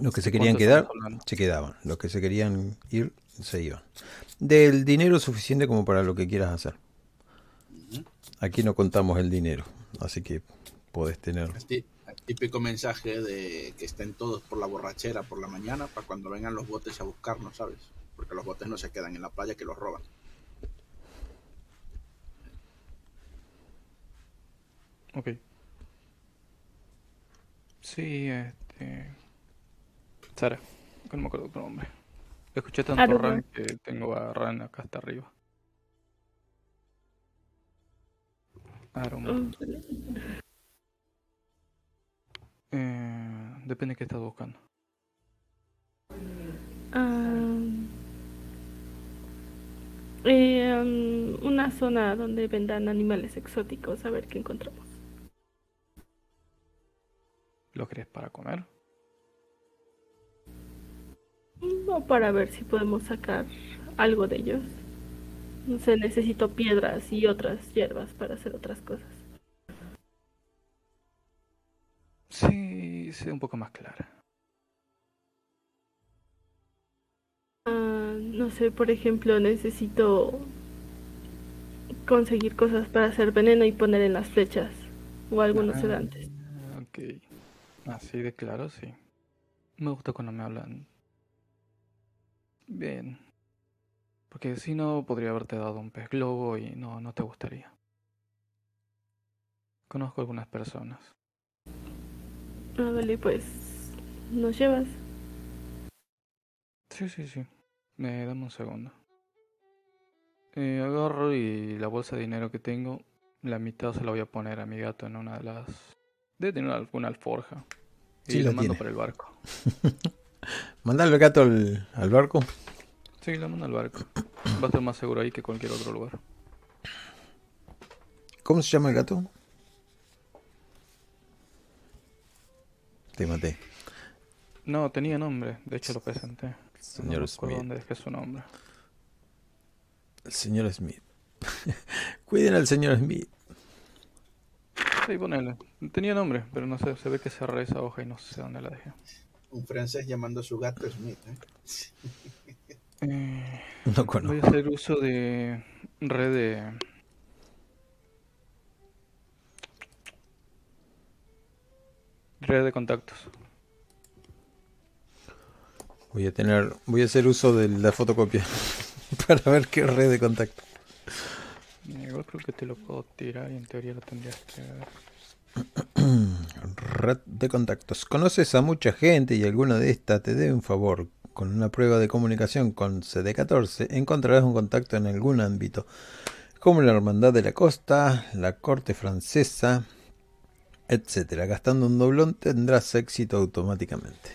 Los que se ¿De querían quedar, se quedaban. Los que se querían ir, se iban. Del dinero suficiente como para lo que quieras hacer. Aquí no contamos el dinero, así que podés tener. El tí- el típico mensaje de que estén todos por la borrachera por la mañana para cuando vengan los botes a buscarnos, ¿sabes? Porque los botes no se quedan en la playa que los roban. Ok. Sí, este... Sara, que no me acuerdo tu nombre. Escuché tanto Aruma. Ran que tengo a Ran acá hasta arriba. Aruma. Mm, Eh, depende de qué estás buscando. Ah, eh, um, una zona donde vendan animales exóticos, a ver qué encontramos. ¿Lo crees para comer? O para ver si podemos sacar algo de ellos. No sé, necesito piedras y otras hierbas para hacer otras cosas. Sí, sé un poco más clara. Ah, no sé, por ejemplo, necesito conseguir cosas para hacer veneno y poner en las flechas o algunos Ah, sedantes. Ok. Así de claro, sí. Me gusta cuando me hablan. Bien. Porque si no, podría haberte dado un pez globo y no, no te gustaría. Conozco algunas personas. Ah, vale, pues nos llevas. Sí, sí, sí. Me dame un segundo. Eh, agarro y la bolsa de dinero que tengo, la mitad se la voy a poner a mi gato en una de las... Debe tener alguna alforja. Y Sí, lo la mando tiene. por el barco. Mandar el gato al, al barco. Sí, lo mando al barco. Va a estar más seguro ahí que cualquier otro lugar. ¿Cómo se llama el gato? Te maté. No, tenía nombre. De hecho lo presenté. Señor no Smith. dónde dejé su nombre. El señor Smith. Cuiden al señor Smith. Sí, ponele. Tenía nombre, pero no sé. Se ve que cerré esa hoja y no sé dónde la dejé. Un francés llamando a su gato Smith. ¿eh? Eh, No voy a conozco. hacer uso de red de... Red de contactos. Voy a tener, voy a hacer uso de la fotocopia para ver qué red de contacto. Igual creo que te lo puedo tirar y en teoría lo tendrías que ver. Red de contactos. Conoces a mucha gente y alguna de estas te debe un favor. Con una prueba de comunicación con CD14 encontrarás un contacto en algún ámbito, como la Hermandad de la Costa, la Corte Francesa, etcétera. Gastando un doblón tendrás éxito automáticamente.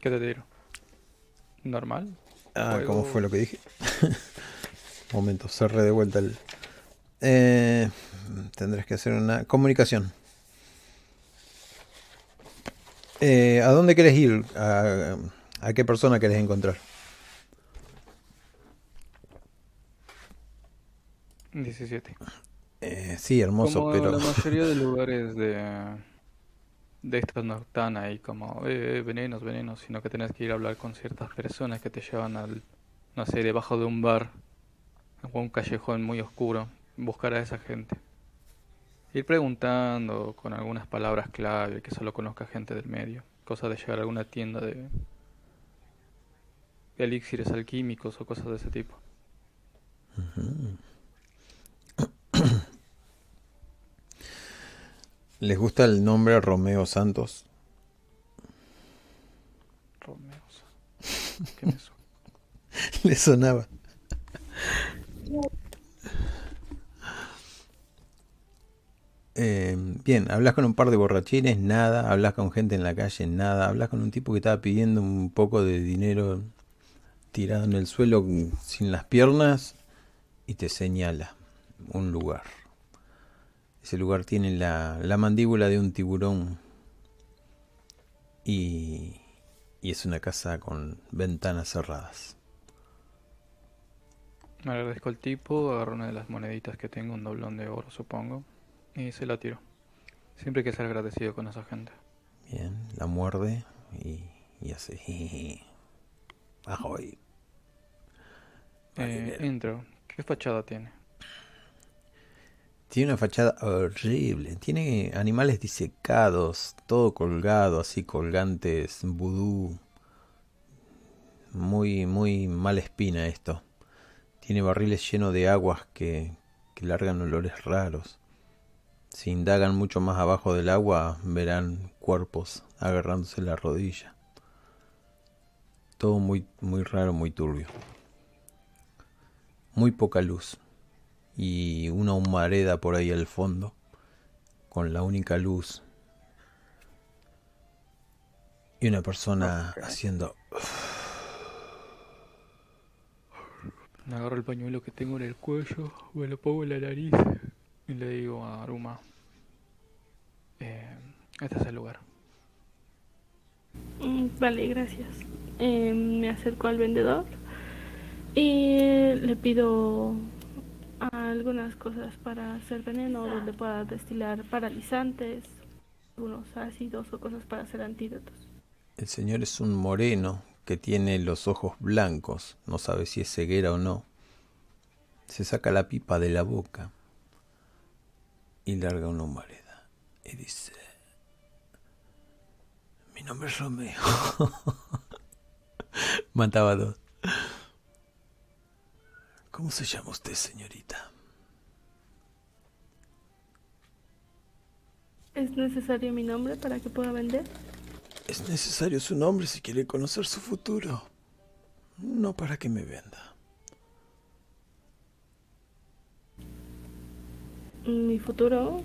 ¿Qué te tiro? ¿Normal? Ah. ¿cómo fue lo que dije? Momento, cerré de vuelta el... Eh, tendrás que hacer una comunicación. Eh, ¿A dónde querés ir? ¿A, a qué persona querés encontrar? 17. Eh, sí, hermoso, como pero... la mayoría de lugares de, de estas no están ahí como eh, eh, venenos, venenos, sino que tenés que ir a hablar con ciertas personas que te llevan al, no sé, debajo de un bar o un callejón muy oscuro, buscar a esa gente. Ir preguntando con algunas palabras clave que solo conozca gente del medio, cosa de llegar a alguna tienda de elixires alquímicos o cosas de ese tipo. ¿Les gusta el nombre Romeo Santos? Romeo, ¿qué me suena? Le sonaba. Eh, bien, hablas con un par de borrachines, nada. Hablas con gente en la calle, nada. Hablas con un tipo que estaba pidiendo un poco de dinero tirado en el suelo sin las piernas y te señala un lugar. Ese lugar tiene la, la mandíbula de un tiburón y, y es una casa con ventanas cerradas. Me agradezco al tipo, agarro una de las moneditas que tengo, un doblón de oro supongo, y se la tiro. Siempre hay que ser agradecido con esa gente. Bien, la muerde y, y hace. Ahoy. Eh, entro. ¿Qué fachada tiene? Tiene una fachada horrible. Tiene animales disecados, todo colgado, así colgantes, vudú. Muy, muy mala espina esto. Tiene barriles llenos de aguas que, que largan olores raros. Si indagan mucho más abajo del agua, verán cuerpos agarrándose la rodilla. Todo muy, muy raro, muy turbio. Muy poca luz. Y una humareda por ahí al fondo. con la única luz y una persona haciendo Me agarro el pañuelo que tengo en el cuello, me lo pongo en la nariz y le digo a Aruma, eh, este es el lugar. Mm, Vale, gracias. Eh, me acerco al vendedor y le pido algunas cosas para hacer veneno, donde pueda destilar paralizantes, algunos ácidos o cosas para hacer antídotos. El señor es un moreno que tiene los ojos blancos, no sabe si es ceguera o no. Se saca la pipa de la boca y larga una moneda y dice, mi nombre es Romeo. Mataba dos. ¿Cómo se llama usted, señorita? ¿Es necesario mi nombre para que pueda vender? Es necesario su nombre si quiere conocer su futuro. No para que me venda. Mi futuro.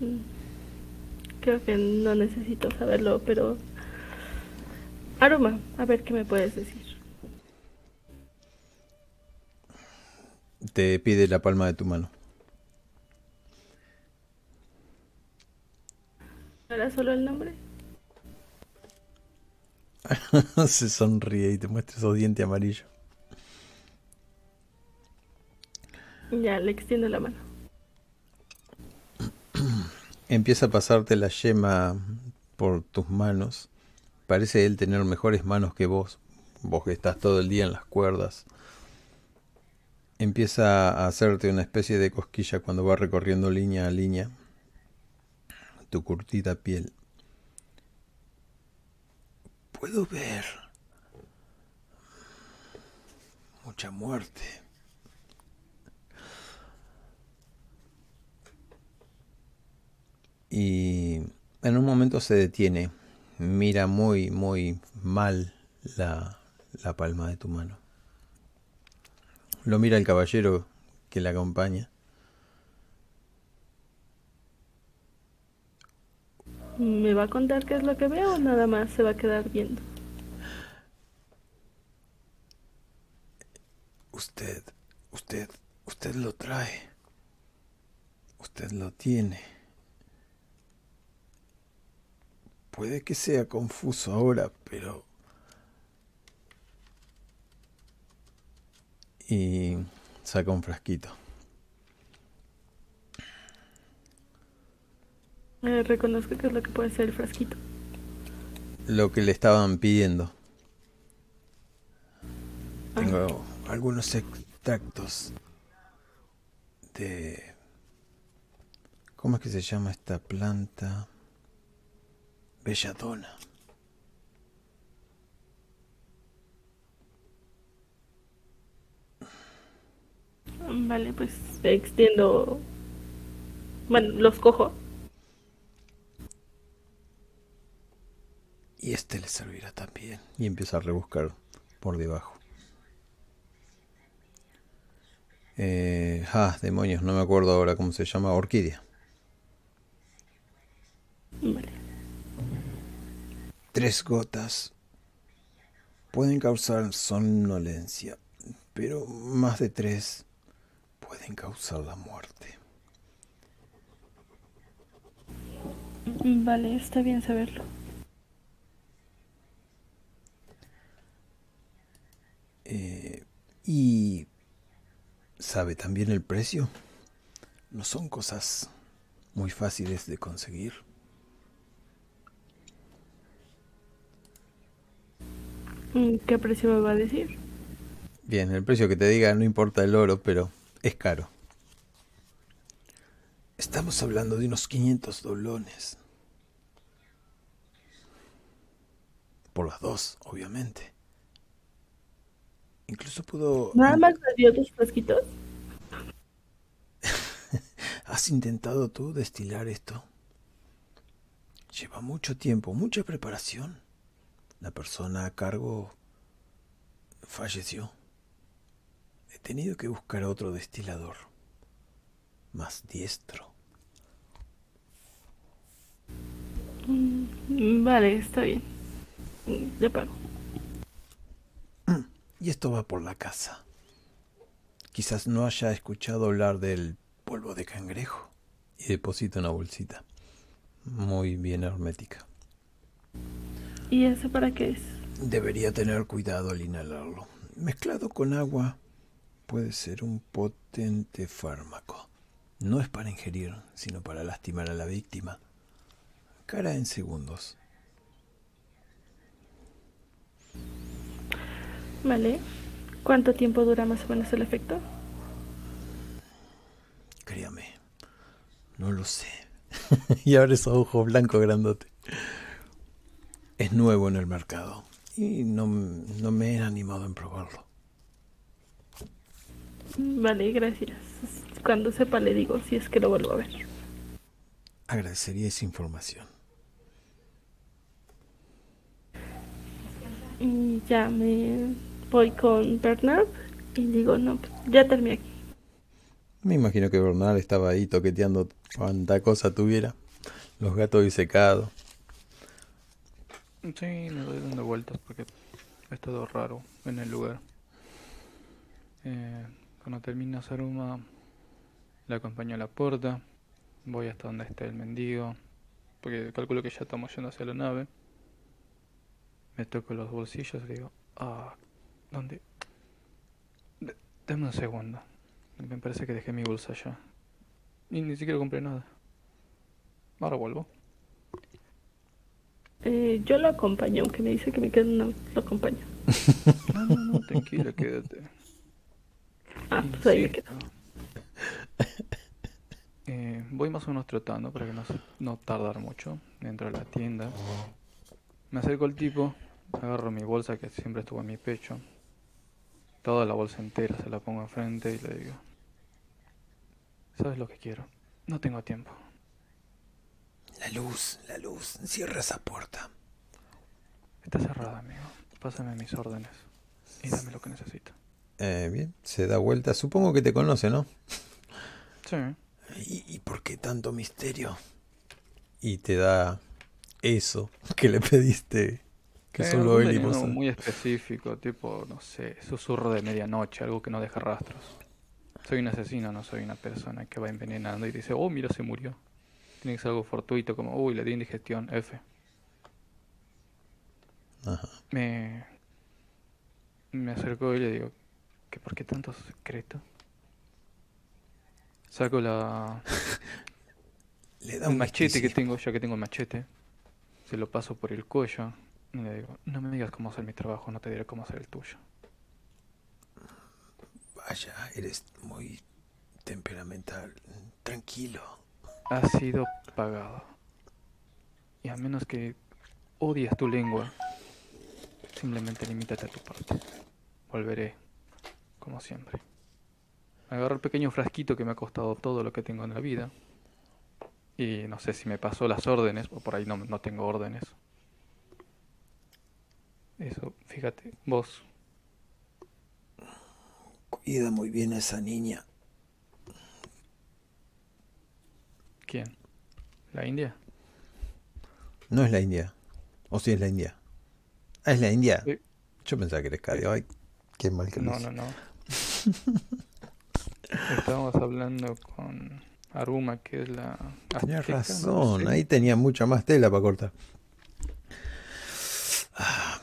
mm, Creo que no necesito saberlo, pero. Aroma, a ver qué me puedes decir. Te pide la palma de tu mano. ¿Era solo el nombre? Se sonríe y te muestra esos dientes amarillos. Ya, le extiendo la mano. Empieza a pasarte la yema por tus manos. Parece él tener mejores manos que vos. Vos que estás todo el día en las cuerdas. Empieza a hacerte una especie de cosquilla cuando va recorriendo línea a línea tu curtida piel. Puedo ver mucha muerte. Y en un momento se detiene, mira muy, muy mal la, la palma de tu mano. Lo mira el caballero que le acompaña. ¿Me va a contar qué es lo que veo o nada más se va a quedar viendo? Usted, usted, usted lo trae. Usted lo tiene. Puede que sea confuso ahora, pero... Y saca un frasquito. Eh, reconozco que es lo que puede ser el frasquito. Lo que le estaban pidiendo. Ah. Tengo algunos extractos de... ¿Cómo es que se llama esta planta? Belladona. Vale, pues extiendo. Bueno, los cojo. Y este le servirá también. Y empieza a rebuscar por debajo. Eh, ah, demonios, no me acuerdo ahora cómo se llama. Orquídea. Vale. Tres gotas pueden causar somnolencia, pero más de tres pueden causar la muerte. Vale, está bien saberlo. Eh, y sabe también el precio. No son cosas muy fáciles de conseguir. ¿Qué precio me va a decir? Bien, el precio que te diga no importa el oro, pero es caro. Estamos hablando de unos 500 doblones. Por las dos, obviamente. Incluso puedo... Nada más me dio tus frasquitos. ¿Has intentado tú destilar esto? Lleva mucho tiempo, mucha preparación. La persona a cargo falleció. He tenido que buscar otro destilador, más diestro. Vale, está bien. Le pago. Y esto va por la casa. Quizás no haya escuchado hablar del polvo de cangrejo. Y deposita una bolsita. Muy bien hermética. ¿Y eso para qué es? Debería tener cuidado al inhalarlo. Mezclado con agua puede ser un potente fármaco. No es para ingerir, sino para lastimar a la víctima. Cara en segundos. Vale. ¿Cuánto tiempo dura más o menos el efecto? Créame, no lo sé. y abre esos ojos blancos grandote. Es nuevo en el mercado y no, no me he animado en probarlo. Vale, gracias. Cuando sepa le digo si es que lo vuelvo a ver. Agradecería esa información. Y ya me voy con Bernard y digo, no, pues, ya terminé aquí. Me imagino que Bernard estaba ahí toqueteando cuanta cosa tuviera. Los gatos disecados. Sí, me doy dando vueltas porque ha estado raro en el lugar. Eh, cuando termina Saruma, le acompaño a la puerta. Voy hasta donde esté el mendigo. Porque calculo que ya estamos yendo hacia la nave. Me toco los bolsillos y digo, ah, ¿dónde? Dame un segundo. Me parece que dejé mi bolsa allá. Y ni siquiera compré nada. Ahora vuelvo. Eh, yo lo acompaño, aunque me dice que me quede, no, lo acompaño. No, no, no, tranquila, quédate. Ah, pues ahí me quedo. Eh, voy más o menos trotando para que no, se- no tardar mucho dentro de la tienda. Me acerco al tipo, agarro mi bolsa que siempre estuvo en mi pecho. Toda la bolsa entera se la pongo enfrente y le digo, ¿sabes lo que quiero? No tengo tiempo. La luz, la luz. Cierra esa puerta. Está cerrada, amigo. Pásame mis órdenes y dame lo que necesito. Eh, bien, se da vuelta. Supongo que te conoce, ¿no? Sí. ¿Y, y por qué tanto misterio? Y te da eso que le pediste, que Eh, solo él y vos. muy específico, tipo, no sé, susurro de medianoche, algo que no deja rastros. Soy un asesino, no soy una persona que va envenenando y dice, oh, mira, se murió. Tiene que ser algo fortuito, como, uy, le di indigestión, F. Ajá. Me, me acerco y le digo, ¿que por qué tanto secreto? Saco la, Le da el machete que tengo, ya que tengo el machete. Se lo paso por el cuello y le digo, no me digas cómo hacer mi trabajo, no te diré cómo hacer el tuyo. Vaya, eres muy temperamental. Tranquilo. Ha sido pagado. Y a menos que odias tu lengua, simplemente limítate a tu parte. Volveré, como siempre. Agarro el pequeño frasquito que me ha costado todo lo que tengo en la vida. Y no sé si me pasó las órdenes, o por ahí no, no tengo órdenes. Eso, fíjate, vos, Cuida muy bien a esa niña. ¿Quién? ¿La India? No es la India. ¿O sí es la India? Ah, es la India. Sí. Yo pensaba que eres Cadio. Ay, qué mal que lo No, no, no. Estábamos hablando con Aruma, que es la. Azteca, no razón, sé. ahí tenía mucha más tela para cortar. Ah,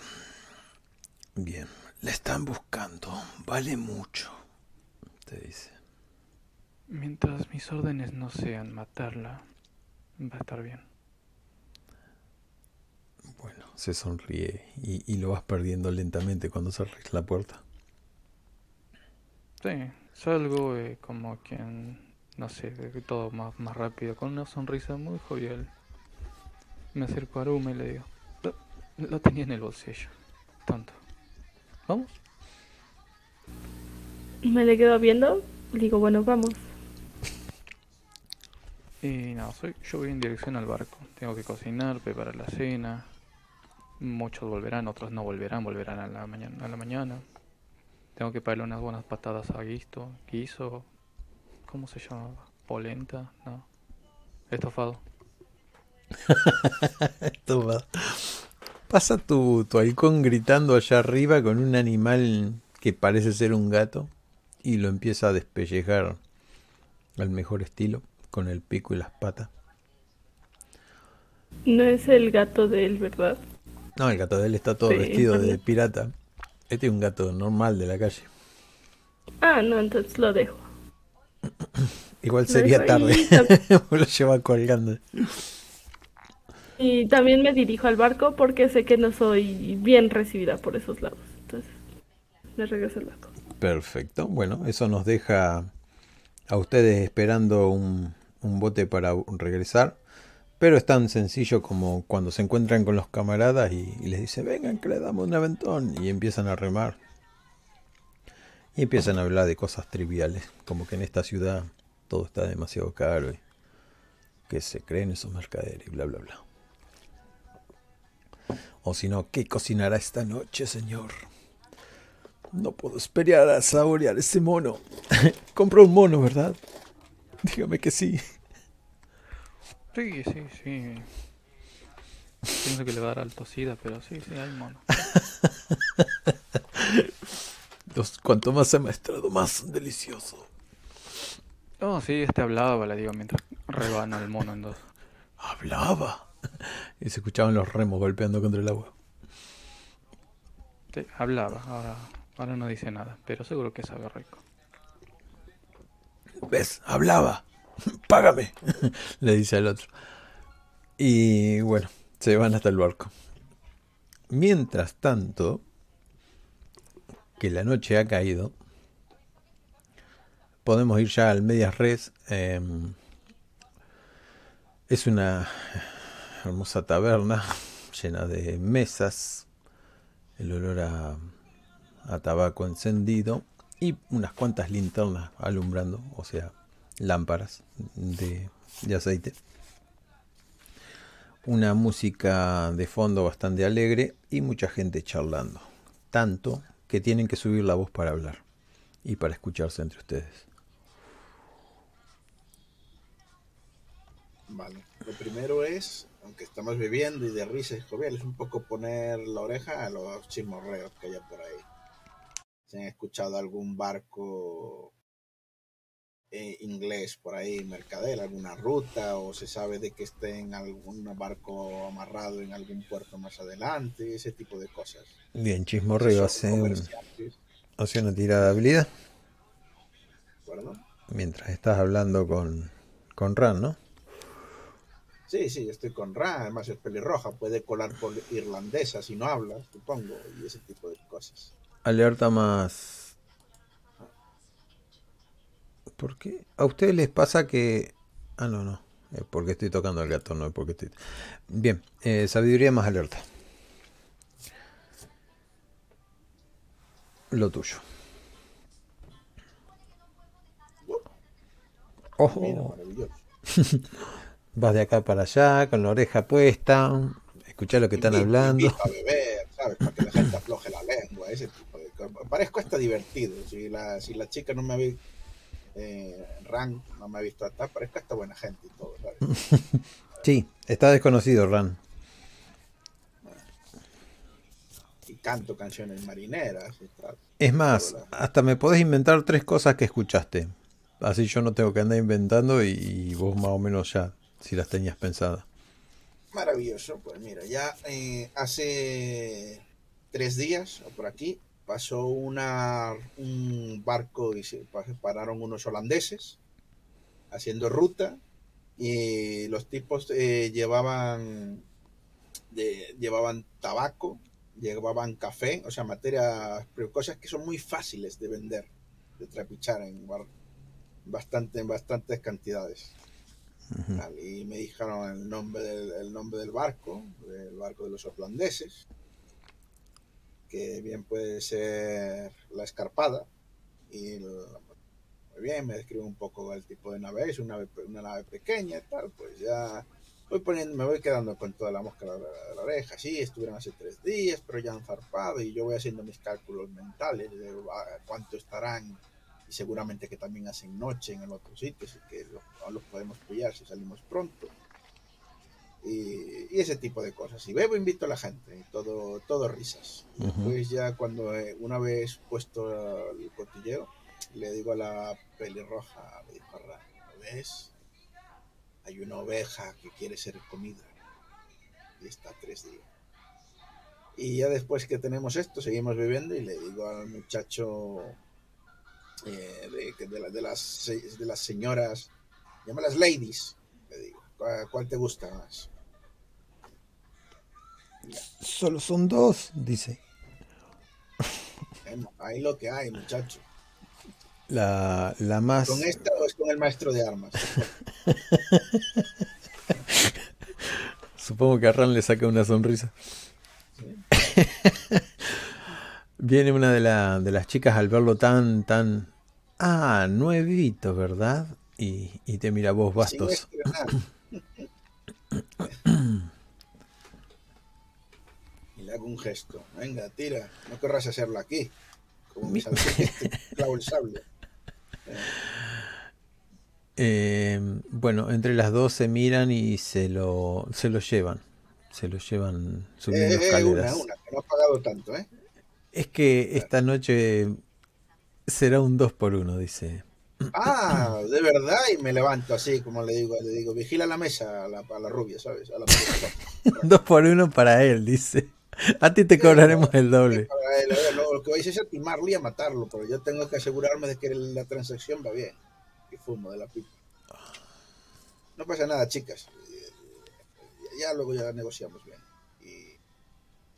bien, la están buscando, vale mucho, te dice. Mientras mis órdenes no sean matarla, va a estar bien. Bueno, se sonríe y, y lo vas perdiendo lentamente cuando cerres la puerta. Sí, salgo eh, como quien, no sé, de todo más, más rápido, con una sonrisa muy jovial. Me acerco a Aruma y le digo, lo, lo tenía en el bolsillo, tonto. ¿Vamos? Me le quedo viendo. Digo, bueno, vamos. Y no, soy, yo voy en dirección al barco. Tengo que cocinar, preparar la cena. Muchos volverán, otros no volverán, volverán a la mañana. A la mañana. Tengo que pagarle unas buenas patadas a guisto, guiso. ¿Cómo se llama? Polenta, no. Estofado. Toma. Pasa tu, tu halcón gritando allá arriba con un animal que parece ser un gato y lo empieza a despellejar al mejor estilo con el pico y las patas. No es el gato de él, ¿verdad? No, el gato de él está todo Sí, vestido de pirata. Este es un gato normal de la calle. Ah, no, entonces lo dejo. Igual sería dejo tarde. lo lleva colgando. Y también me dirijo al barco porque sé que no soy bien recibida por esos lados. Entonces, me regreso al barco. Perfecto. Bueno, eso nos deja a ustedes esperando un, un bote para regresar. Pero es tan sencillo como cuando se encuentran con los camaradas y, les dice, vengan que le damos un aventón. Y empiezan a remar. Y empiezan a hablar de cosas triviales. Como que en esta ciudad todo está demasiado caro. Y que se creen esos mercaderes y bla, bla, bla. O si no, ¿qué cocinará esta noche, señor? No puedo esperar a saborear ese mono. Compró un mono, ¿verdad? Dígame que sí. Sí, sí, sí. Pienso que le va a dar altosida, pero sí, sí, hay mono. Los- cuanto más amaestrado, más delicioso. Oh, sí, este hablaba, le digo, mientras rebana el mono en dos. Hablaba. Y se escuchaban los remos golpeando contra el agua. Sí, hablaba, ahora, ahora no dice nada, pero seguro que sabe rico. ¿Ves? Hablaba. Págame. Le dice al otro. Y bueno, se van hasta el barco. Mientras tanto, que la noche ha caído, podemos ir ya al Medias Res. em, es una hermosa taberna llena de mesas, el olor a, a tabaco encendido y unas cuantas linternas alumbrando, o sea, lámparas de, de aceite. Una música de fondo bastante alegre y mucha gente charlando. Tanto que tienen que subir la voz para hablar y para escucharse entre ustedes. Vale. Lo primero es, aunque estamos bebiendo y de risas joviales, un poco poner la oreja a los chismorreos que haya por ahí. Si han escuchado algún barco eh, inglés por ahí, mercadel, alguna ruta, o se sabe de que esté en algún barco amarrado en algún puerto más adelante, ese tipo de cosas. Bien, Chismorreo hace, hace una tirada de habilidad ¿de acuerdo? mientras estás hablando con, con Ran, ¿no? Sí, sí, estoy con Ra, además es pelirroja, puede colar por irlandesa si no habla, supongo, y ese tipo de cosas. Alerta más. ¿Por qué? ¿A ustedes les pasa que.? Ah, no, no. Es porque estoy tocando al gato, no es porque estoy. Bien, eh, sabiduría más alerta. Lo tuyo. Ojo, vas de acá para allá con la oreja puesta. Escuchá lo que están hablando. invito a beber, ¿sabes? Para que la gente afloje la lengua, ese tipo de cosas. Parezco hasta divertido. Si la, si la chica no me había. Eh, Ran no me ha visto hasta, parezco hasta buena gente y todo, ¿sabes? Sí, está desconocido, Ran. Y canto canciones marineras y tal. Es más, hasta me podés inventar tres cosas que escuchaste. Así yo no tengo que andar inventando y, y vos más o menos ya, si las tenías pensadas. Maravilloso, pues mira, ya eh, hace tres días o por aquí pasó una, un barco y se pa- pararon unos holandeses haciendo ruta y los tipos eh, llevaban de- llevaban tabaco, llevaban café, o sea, materias, cosas que son muy fáciles de vender, de trapichar en bar- bastante, en bastantes cantidades. Y me dijeron el nombre del, el nombre del barco, del barco de los holandeses, que bien puede ser la escarpada. Y muy bien, me describe un poco el tipo de nave, es una nave, una nave pequeña y tal, pues ya voy poniendo, me voy quedando con toda la mosca de la, la oreja. Sí, estuvieron hace tres días, pero ya han zarpado y yo voy haciendo mis cálculos mentales de ah, cuánto estarán y seguramente que también hacen noche en el otro sitio, así que lo- no los podemos pillar si salimos pronto. Y, y ese tipo de cosas. Si bebo, invito a la gente, y todo, todo risas. Ujú. Pues ya cuando eh, una vez puesto el cotilleo, le digo a la pelirroja, le digo, "Ra, ¿lo ves? Hay una oveja que quiere ser comida y está tres días. Y ya después que tenemos esto, seguimos bebiendo y le digo al muchacho eh, de, de, la- de las, de las señoras, llámalas ladies, le digo, ¿cuál, cuál te gusta más? Solo son dos, dice. Bueno, ahí lo que hay, muchacho. La, la más... ¿Con esta o es con el maestro de armas? Supongo que a Ran le saca una sonrisa. Viene una de, la- de las chicas al verlo tan, tan... Ah, nuevito, ¿verdad? Y, y te mira vos, Bastos. le hago un gesto. Venga, tira. No querrás hacerlo aquí. Como me salté que te clavo el sable. Eh, bueno, entre las dos se miran y se lo, se lo llevan. Se lo llevan subiendo Eh, eh, escaleras. una, una, que no ha pagado tanto, ¿eh? Es que esta noche será un 2 por 1 dice. Ah, de verdad, y me levanto así, como le digo, le digo, vigila la mesa a la, a la rubia, ¿sabes? A la. 2 por 1 para él, dice. A ti te cobraremos el doble. Lo, que vais es a timarlo y a matarlo, pero yo tengo que asegurarme de que la transacción va bien. Y fumo de la pipa. No pasa nada, chicas. Eh, Ya luego ya negociamos bien. Y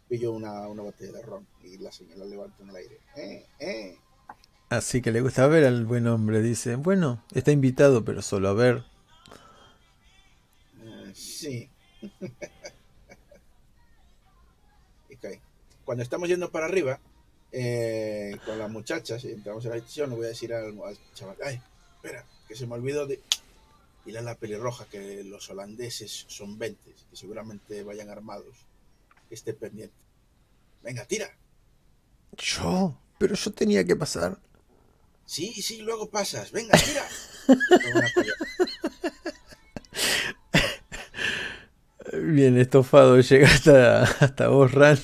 pillo una, una botella de ron y la señora levanto en el aire. Eh, eh. Así que le gusta ver al buen hombre, dice. Bueno, está invitado, pero solo a ver. Sí. Cuando estamos yendo para arriba, eh, con las muchachas, y entramos en la habitación, le voy a decir al, al chaval, ay, espera, que se me olvidó de... Dile a la pelirroja que los holandeses son 20, que seguramente vayan armados, que esté pendiente. Venga, tira. Yo, pero yo tenía que pasar. Sí, sí, luego pasas. Venga, tira. Bien estofado, llega hasta, hasta vos, Ran,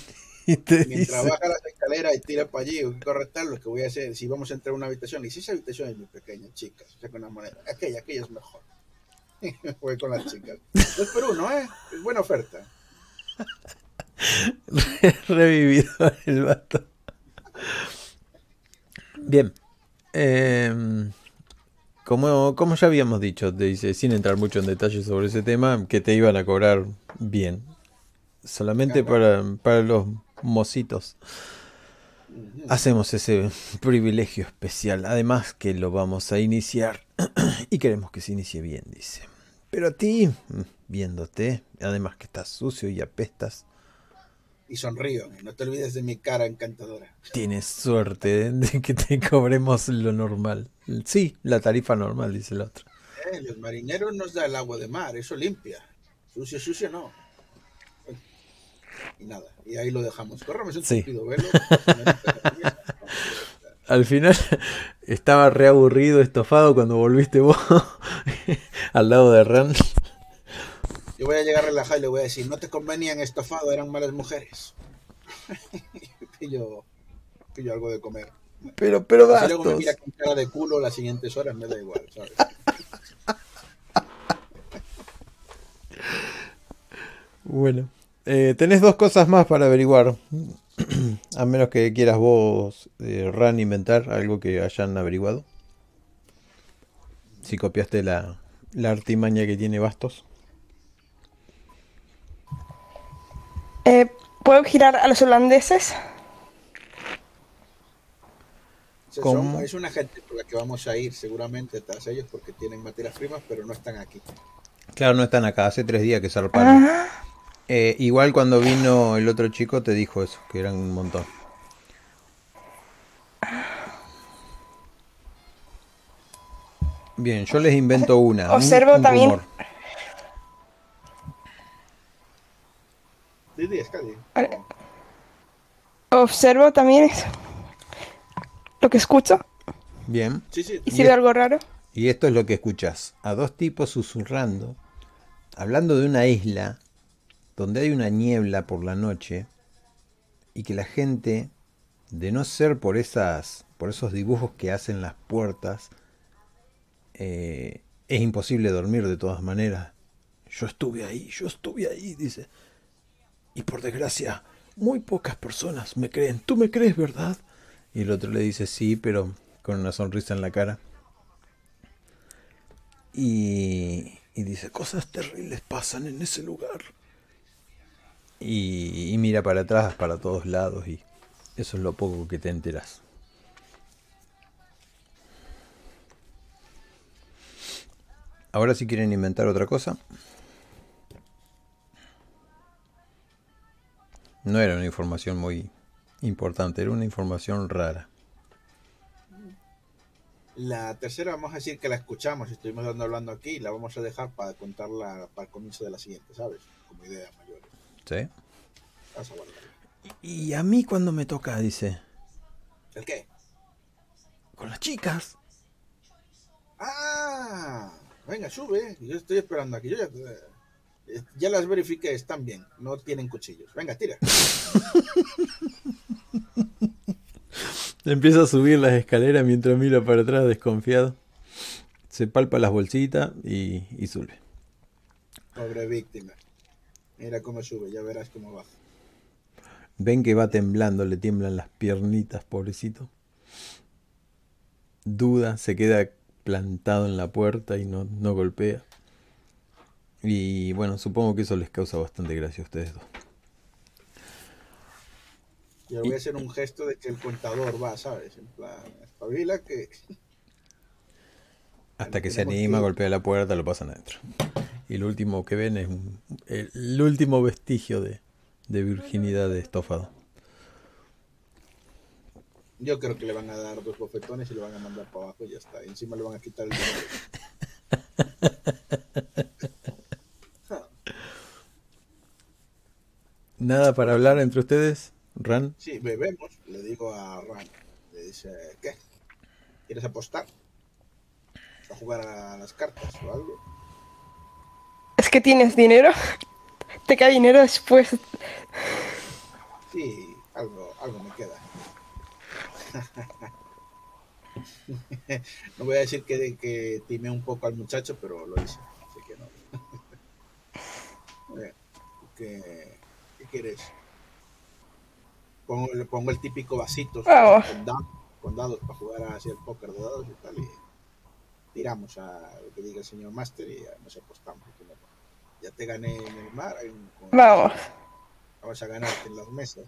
y te Mientras dice. baja las escaleras y tira para allí, o correctar lo que voy a hacer, si vamos a entrar a una habitación, y si esa habitación es muy pequeña, chicas, saca una moneda, aquella, aquella es mejor. Voy con las chicas. Dos por uno, ¿eh? Es buena oferta. Revivido el vato. Bien. Em, como, como ya habíamos dicho, te dice, sin entrar mucho en detalle sobre ese tema, que te iban a cobrar bien. Solamente para, para los mocitos. Hacemos ese privilegio especial. Además que lo vamos a iniciar. y queremos que se inicie bien, dice. Pero a ti, viéndote, además que estás sucio y apestas, Y sonrío, no te olvides de mi cara encantadora. Tienes suerte de que te cobremos lo normal. Sí, la tarifa normal, dice el otro. Eh, los marineros nos da el agua de mar, eso limpia. Sucio, sucio no. Y nada, y ahí lo dejamos. Córrame un Sí. tupido velo. Al final estaba reaburrido, estofado cuando volviste vos al lado de Ran. Yo voy a llegar relajado y le voy a decir, no te convenían estofado, eran malas mujeres. pillo, pillo algo de comer. Pero, pero Si luego me mira con cara de culo las siguientes horas, me da igual, ¿sabes? Bueno, eh, tenés dos cosas más para averiguar. A menos que quieras vos, eh, Ran, inventar algo que hayan averiguado. Si copiaste la, la artimaña que tiene Bastos. Eh, ¿Puedo girar a los holandeses? O sea, ¿Cómo? son- es una gente por la que vamos a ir seguramente tras ellos porque tienen materias primas, pero no están aquí. Claro, no están acá, hace tres días que zarparon. Ah, Eh, igual cuando vino el otro chico te dijo eso, que eran un montón. Bien, yo les invento una. un- Observo un también-. Observo también eso. lo que escucho. Bien. Sí, sí. ¿Y si veo algo raro? Y esto es lo que escuchas. A dos tipos susurrando, hablando de una isla donde hay una niebla por la noche y que la gente, de no ser por esas, por esos dibujos que hacen las puertas, eh, es imposible dormir de todas maneras. Yo estuve ahí, yo estuve ahí, dice. Y por desgracia, muy pocas personas me creen. ¿Tú me crees, verdad? Y el otro le dice, sí, pero con una sonrisa en la cara. Y, y dice, cosas terribles pasan en ese lugar. Y, y mira para atrás, para todos lados, y eso es lo poco que te enteras. Ahora si quieren inventar otra cosa. No era una información muy importante, era una información rara. La tercera vamos a decir que la escuchamos, estuvimos dando hablando aquí, la vamos a dejar para contarla para el comienzo de la siguiente, ¿sabes? Como idea mayor. ¿Sí? Y a mí cuando me toca, dice, ¿El qué? con las chicas. Ah, venga, sube. Yo estoy esperando aquí. Yo ya, eh, ya las verifiqué, están bien. No tienen cuchillos. Venga, tira. Empieza a subir las escaleras mientras mira para atrás desconfiado. Se palpa las bolsitas y, y sube. Pobre víctima. Mira cómo sube, ya verás cómo baja. Ven que va temblando, le tiemblan las piernitas, pobrecito. Duda, se queda plantado en la puerta y no, no golpea. Y bueno, supongo que eso les causa bastante gracia a ustedes dos. Yo voy a hacer un gesto de que el contador va, ¿sabes? En plan, espabila que... Hasta que se anima, golpea la puerta, lo pasan adentro. Y lo último que ven es el último vestigio de, de virginidad de estofado. Yo creo que le van a dar dos bofetones y le van a mandar para abajo y ya está. Y encima le van a quitar el dinero. Nada para hablar entre ustedes, Ran. Sí, bebemos, le digo a Ran. Le dice, ¿qué? ¿Quieres apostar? ¿A jugar a las cartas o algo? Que tienes dinero. Te cae dinero después. Sí, algo, algo me queda. no voy a decir que, que timé un poco al muchacho, pero lo hice. Así que no. Eh, ¿Qué, qué quieres? Pongo, le pongo el típico vasito Vamos. con, dados, con dados para jugar así el póker de dados y tal. Y tiramos a lo que diga el señor Master y nos apostamos. Ya te gané en el mar. en- con- Vamos. Vamos a ganarte en las mesas.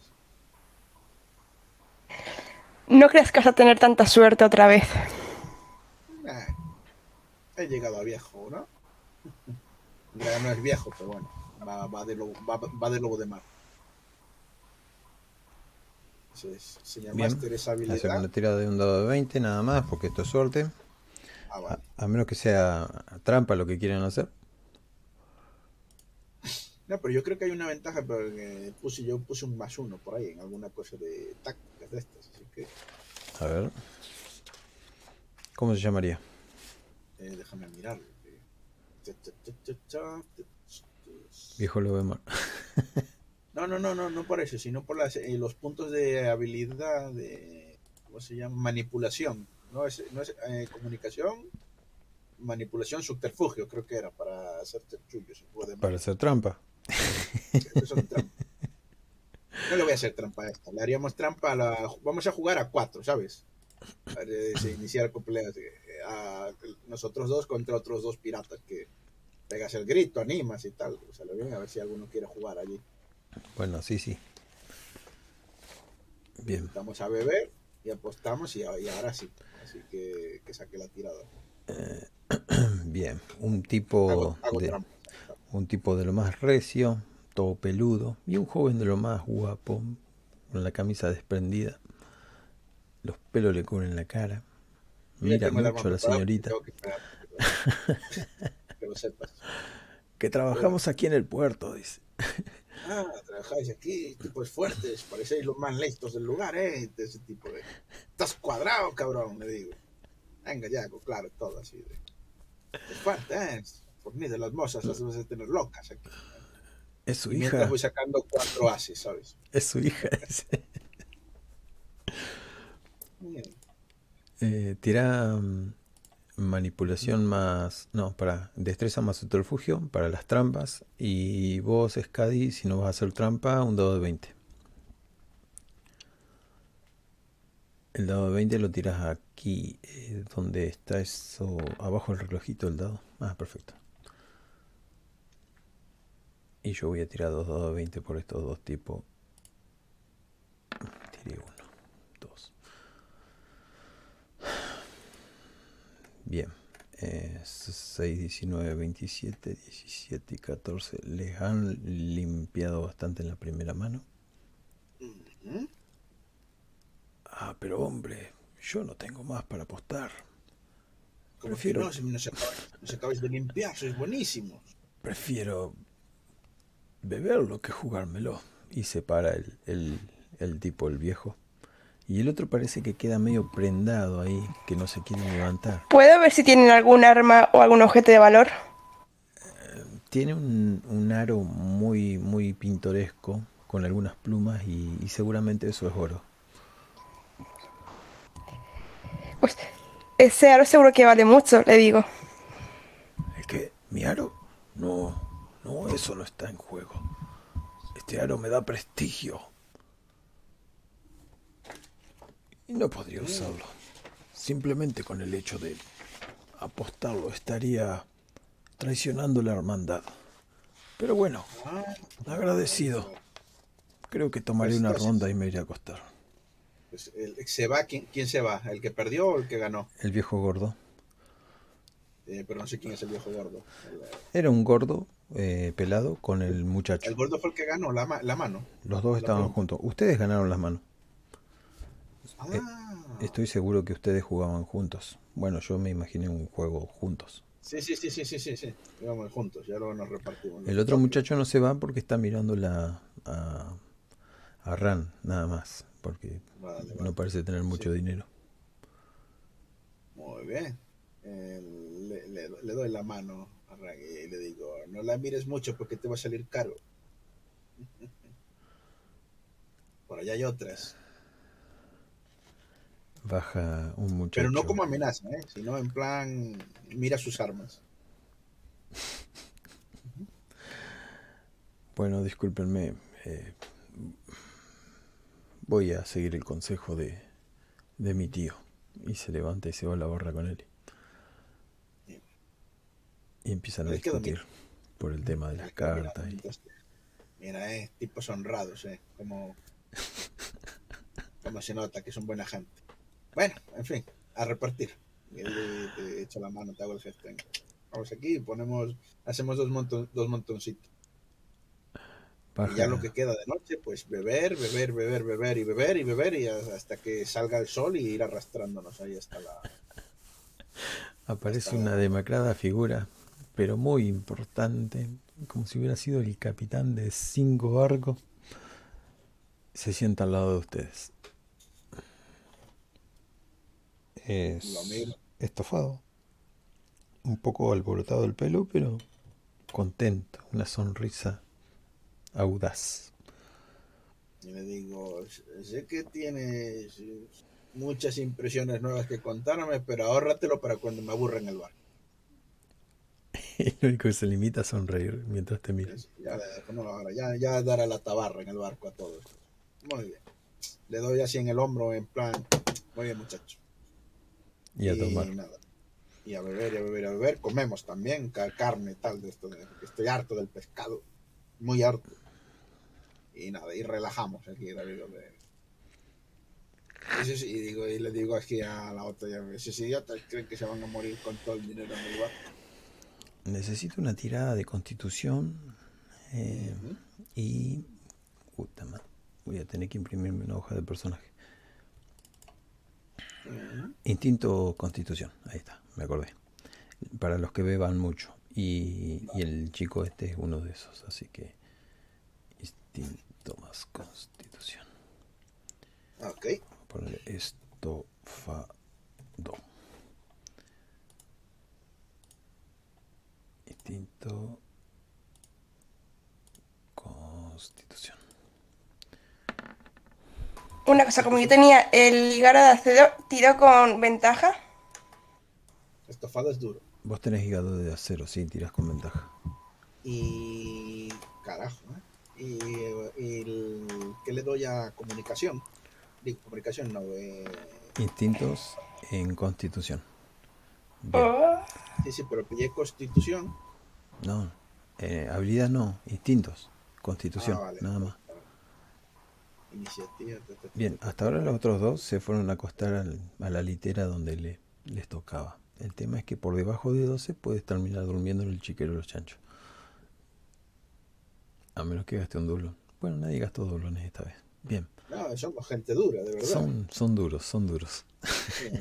No creas que vas a tener tanta suerte otra vez. Nah, he llegado a viejo, ¿no? En realidad no es viejo, pero bueno, va, va de, lobo, va, va de lobo de mar. Entonces, señor Bien. Master, esa habilidad. una tirada de un dado de 20, nada más, porque esto es suerte. Ah, A, vale. a menos que sea trampa lo que quieren hacer. No, pero yo creo que hay una ventaja, pero que puse, yo puse un más uno por ahí en alguna cosa de tácticas de estas, así que A ver. ¿Cómo se llamaría? eh, déjame mirarlo. eh. Viejo de mar. No, no, no, no, no por eso, sino por las, eh, los puntos de habilidad de, ¿cómo se llama? Manipulación. No es, no es eh, comunicación, manipulación, subterfugio, creo que era, para hacer puede- Para hacer trampa. No le voy a hacer trampa a esta, le haríamos trampa a la... Vamos a jugar a cuatro, ¿sabes? De iniciar peleas. eh, a nosotros dos contra otros dos piratas que pegas el grito, animas y tal. O sea, lo bien, a ver si alguno quiere jugar allí. Bueno, sí, sí. Bien. Vamos a beber y apostamos y, y ahora sí. Así que, que saque la tirada. Bien. Un tipo Hago, hago de, trampa. Un tipo de lo más recio, todo peludo, y un joven de lo más guapo, con la camisa desprendida. Los pelos le cubren la cara. Mira mucho a la señorita. que esperar, pero- que lo sepas. Que trabajamos aquí en el puerto, dice. Ah, trabajáis aquí, tipos fuertes, parecéis los más listos del lugar, ¿eh? De ese tipo de... Estás cuadrado, cabrón, le digo. Venga, ya, claro, todo así de... Es fuerte, ¿eh? Fornido, las mozas las vas a tener locas aquí. Es su Y mientras hija. voy sacando cuatro ases, ¿sabes? Es su hija. ese. Eh, tira mm, manipulación más. No, para destreza más subterfugio para las trampas. Y vos, Scadi, si no vas a hacer trampa, un dado de 20. El dado de 20 lo tiras aquí, eh, donde está eso, abajo el relojito del dado. Ah, perfecto. Y yo voy a tirar dos dados de 20 por estos dos tipos. Tiré uno, dos. Bien. Eh, 6, 19, 27, 17 y 14. Les han limpiado bastante en la primera mano. Ah, pero hombre, yo no tengo más para apostar. Como Prefiero- que no, si nos acabáis, nos acabáis de limpiar, sois buenísimos. Prefiero beberlo que jugármelo. Y se para el, el, el tipo, el viejo. Y el otro parece que queda medio prendado ahí, que no se quiere levantar. ¿Puedo ver si tienen algún arma o algún objeto de valor? Tiene un, un aro muy, muy pintoresco, con algunas plumas y, y seguramente eso es oro. Pues ese aro seguro que vale mucho, le digo. ¿El qué? ¿Mi aro? No, no, eso no está en juego. Este aro me da prestigio. Y no podría usarlo. Simplemente con el hecho de apostarlo estaría traicionando la hermandad. Pero bueno, Ah, agradecido. Creo que tomaré Pues una ronda y me iré a acostar. pues, el- se va, ¿quién, quién se va? ¿El que perdió o el que ganó? El viejo gordo. Eh, pero no sé quién es el viejo gordo. El, Era un gordo eh, pelado con el muchacho. el gordo fue el que ganó la, ma- la mano. Los dos estaban juntos. Ustedes ganaron las manos. Eh, Ah, Estoy seguro que ustedes jugaban juntos. Bueno, yo me imaginé un juego juntos. sí, sí, sí, sí, sí, sí, juntos, ya luego nos repartimos. El otro muchacho no se va porque está mirando la, a, a Ran, nada más. Porque Vale, vale. no parece tener mucho dinero. Muy bien. Eh, le, le- le doy la mano y le digo, no la mires mucho porque te va a salir caro. Por allá hay otras. Baja un muchacho. Pero no como amenaza, ¿eh? sino en plan, mira sus armas. Bueno, discúlpenme. eh, voy a seguir el consejo de, de mi tío. Y se levanta y se va a la barra con él. Y empiezan a discutir por el tema de las cartas. y- Mira, eh, tipos honrados, eh, como, como se nota que son buena gente. Bueno, en fin, a repartir. Y él te, echa la mano, te hago el gesto. Vamos aquí, ponemos, hacemos dos, monton- dos montoncitos. Y ya lo que queda de noche, pues beber, beber, beber, beber y beber y beber y hasta que salga el sol y ir arrastrándonos ahí hasta la... Aparece hasta- una demacrada figura, pero muy importante, como si hubiera sido el capitán de cinco barcos. Se sienta al lado de ustedes. Es estofado, un poco alborotado el pelo, pero contento, una sonrisa audaz. Y le digo, sé que tienes muchas impresiones nuevas que contarme, pero ahórratelo para cuando me aburra en el bar. Y lo único que se limita a sonreír mientras te mira. Ya ya, ya dará la tabarra en el barco a todos. Muy bien. Le doy así en el hombro, en plan, muy bien, muchacho. Y a tomar. nada. Y a beber, y a beber, y a beber. Comemos también ca- carne y tal de esto, porque estoy harto del pescado. Muy harto. Y nada, y relajamos aquí, de... Y, sí, digo, y le digo aquí a la otra, esos idiotas creen que se van a morir con todo el dinero en el bar. Necesito una tirada de constitución. eh, y. Puta madre, Voy a tener que imprimirme una hoja de personaje. Instinto constitución. Ahí está, me acordé. Para los que beban mucho. Y, y el chico este es uno de esos. Así que. Instinto más constitución. Ok. Voy a ponerle estofado. Instinto Constitución. Una cosa, como yo tenía el hígado de acero, tiro con ventaja. Estofado es duro. Vos tenés hígado de acero, sí, tiras con ventaja. Y. Carajo, ¿eh? Y, y el- ¿qué le doy a comunicación? Digo, comunicación no. Eh, Instintos en Constitución. Bien. Oh, sí, sí, pero pillé constitución. No, eh, habilidad no, instintos. Constitución, Ah, vale. nada más. Iniciativa. ta, ta, ta, Bien, ta, ta. hasta ahora los otros dos se fueron a acostar al- a la litera donde le, les tocaba. El tema es que por debajo de 12 puedes terminar durmiendo en el chiquero de los chanchos. A menos que gaste un dublón. Bueno, nadie gastó doblones esta vez. Bien, No, somos gente dura, de verdad. son, son duros, son duros. Sí.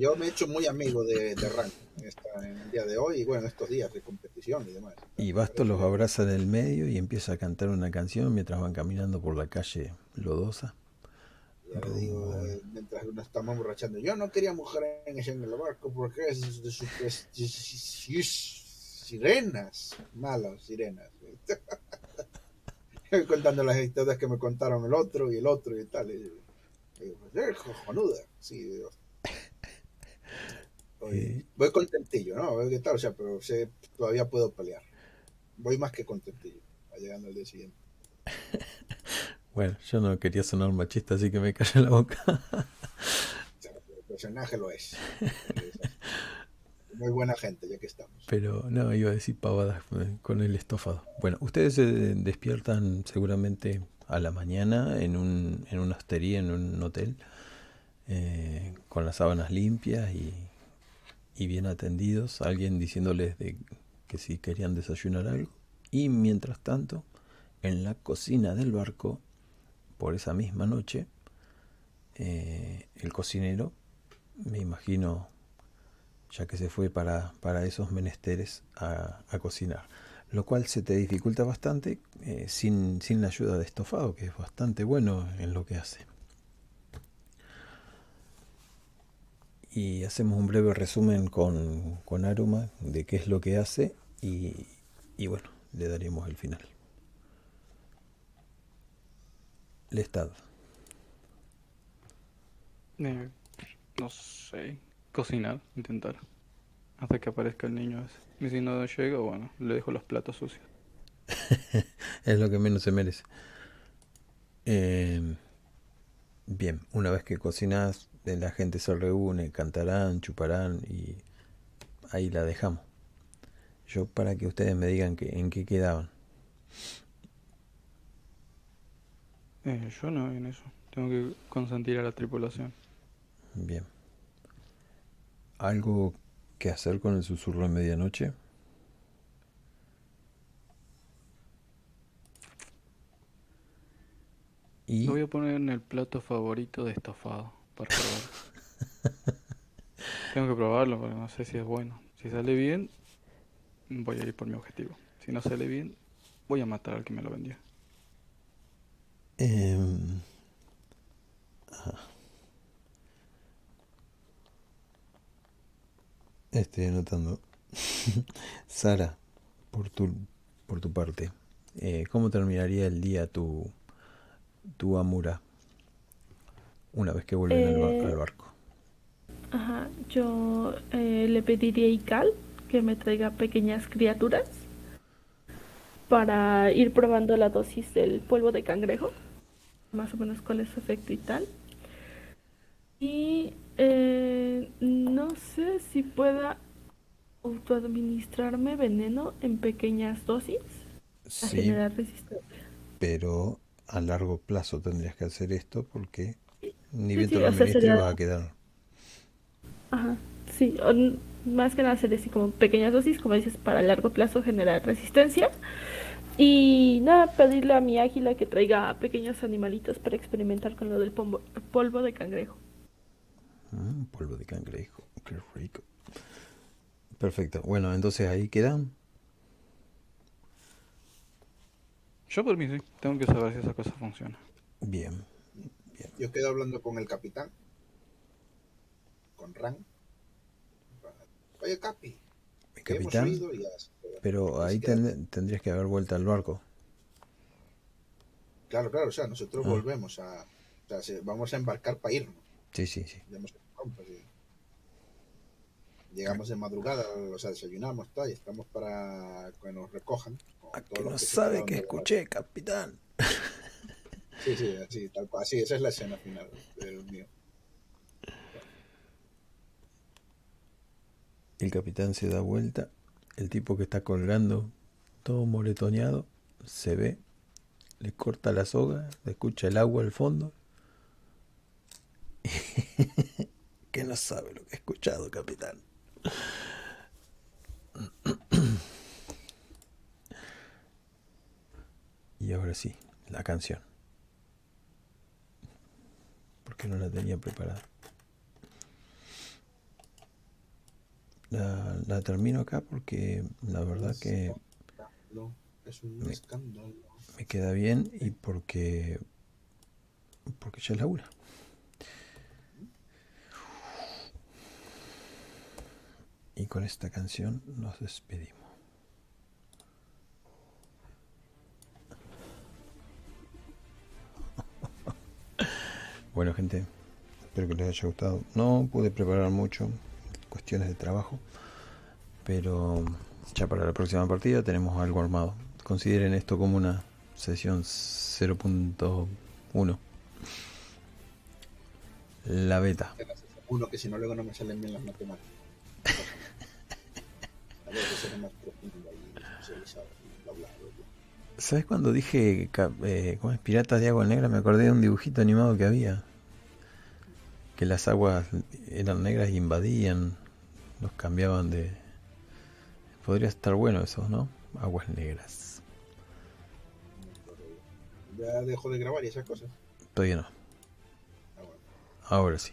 Yo me he hecho muy amigo de, de Rank en, el día de hoy y bueno, en estos días de competición y demás. Y Basto los abraza en el medio y empieza a cantar una canción mientras van caminando por la calle lodosa. Digo, eh, mientras nos estamos emborrachando, yo no quería mujeres en el barco porque es de sus sirenas, malas sirenas. Contando las historias que me contaron el otro y el otro y tal. Y, digo, pues, eh, cojonuda. Sí, digo. Oye, voy contentillo, ¿no? Qué tal, o sea, pero sé, todavía puedo pelear. Voy más que contentillo, llegando al día siguiente. Bueno, yo no quería sonar machista, así que me callé la boca. O sea, el personaje lo es. Muy buena gente, ya que estamos. Pero no, iba a decir pavadas con el estofado. Bueno, ustedes se despiertan seguramente a la mañana en, un, en una hostería, en un hotel, eh, con las sábanas limpias y, y bien atendidos. Alguien diciéndoles de que si querían desayunar algo. Y mientras tanto, en la cocina del barco, por esa misma noche, eh, el cocinero, me imagino ya que se fue para, para esos menesteres a, a cocinar. Lo cual se te dificulta bastante eh, sin, sin la ayuda de estofado, que es bastante bueno en lo que hace. Y hacemos un breve resumen con, con Aruma de qué es lo que hace y, y bueno, le daremos el final. Lestad. Eh, no sé. Cocinar, intentar. Hasta que aparezca el niño ese. Y si no llega, bueno, le dejo los platos sucios. es lo que menos se merece. Eh, bien, una vez que cocinas, la gente se reúne, cantarán, chuparán y ahí la dejamos. Yo para que ustedes me digan que, en qué quedaban. Eh, yo no en eso. Tengo que consentir a la tripulación. Bien. ¿Algo que hacer con el susurro de medianoche? Y Lo voy a poner en el plato favorito de estofado para probar. Tengo que probarlo porque no sé si es bueno. Si sale bien, voy a ir por mi objetivo. Si no sale bien, voy a matar al que me lo vendió. Em, ajá. Estoy anotando. Sara, por tu, por tu parte, eh, ¿cómo terminaría el día tu, tu Amura una vez que vuelven al, ba- Eh, al barco? Ajá, yo eh, le pediría a Ical que me traiga pequeñas criaturas para ir probando la dosis del polvo de cangrejo, más o menos cuál es su efecto y tal. Y eh, no sé si pueda autoadministrarme veneno en pequeñas dosis a Sí, generar resistencia. pero a largo plazo tendrías que hacer esto porque ni bien sí, te lo administres sería- vas a quedar. Ajá, sí, o más que nada hacer así como pequeñas dosis, como dices, para largo plazo generar resistencia. Y nada, pedirle a mi águila que traiga pequeños animalitos para experimentar con lo del polvo de cangrejo. Mm, polvo de cangrejo, qué rico. Perfecto, bueno, entonces ahí quedan. Yo por mí sí, tengo que saber si esa cosa funciona. Bien, Yo quedo hablando con el capitán, con Ran. Oye, Capi, mi capitán, ya- pero ahí ten- tendrías que haber vuelto al barco. Claro, claro, o sea, nosotros Ah. volvemos a. O sea, se- vamos a embarcar para irnos. Sí, sí, sí. Ya hemos Llegamos de madrugada, o sea, desayunamos tal, y estamos para que nos recojan. A que no sabe que la- escuché, capitán. Sí, sí, así, tal cual. Sí, esa es la escena final del mío. El capitán se da vuelta. El tipo que está colgando, todo moretoneado, se ve. Le corta la soga, le escucha el agua al fondo. que no sabe lo que ha escuchado, capitán. Y ahora sí, la canción. Porque no la tenía preparada. La, la termino acá porque la verdad que es un Me- me queda bien y porque porque ya es la una. Y con esta canción nos despedimos. Bueno gente, espero que les haya gustado. No pude preparar mucho, cuestiones de trabajo, pero ya para la próxima partida tenemos algo armado. Consideren esto como una sesión 0.1. La beta. Que si no luego no me salen bien las matemáticas. A ver, que será más profundo y especializado y bla, bla, bla, bla. ¿Sabes cuando dije eh, ¿cómo es? Piratas de Agua Negra? Me acordé de un dibujito animado que había. Que las aguas eran negras y invadían, los cambiaban de... Podría estar bueno eso, ¿no? Aguas negras. Ya dejo de grabar y esas cosas. Todavía no. Ah. Ahora sí.